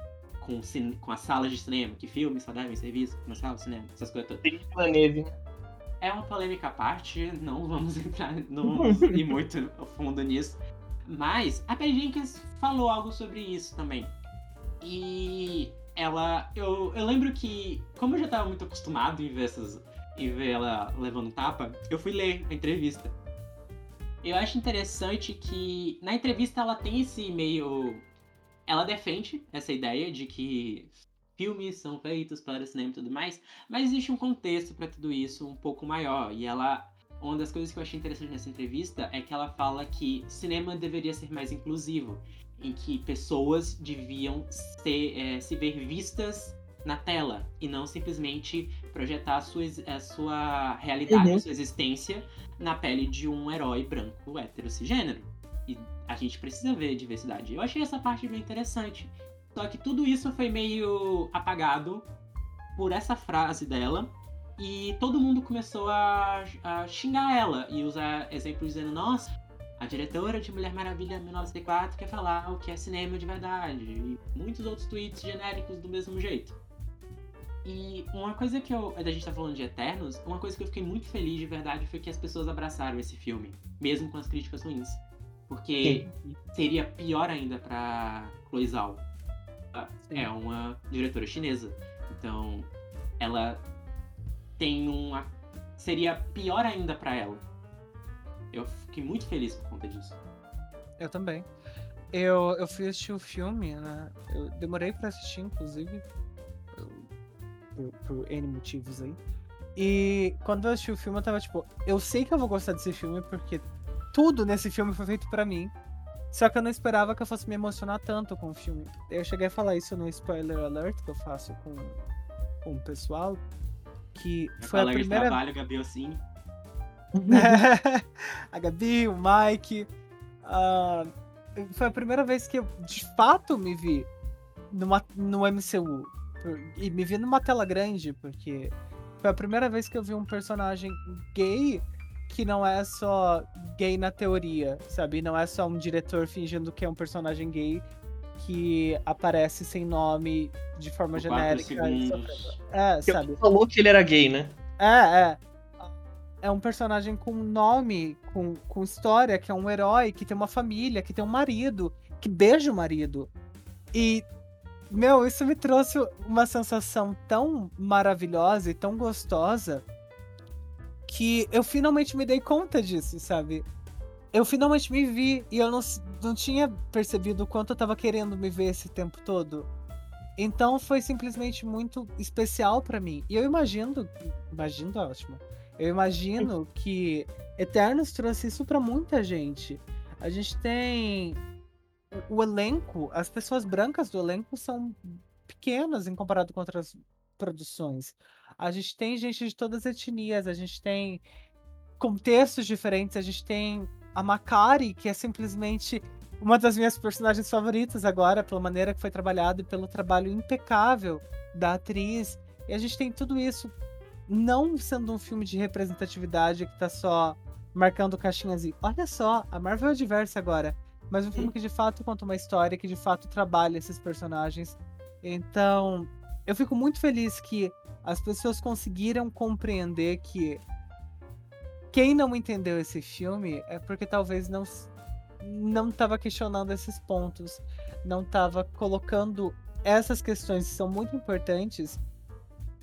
com, com as salas de cinema, que filmes só devem ser vistos na sala de cinema, essas coisas todas. Na neve. É uma polêmica à parte, não vamos entrar, não vamos ir muito a fundo nisso. Mas a Perry Jenkins falou algo sobre isso também. E ela. Eu, eu lembro que, como eu já tava muito acostumado em ver, essas, em ver ela levando tapa, eu fui ler a entrevista. Eu acho interessante que na entrevista ela tem esse meio. Ela defende essa ideia de que filmes são feitos para o cinema e tudo mais, mas existe um contexto para tudo isso um pouco maior. E ela. Uma das coisas que eu achei interessante nessa entrevista é que ela fala que cinema deveria ser mais inclusivo, em que pessoas deviam ser, é, se ver vistas na tela e não simplesmente projetar a sua, a sua realidade, Uhum. a sua existência na pele de um herói branco hétero cisgênero. E a gente precisa ver diversidade. Eu achei essa parte bem interessante. Só que tudo isso foi meio apagado por essa frase dela. E todo mundo começou a, a xingar ela e usar exemplos dizendo: Nossa, a diretora de Mulher Maravilha 1904 quer falar o que é cinema de verdade. E muitos outros tweets genéricos do mesmo jeito. E uma coisa que eu. A gente tá falando de Eternos, uma coisa que eu fiquei muito feliz de verdade foi que as pessoas abraçaram esse filme, mesmo com as críticas ruins. Porque seria pior ainda pra Chloe Zhao. Sim. É uma diretora chinesa. Então, ela tem uma. Seria pior ainda pra ela. Eu fiquei muito feliz por conta disso. Eu também. Eu, eu fui assistir o filme, né? Eu demorei pra assistir, inclusive. Eu- Por, por N motivos aí. E quando eu assisti o filme, eu tava tipo, eu sei que eu vou gostar desse filme porque tudo nesse filme foi feito pra mim. Só que eu não esperava que eu fosse me emocionar tanto com o filme. Eu cheguei a falar isso no spoiler alert que eu faço com, com o pessoal. Que Meu foi a de primeira trabalho, Gabi Ossini. a Gabi, o Mike. ah, foi a primeira vez que eu de fato me vi numa, no MCU. E me vi numa tela grande, porque foi a primeira vez que eu vi um personagem gay que não é só gay na teoria, sabe? Não é só um diretor fingindo que é um personagem gay que aparece sem nome de forma genérica. É, Que sabe? falou que ele era gay, né? É, é. é um personagem com nome, com, com história, que é um herói, que tem uma família, que tem um marido, que beija o marido. E, meu, isso me trouxe uma sensação tão maravilhosa e tão gostosa que eu finalmente me dei conta disso, sabe? Eu finalmente me vi e eu não, não tinha percebido o quanto eu tava querendo me ver esse tempo todo. Então foi simplesmente muito especial para mim. E eu imagino, imagino ótimo. Eu imagino que Eternos trouxe isso para muita gente. A gente tem o elenco, as pessoas brancas do elenco são pequenas em comparado com outras produções. A gente tem gente de todas as etnias, a gente tem contextos diferentes, a gente tem a Makari, que é simplesmente uma das minhas personagens favoritas agora, pela maneira que foi trabalhado e pelo trabalho impecável da atriz. E a gente tem tudo isso não sendo um filme de representatividade que tá só marcando caixinhas e olha só, a Marvel é diversa agora, mas um filme que de fato conta uma história, que de fato trabalha esses personagens. Então, eu fico muito feliz que as pessoas conseguiram compreender que quem não entendeu esse filme é porque talvez não não estava questionando esses pontos, não estava colocando essas questões que são muito importantes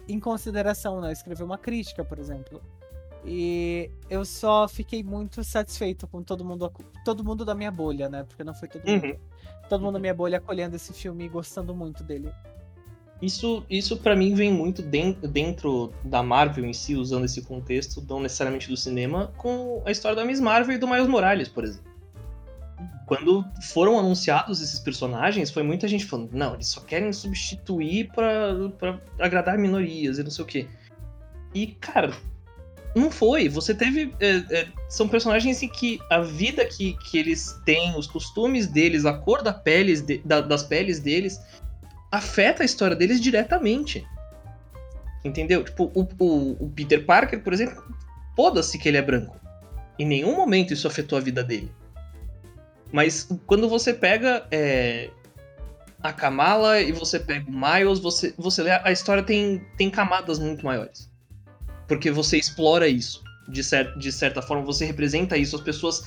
em consideração, né? Escrever uma crítica, por exemplo. E eu só fiquei muito satisfeito com todo mundo, todo mundo da minha bolha, né? Porque não foi todo mundo. Uhum. Todo mundo da minha bolha acolhendo esse filme e gostando muito dele. Isso, isso para mim vem muito dentro da Marvel em si, usando esse contexto, não necessariamente do cinema, com a história da Miss Marvel e do Miles Morales, por exemplo. Quando foram anunciados esses personagens, foi muita gente falando, não, eles só querem substituir para agradar minorias e não sei o quê. E, cara, não foi. Você teve. É, é, são personagens em que a vida que, que eles têm, os costumes deles, a cor da peles de, da, das peles deles, afeta a história deles diretamente. Entendeu? Tipo, o, o, o Peter Parker, por exemplo, foda-se que ele é branco. Em nenhum momento isso afetou a vida dele. Mas quando você pega é, a Kamala e você pega o Miles, você, você lê, a história tem, tem camadas muito maiores. Porque você explora isso. De, cer de certa forma, você representa isso. As pessoas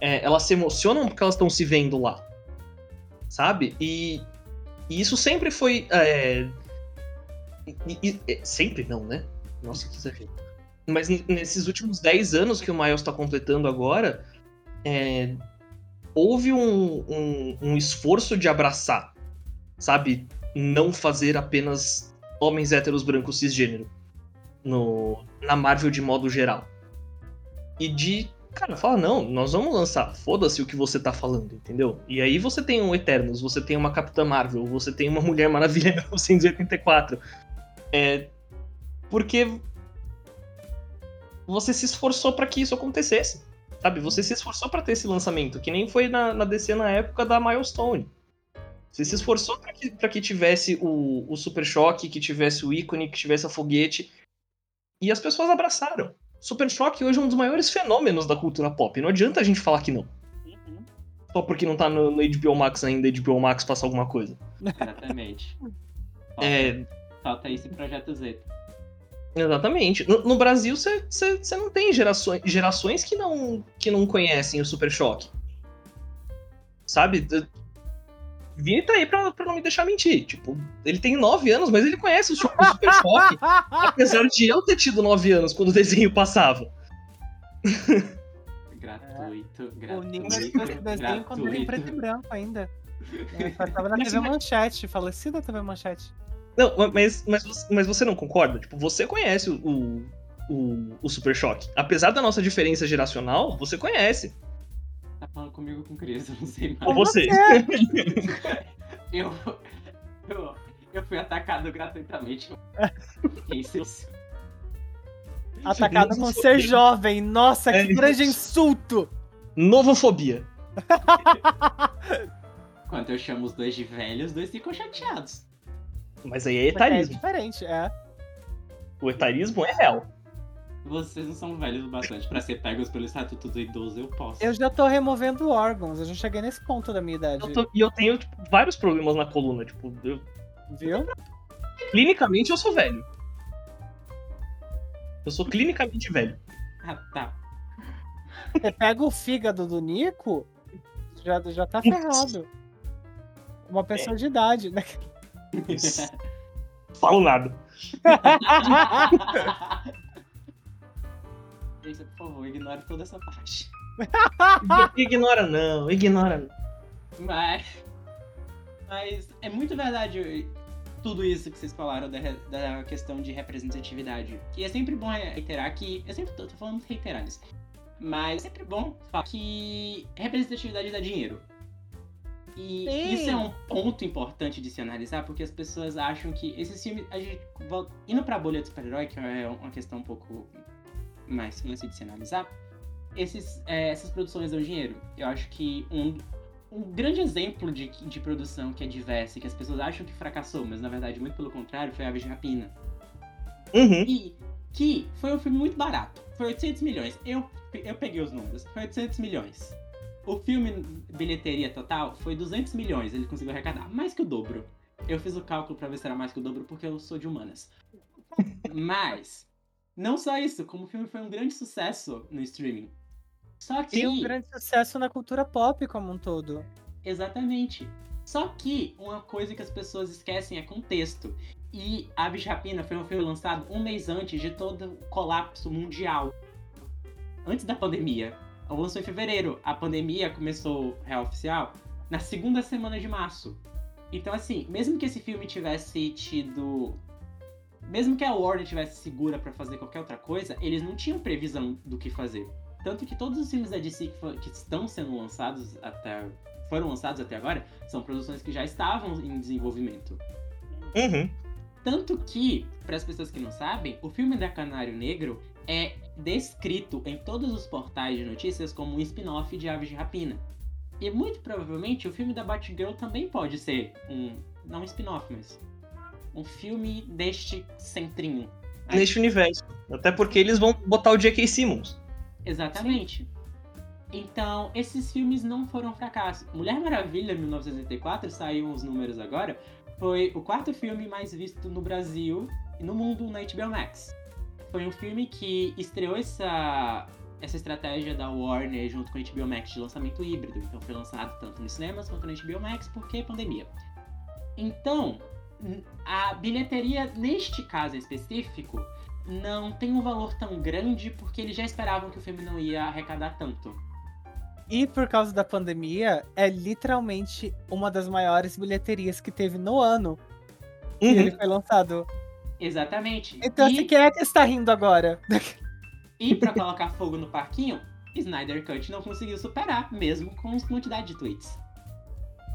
é, elas se emocionam porque elas estão se vendo lá. Sabe? E, e isso sempre foi. É... E, e, sempre não, né? Nossa, que exagero. Mas nesses últimos 10 anos que o Miles está completando agora, é... houve um, um, um, esforço de abraçar, sabe? Não fazer apenas homens héteros brancos cisgênero no, na Marvel de modo geral. E de Cara, fala, não, nós vamos lançar. Foda-se o que você tá falando, entendeu? E aí você tem um Eternos, você tem uma Capitã Marvel, você tem uma Mulher Maravilha 1984. É. Porque. Você se esforçou para que isso acontecesse. Sabe? Você se esforçou para ter esse lançamento, que nem foi na, na DC na época da Milestone. Você se esforçou para que, pra que tivesse o, o Super Choque, que tivesse o ícone, que tivesse a foguete. E as pessoas abraçaram. Super Choque hoje é um dos maiores fenômenos da cultura pop. Não adianta a gente falar que não. Uhum. Só porque não tá no, no HBO Max ainda, HBO Max passa alguma coisa. Exatamente. Falta, é... falta esse projeto Z. Exatamente. No, no Brasil, você não tem gerações, gerações que, não, que não conhecem o Super Choque. Sabe? Vini tá aí pra, pra não me deixar mentir. Tipo, ele tem 9 anos, mas ele conhece o, Super Choque. apesar de eu ter tido 9 anos quando o desenho passava. Gratuito, gratuito. O Ninho assistiu esse desenho quando era em preto e branco ainda. É, tava na TV Manchete, falecida TV Manchete. Não, mas, mas, mas você não concorda? Tipo, você conhece o, o, o Super Choque. Apesar da nossa diferença geracional, você conhece. Tá falando comigo com Cris, eu não sei mais. Ou você. eu, eu, eu fui atacado gratuitamente. isso. Atacado com ser jovem. Nossa, que é grande insulto! Novofobia. Quando eu chamo os dois de velhos, os dois ficam chateados. Mas aí é etarismo. É diferente, é. O etarismo é real. Vocês não são velhos o bastante pra ser pegos pelo estatuto do idoso, eu posso. Eu já tô removendo órgãos, eu já cheguei nesse ponto da minha idade. Eu tô, e eu tenho tipo, vários problemas na coluna, tipo, eu... Viu? Clinicamente eu sou velho. Eu sou clinicamente velho. Ah, tá. Você pega o fígado do Nico, já, já tá ferrado. Uma pessoa de idade, né? Falo nada. Por favor, ignore toda essa parte. Ignora não, ignora não. Mas, mas é muito verdade tudo isso que vocês falaram da, da questão de representatividade. E é sempre bom reiterar que. Eu sempre tô, tô falando reiterar isso. Mas é sempre bom falar que representatividade dá dinheiro. E Sim. isso é um ponto importante de se analisar, porque as pessoas acham que esses filmes. A gente, indo pra bolha de super-herói, que é uma questão um pouco mais fácil de se analisar, esses, é, essas produções dão dinheiro. Eu acho que um, um grande exemplo de, de produção que é diversa e que as pessoas acham que fracassou, mas na verdade, muito pelo contrário, foi Aves de Rapina. Uhum. E que foi um filme muito barato. Foi 800 milhões. Eu, eu peguei os números. Foi 800 milhões. O filme, bilheteria total, foi 200 milhões. Ele conseguiu arrecadar. Mais que o dobro. Eu fiz o cálculo pra ver se era mais que o dobro, porque eu sou de humanas. Mas, não só isso, como o filme foi um grande sucesso no streaming. Só que. E um grande sucesso na cultura pop como um todo. Exatamente. Só que uma coisa que as pessoas esquecem é contexto. E Aves de Rapina foi um filme lançado um mês antes de todo o colapso mundial. Antes da pandemia. Lançou em fevereiro. A pandemia começou real oficial na segunda semana de março. Então, assim, mesmo que esse filme tivesse tido. Mesmo que a Warner tivesse segura pra fazer qualquer outra coisa, eles não tinham previsão do que fazer. Tanto que todos os filmes da DC que, fo- que estão sendo lançados até. foram lançados até agora, são produções que já estavam em desenvolvimento. Uhum. Tanto que, para as pessoas que não sabem, o filme da Canário Negro é descrito em todos os portais de notícias como um spin-off de Aves de Rapina. E muito provavelmente o filme da Batgirl também pode ser um. não um spin-off, mas. Um filme deste centrinho. Neste universo. Até porque eles vão botar o J.K. Simmons. Exatamente. Então, esses filmes não foram fracassos. Mulher Maravilha, 1984, saiu os números agora, foi o quarto filme mais visto no Brasil e no mundo na HBO Max. Foi um filme que estreou essa, essa estratégia da Warner junto com a HBO Max de lançamento híbrido. Então foi lançado tanto nos cinemas quanto na HBO Max, porque pandemia. Então, a bilheteria, neste caso em específico, não tem um valor tão grande porque eles já esperavam que o filme não ia arrecadar tanto. E por causa da pandemia, é literalmente uma das maiores bilheterias que teve no ano que Uhum. ele foi lançado. Exatamente. Então, e, assim, quem é que está rindo agora? e pra colocar fogo no parquinho, Snyder Cut não conseguiu superar, mesmo com quantidade de tweets.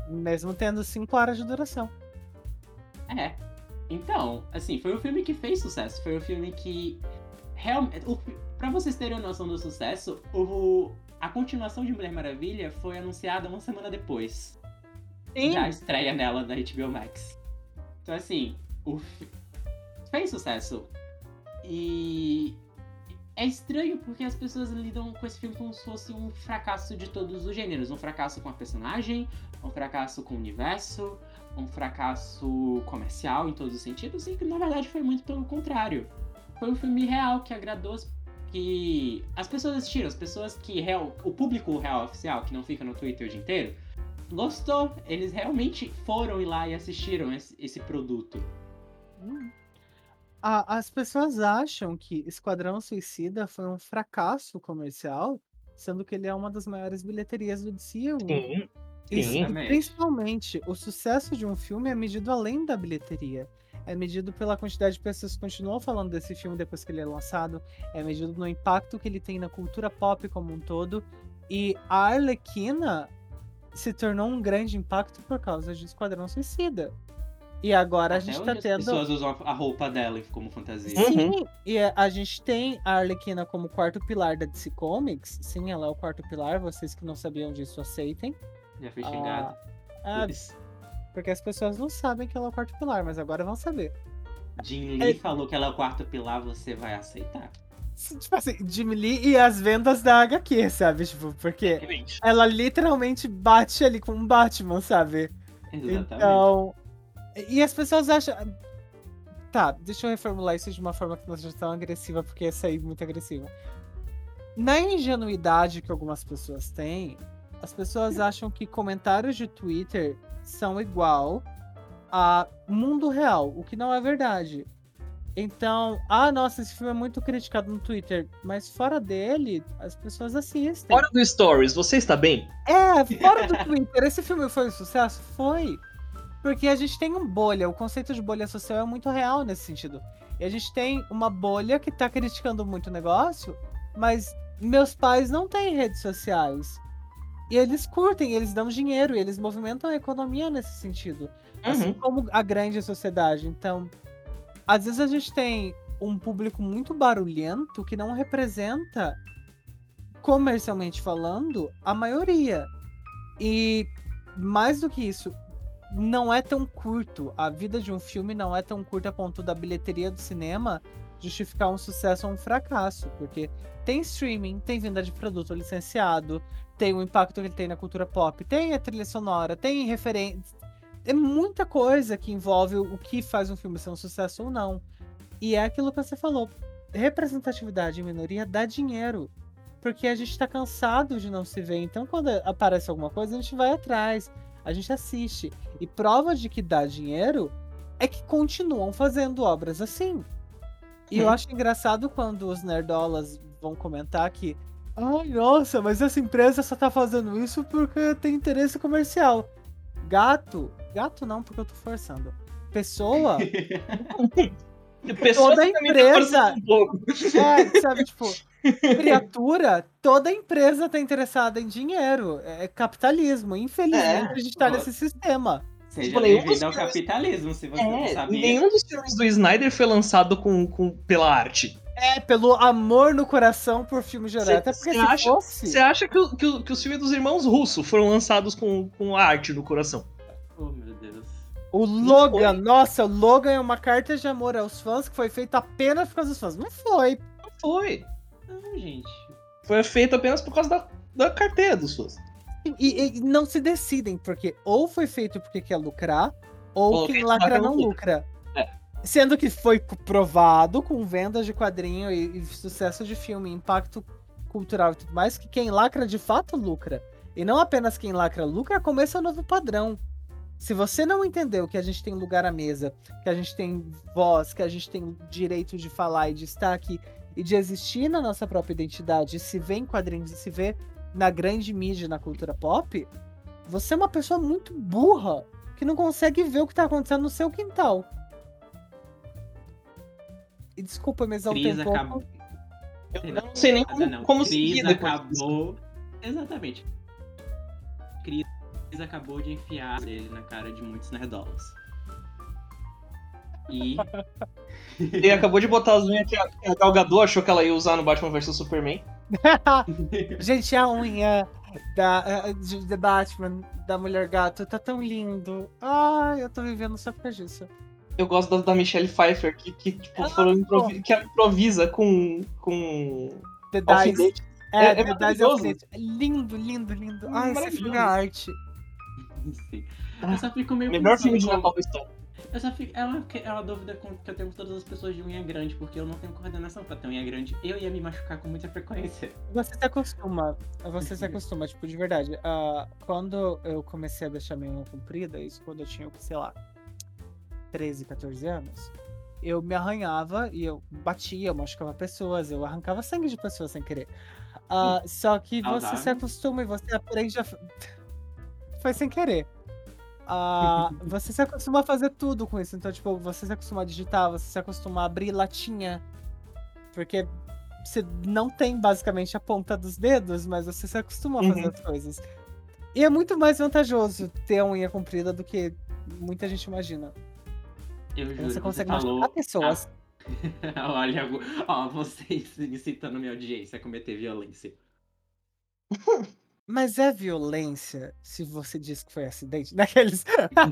Mesmo tendo 5 horas de duração. É. Então, assim, foi o filme que fez sucesso. Foi o filme que. Realmente. Pra vocês terem uma noção do sucesso, o, a continuação de Mulher Maravilha foi anunciada uma semana depois. Sim. da estreia dela da HBO Max. Então, assim, o fez sucesso. E é estranho porque as pessoas lidam com esse filme como se fosse um fracasso de todos os gêneros. Um fracasso com a personagem, um fracasso com o universo, um fracasso comercial em todos os sentidos, e que na verdade foi muito pelo contrário. Foi um filme real que agradou as que as pessoas assistiram, as pessoas que real, o público real oficial que não fica no Twitter o dia inteiro, gostou. Eles realmente foram ir lá e assistiram esse, esse produto. Hum. A- as pessoas acham que Esquadrão Suicida foi um fracasso comercial, sendo que ele é uma das maiores bilheterias do DCU. Sim. E Sim. Principalmente, o sucesso de um filme é medido além da bilheteria. É medido pela quantidade de pessoas que continuam falando desse filme depois que ele é lançado. É medido no impacto que ele tem na cultura pop como um todo. E a Arlequina se tornou um grande impacto por causa de Esquadrão Suicida. E agora a Até gente hoje tá as tendo. pessoas usam a a roupa dela como fantasia. Uhum. Sim, e a a gente tem a Arlequina como quarto pilar da DC Comics. Sim, ela é o quarto pilar. Vocês que não sabiam disso, aceitem. Já fui Ah, xingado. Ah, porque as pessoas não sabem que ela é o quarto pilar, mas agora vão saber. Jim Lee é- falou que ela é o quarto pilar, você vai aceitar? Tipo assim, Jim Lee e as vendas da HQ, sabe? Tipo, porque Realmente. ela literalmente bate ali com um Batman, sabe? Exatamente. Então. E as pessoas acham. Tá, deixa eu reformular isso de uma forma que não seja tão agressiva, porque ia sair muito agressiva. Na ingenuidade que algumas pessoas têm, as pessoas acham que comentários de Twitter são igual a mundo real, o que não é verdade. Então, ah, nossa, esse filme é muito criticado no Twitter, mas fora dele, as pessoas assistem. Fora do Stories, você está bem? É, fora do Twitter, esse filme foi um sucesso? Foi. Porque a gente tem um bolha, o conceito de bolha social é muito real nesse sentido. E a gente tem uma bolha que tá criticando muito o negócio, mas meus pais não têm redes sociais. E eles curtem, eles dão dinheiro, eles movimentam a economia nesse sentido. Assim Uhum. como a grande sociedade. Então, às vezes a gente tem um público muito barulhento que não representa, comercialmente falando, a maioria. E mais do que isso, não é tão curto. A vida de um filme não é tão curta a ponto da bilheteria do cinema justificar um sucesso ou um fracasso. Porque tem streaming, tem venda de produto licenciado, tem o impacto que ele tem na cultura pop, tem a trilha sonora, tem referências. É muita coisa que envolve o que faz um filme ser um sucesso ou não. E é aquilo que você falou. Representatividade em minoria dá dinheiro. Porque a gente tá cansado de não se ver. Então, quando aparece alguma coisa, a gente vai atrás. A gente assiste. E prova de que dá dinheiro é que continuam fazendo obras assim. E eu Hum. acho engraçado quando os nerdolas vão comentar que. Ai, nossa, mas essa empresa só tá fazendo isso porque tem interesse comercial. Gato. Gato não, porque eu tô forçando. Pessoa. Pessoas Toda também empresa- um pouco. É, sabe, tipo, criatura, toda empresa tá interessada em dinheiro. É capitalismo. Infelizmente, É. a gente tá Ó, nesse sistema. Seja Tipo, bem-vindo ao filmes- capitalismo, se você não É, sabia. nenhum dos filmes do Snyder foi lançado com, com, pela arte. É, pelo amor no coração por filme de herói. Cê- Até porque cê se acha- fosse. Você acha que, o- que, o- que os filmes dos irmãos russos foram lançados com, com a arte no coração? Oh, meu Deus. O Logan, nossa, o Logan é uma carta de amor aos fãs que foi feita apenas por causa dos fãs. Não foi. Não foi. Não, gente. Foi feito apenas por causa da, da carteira dos fãs. E, e não se decidem, porque ou foi feito porque quer lucrar, ou Ou quem quem lacra lacra não não lucra. Sendo que foi provado com vendas de quadrinho e, e sucesso de filme, impacto cultural e tudo mais, que quem lacra de fato lucra. E não apenas quem lacra lucra, é o novo padrão. Se você não entendeu que a gente tem lugar à mesa, que a gente tem voz, que a gente tem direito de falar e de estar aqui e de existir na nossa própria identidade, se vê em quadrinhos e se vê na grande mídia, na cultura pop, você é uma pessoa muito burra que não consegue ver o que tá acontecendo no seu quintal. E desculpa, me exaltei Cris um pouco. acabou. Eu, não sei nem como, Não, como Cris seguir acabou. Exatamente. Cris acabou de enfiar ele na cara de muitos nerdolas. E. Ele acabou de botar as unhas que a, que a Gal Gadot achou que ela ia usar no Batman vs Superman. Gente, a unha da, de, de Batman, da Mulher Gato, tá tão lindo. Ai, eu tô vivendo só por causa disso. Eu gosto da, da Michelle Pfeiffer, que, que, tipo, Ah, foram improvi- que ela improvisa com, com The Dice. É, É- é The Dice. Alfinete. Lindo, lindo, lindo. Ai, essa Maravilhoso. filme é arte. Sim. Eu só fico meio Melhor filme de Natal da história. Eu só fico. É uma, é uma dúvida com- que eu tenho com todas as pessoas de unha grande, porque eu não tenho coordenação pra ter unha grande. Eu ia me machucar com muita frequência. Você se acostuma. Você se acostuma, tipo, de verdade. Ah, quando eu comecei a deixar minha unha comprida, isso quando eu tinha, sei lá, 13, 14 anos, eu me arranhava e eu batia, eu machucava pessoas, eu arrancava sangue de pessoas sem querer. Ah, só que você se acostuma e você aprende a. Foi sem querer. Ah, você se acostuma a fazer tudo com isso. Então, tipo, você se acostuma a digitar, você se acostuma a abrir latinha. Porque você não tem basicamente a ponta dos dedos, mas você se acostuma a fazer Uhum. as coisas. E é muito mais vantajoso ter a unha comprida do que muita gente imagina. Eu juro. Você consegue falou. machucar pessoas. Olha, ó, vocês incitando minha audiência a cometer violência. Mas é violência se você diz que foi acidente? Daqueles. A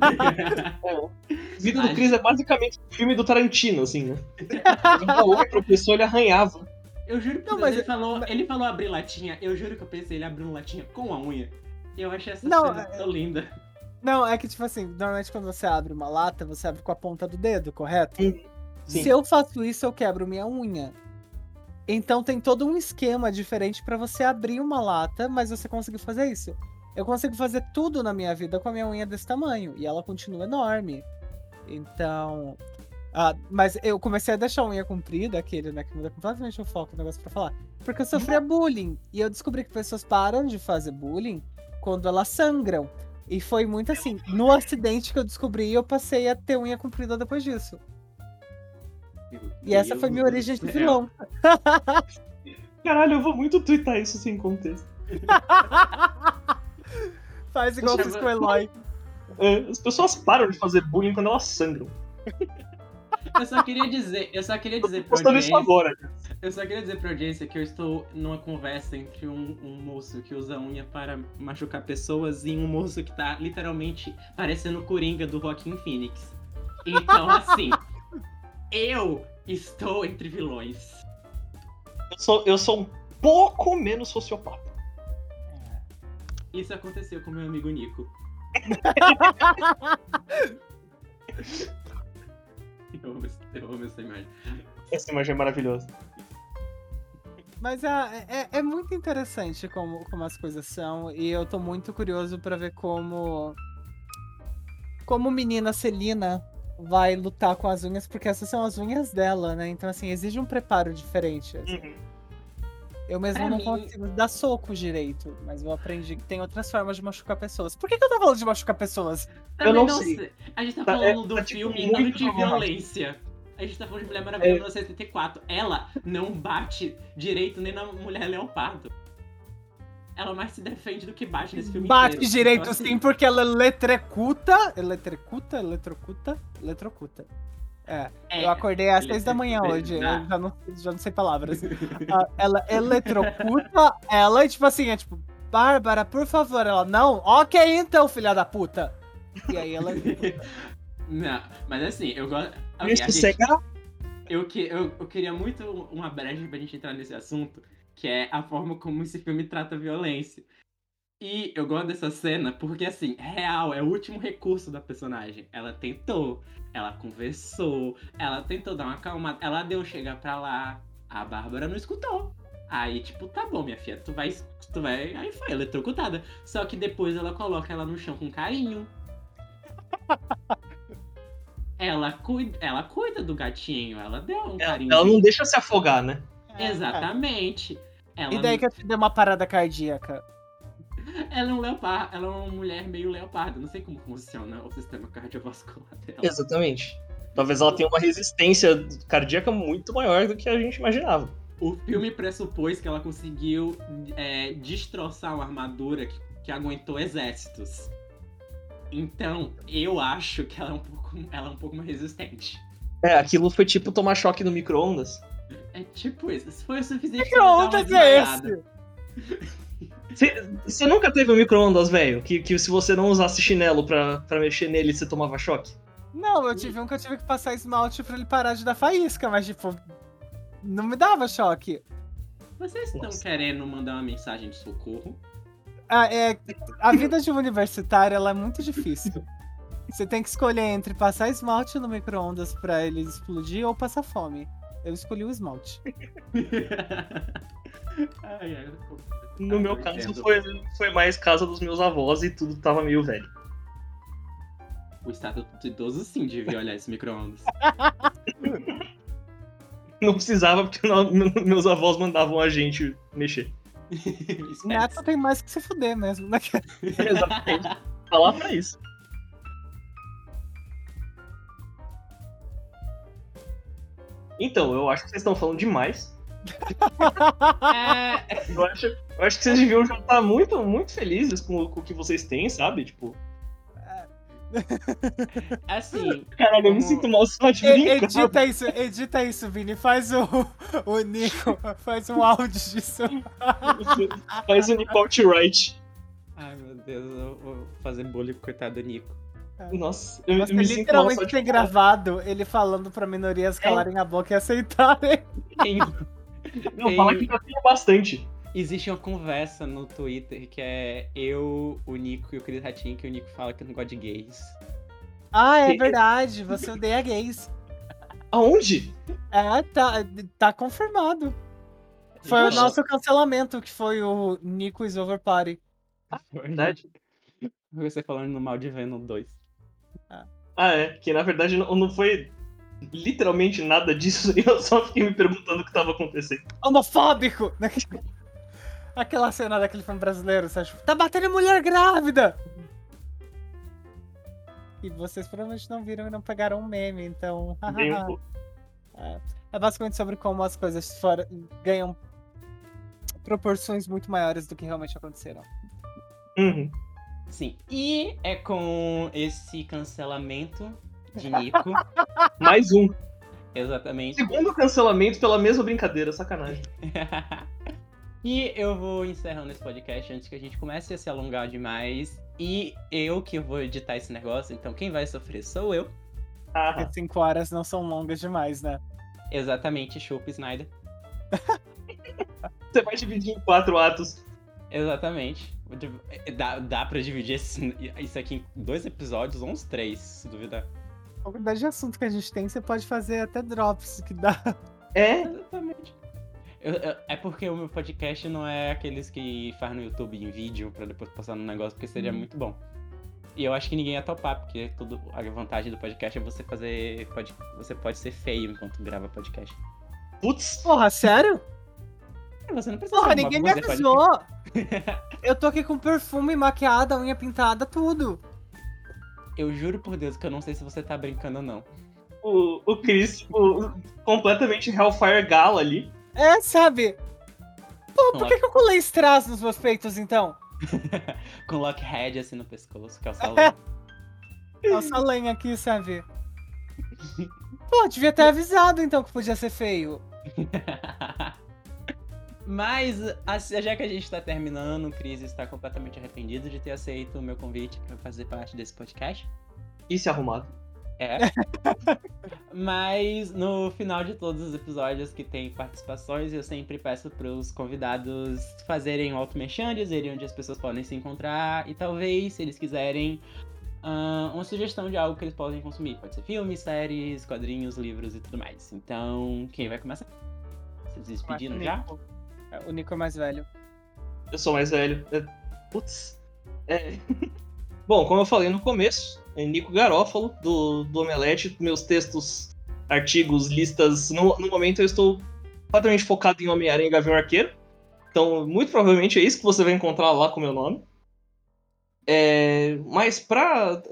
vida do Ai, Chris é basicamente um filme do Tarantino, assim, né? Pessoa, ele arranhava. Eu juro que Não, mas ele, é- falou, ele falou abrir latinha. Eu juro que eu pensei ele abrindo latinha com a unha. Eu achei essa Não, cena é- tão linda. Não, é que, tipo assim, normalmente quando você abre uma lata, você abre com a ponta do dedo, correto? Sim. Se eu faço isso, eu quebro minha unha. Então tem todo um esquema diferente pra você abrir uma lata, mas você conseguir fazer isso. Eu consigo fazer tudo na minha vida com a minha unha desse tamanho e ela continua enorme. Então, ah, mas eu comecei a deixar a unha comprida, aquele, né, que muda completamente o foco, o negócio pra falar, porque eu sofria bullying e eu descobri que pessoas param de fazer bullying quando elas sangram. E foi muito assim, no acidente que eu descobri, eu passei a ter unha comprida depois disso. E essa foi minha origem de vilão. Caralho, eu vou muito twittar isso sem contexto. Faz igual fiz com o Eloy. É, as pessoas param de fazer bullying quando elas sangram. Eu só queria dizer, eu só queria dizer pra audiência, agora. eu só queria dizer pra audiência que eu estou numa conversa entre um, um moço que usa unha para machucar pessoas e um moço que tá literalmente parecendo o Coringa do Joaquin Phoenix. Então, assim, eu estou entre vilões. Eu sou, eu sou um pouco menos sociopata. Isso aconteceu com meu amigo Nico. Eu amo, esse- eu amo essa imagem. Essa imagem é maravilhosa. Mas é, é, é muito interessante como, como as coisas são, e eu tô muito curioso pra ver como. Como menina Celina vai lutar com as unhas, porque essas são as unhas dela, né? Então, assim, exige um preparo diferente. assim. Uhum. Eu mesmo Pra não mim- consigo dar soco direito, mas eu aprendi que tem outras formas de machucar pessoas. Por que, que eu tô falando de machucar pessoas? Eu Também não sei. A gente tá Tá- falando é- do tá, tipo, filme, não de violência. A gente tá falando de Mulher Maravilha É. 1974. Ela não bate direito nem na Mulher Leopardo. Ela mais se defende do que bate nesse filme Bate inteiro. direito Então, assim, sim, porque ela eletrocuta. Eletrocuta? Eletrocuta? Eletrocuta. É, é, eu acordei às seis da manhã hoje, eu já não, já não sei palavras. Ah, ela eletrocuta ela e tipo assim, é tipo, Bárbara, por favor. Ela, não, ok então, filha da puta. E aí ela. Não, mas assim, eu gosto. ok, Me a gente- sossegar? eu, que, eu, eu queria muito uma brecha pra gente entrar nesse assunto, que é a forma como esse filme trata a violência. E eu gosto dessa cena porque, assim, real, é o último recurso da personagem. Ela tentou, ela conversou, ela tentou dar uma acalmada, ela deu chegar pra lá, a Bárbara não escutou. Aí, tipo, tá bom, minha filha, tu vai. Tu vai. Aí foi, eletrocutada. Só que depois ela coloca ela no chão com carinho. Ela cuida, ela cuida do gatinho, ela deu um Ela, carinho. ela não deixa se afogar, né? Exatamente. Ela, E daí que eu te dei uma parada cardíaca. ela é um leopardo, ela é uma mulher meio leopardo. Não sei como funciona o sistema cardiovascular dela. Exatamente. Talvez ela tenha uma resistência cardíaca muito maior do que a gente imaginava. O filme pressupôs que ela conseguiu é, destroçar uma armadura que, que aguentou exércitos. Então, eu acho que ela é um pouco, ela é um pouco mais resistente. É, aquilo foi tipo tomar choque no micro-ondas. É tipo isso. Se foi o suficiente onda é esse? Você nunca teve um micro-ondas, velho? Que, que se você não usasse chinelo pra, pra mexer nele, você tomava choque? Não, eu tive um que eu tive que passar esmalte pra ele parar de dar faísca, mas tipo. Não me dava choque. Vocês estão Nossa. querendo mandar uma mensagem de socorro? Ah, é, a vida de um universitário ela é muito difícil. Você tem que escolher entre passar esmalte no micro-ondas pra ele explodir ou passar fome. Eu escolhi o esmalte. Ai, ai, eu- No meu eu caso, foi, foi mais casa dos meus avós e tudo tava meio velho. O estado do idoso sim devia olhar esse micro-ondas. Não precisava, porque não- meus avós mandavam a gente mexer. Neto tem mais que se fuder mesmo, né? Exatamente. Falar pra isso. Então, eu acho que vocês estão falando demais. É, Eu acho, eu acho que vocês deviam já estar muito, muito felizes com, com o que vocês têm, sabe? Tipo, assim, caralho, eu me sinto mal só de brincar. edita isso, edita isso, Vini. Faz o, o Nico, faz um áudio disso. Faz o Nick Outright. ai meu Deus, eu vou fazer bullying com o coitado do Nico. Nossa, eu, Você eu me sinto mal literalmente só de tem gravado ele falando pra minorias calarem a boca e aceitarem. Não, fala que já tenho bastante. Existe uma conversa no Twitter que é eu, o Nico e o Cris Ratinho, que o Nico fala que não gosta de gays. Ah, é verdade, você odeia gays. Aonde? É, tá, tá confirmado. Foi o Poxa. nosso cancelamento, que foi o Nico is over party. Verdade. Você falando no mal de Venom 2. Ah, é. Que na verdade não, não foi literalmente nada disso. Eu só fiquei me perguntando o que tava acontecendo. Homofóbico! Aquela cena daquele filme brasileiro, você acha, tá batendo em mulher grávida! E vocês provavelmente não viram e não pegaram um meme, então. Pouco. É basicamente sobre como as coisas fora, ganham proporções muito maiores do que realmente aconteceram. Uhum. Sim. E é com esse cancelamento de Nico. Mais um. exatamente. Segundo cancelamento pela mesma brincadeira, sacanagem. e eu vou encerrando esse podcast antes que a gente comece a se alongar demais. E eu que vou editar esse negócio, então quem vai sofrer sou eu. Ah, Porque cinco horas não são longas demais, né? Exatamente, chupa Snyder. você vai dividir em quatro atos. Exatamente. Dá, dá pra dividir esse- isso aqui em dois episódios ou uns três, se duvidar. A quantidade de assunto que a gente tem, você pode fazer até drops que dá. É, Exatamente. Eu- eu- é porque o meu podcast não é aqueles que faz no YouTube em vídeo pra depois passar no negócio, porque seria Hum. muito bom. E eu acho que ninguém ia topar, porque tudo, a vantagem do podcast é você fazer. Pode, você pode ser feio enquanto grava podcast. putz. Porra, sério? É, Você não precisa Porra, ser ninguém me avisou! Eu tô aqui com perfume, maquiada, unha pintada, tudo. Eu juro por Deus que eu não sei se você tá brincando ou não. O, o Chris, o, completamente Hellfire Gala ali. É, sabe? Pô, por que, que eu colei strass nos meus peitos, então? Com lockhead assim no pescoço, que é o salão. Nossa lenha aqui, sabe? Pô, devia ter avisado, então, que podia ser feio. Mas, assim, já que a gente tá terminando, o Cris está completamente arrependido de ter aceito o meu convite pra fazer parte desse podcast. E se arrumado. É. Mas no final de todos os episódios que tem participações, eu sempre peço pros convidados fazerem um auto-merchan, dizerem onde as pessoas podem se encontrar e talvez, se eles quiserem, ah, uma sugestão de algo que eles podem consumir. Pode ser filmes, séries, quadrinhos, livros e tudo mais. Então, quem vai começar? Vocês despedindo O já? Nico. É, O Nico é mais velho. Eu sou mais velho. É, Putz. É. Bom, como eu falei no começo, é Nico Garófalo, do, do Omelete. Meus textos, artigos, listas. No, no momento eu estou completamente focado em Homem-Aranha e Gavião Arqueiro. Então, muito provavelmente é isso que você vai encontrar lá com o meu nome. É, mas para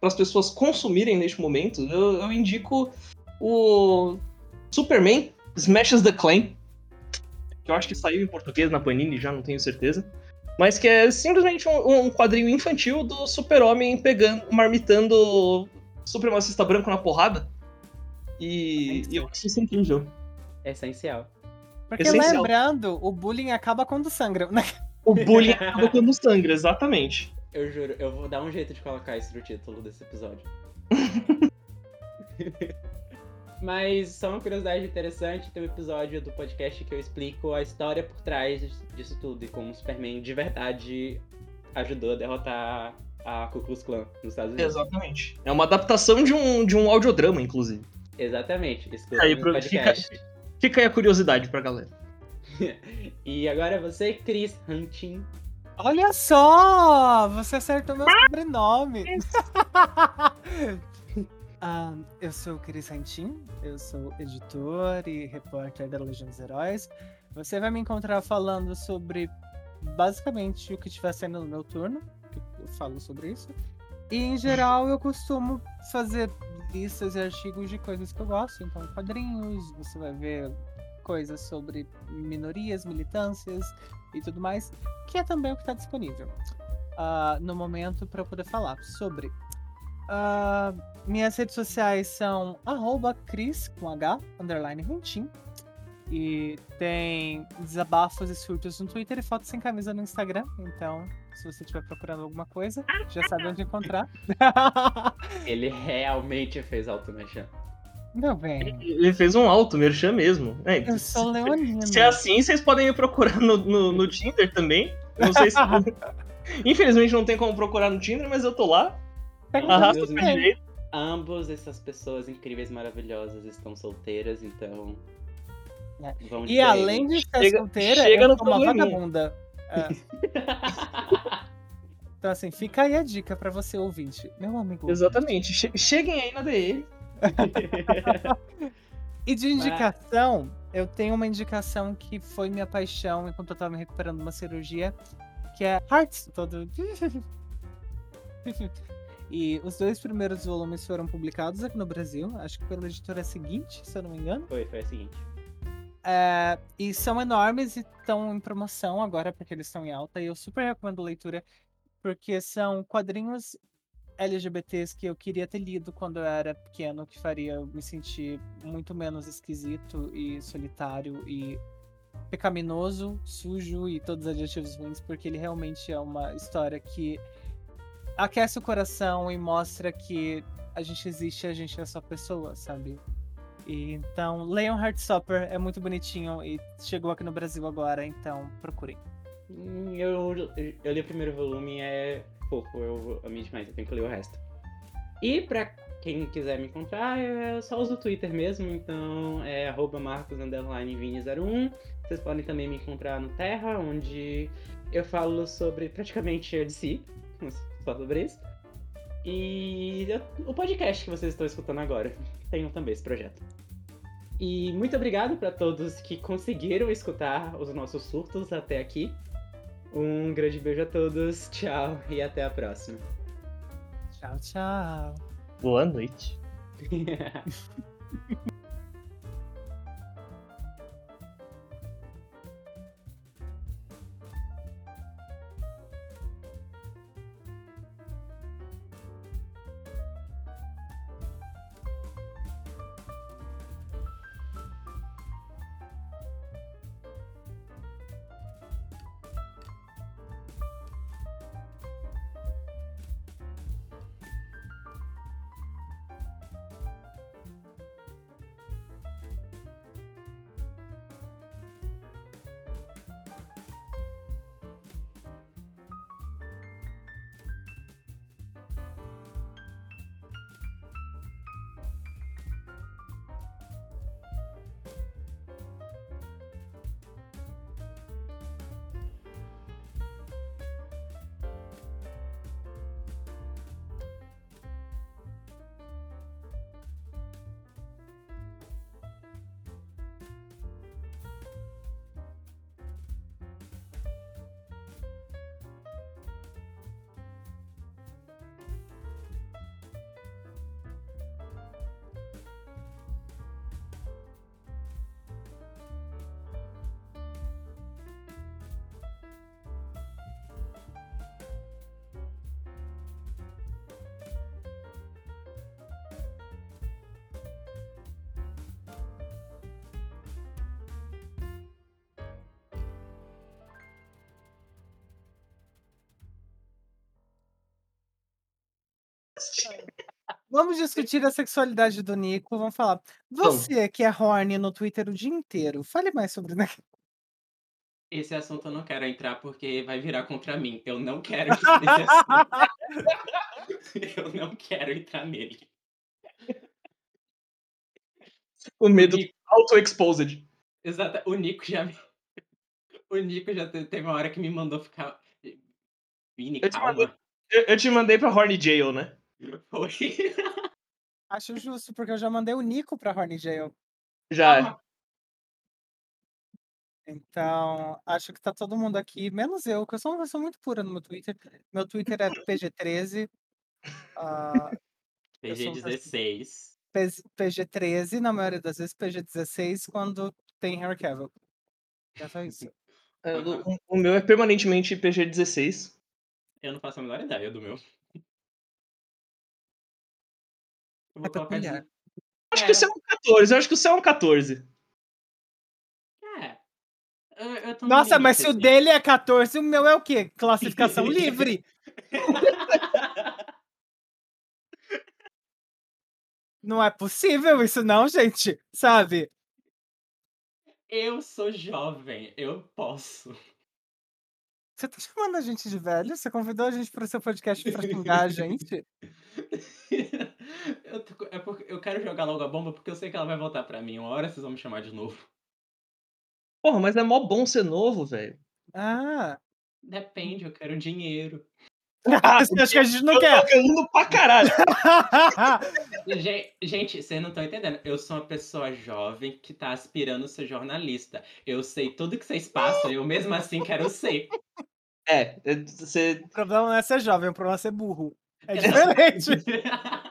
as pessoas consumirem neste momento, eu, eu indico o Superman Smashes the Claim, que eu acho que saiu em português na Panini, já não tenho certeza. Mas que é simplesmente um, um quadrinho infantil do super-homem pegando, marmitando o supremacista branco na porrada. E, e eu acho isso incrível. É essencial. Porque Essencial. lembrando, o bullying acaba quando sangra. né? O bullying acaba quando sangra, exatamente. Eu juro, eu vou dar um jeito de colocar isso no título desse episódio. Mas só uma curiosidade interessante, tem um episódio do podcast que eu explico a história por trás disso tudo e como o Superman de verdade ajudou a derrotar a Ku Klux Klan nos Estados Unidos. Exatamente. É uma adaptação de um, de um audiodrama, inclusive. Exatamente. Escuta Aí, no pro- podcast. Fica aí a curiosidade pra galera. E agora você, Chris Hunting. Olha só! Você acertou meu sobrenome. Eu sou o Cris Santin, eu sou editor e repórter da Legião dos Heróis. Você vai me encontrar falando sobre basicamente o que estiver saindo no meu turno, que eu falo sobre isso. E em geral eu costumo fazer listas e artigos de coisas que eu gosto, então quadrinhos, você vai ver coisas sobre minorias, militâncias e tudo mais, que é também o que está disponível ah, no momento para eu poder falar sobre. Ah, minhas redes sociais são arroba Cris com H, underline Rentin. E tem desabafos e surtos no Twitter e fotos sem camisa no Instagram. Então, se você estiver procurando alguma coisa, já sabe onde encontrar. Ele realmente fez automation. Meu bem, Ele fez um alto merchan mesmo. É, eu sou leonina. Se é assim, vocês podem me procurar no, no, no Tinder também. Não sei se. Infelizmente não tem como procurar no Tinder, mas eu tô lá. Arrasta o. Ambos essas pessoas incríveis, maravilhosas estão solteiras, então Vão E além de estar Chega- solteira, chega eu no uma vagabunda. É. Então, assim, fica aí a dica pra você, ouvinte. Meu amigo. Exatamente. Che- cheguem aí na DM. E de indicação, eu tenho uma indicação que foi minha paixão enquanto eu tava me recuperando de uma cirurgia, que é Hearts, todo. E os dois primeiros volumes foram publicados aqui no Brasil, acho que pela editora seguinte, se eu não me engano. Foi, foi a seguinte. É, e são enormes e estão em promoção agora, porque eles estão em alta. E eu super recomendo a leitura, porque são quadrinhos LGBTs que eu queria ter lido quando eu era pequeno, que faria eu me sentir muito menos esquisito e solitário e pecaminoso, sujo e todos os adjetivos ruins, porque ele realmente é uma história que aquece o coração e mostra que a gente existe, a gente é só pessoa, sabe? E, então, leiam Heartstopper, é muito bonitinho e chegou aqui no Brasil agora, então procurem. Hum, Eu, eu li o primeiro volume, é fofo, eu amei demais, eu tenho que ler o resto. E pra quem quiser me encontrar, eu só uso o Twitter mesmo, então é arroba marcos_vini01. Vocês podem também me encontrar no Terra, onde eu falo sobre praticamente a DC, só sobre isso. E o podcast que vocês estão escutando agora, tenham também esse projeto. E muito obrigado para todos que conseguiram escutar os nossos surtos até aqui. Um grande beijo a todos, tchau e até a próxima. Tchau, tchau. Boa noite. Vamos discutir a sexualidade do Nico. Vamos falar. Você que é horny no Twitter o dia inteiro, fale mais sobre? Esse assunto eu não quero entrar porque vai virar contra mim. Eu não quero assunto. Eu não quero entrar nele. O medo auto-exposed. Exato. O Nico já me... O Nico já te- teve uma hora que me mandou ficar. Vini, Eu te calma. Eu, eu te mandei pra Horny Jail, né? Foi. Acho justo, porque eu já mandei o Nico pra Horny Jail. Já. Calma. Então, acho que tá todo mundo aqui, menos eu, que eu sou uma pessoa muito pura no meu Twitter. Meu Twitter é PG13. ah, Eu sou um PG16. P- PG13, na maioria das vezes PG16, quando tem Henry Cavill. É só isso. É, o, o meu é permanentemente PG-16. Eu não faço a menor ideia do meu. Eu vou É colocar de- Acho que o seu é um 14. Eu acho que o seu é um 14. É. Eu, eu Nossa, mas se o assim. dele é 14, o meu é o quê? Classificação livre. Não é possível isso não, gente. Sabe? Eu sou jovem, eu posso. Você tá chamando a gente de velho? Você convidou a gente pro seu podcast pra xingar a gente? eu, tô- é porque eu quero jogar logo a bomba porque eu sei que ela vai voltar pra mim. Uma hora vocês vão me chamar de novo. Porra, mas é mó bom ser novo, velho. Ah. Depende, eu quero dinheiro. Você acha que a gente não eu quer? tô ganhando pra caralho. Gen- Gente, vocês não estão entendendo. Eu sou uma pessoa jovem que tá aspirando a ser jornalista. Eu sei tudo que vocês passam, eu mesmo assim quero ser. É, é, você. o problema não é ser jovem, o problema é ser burro. É diferente.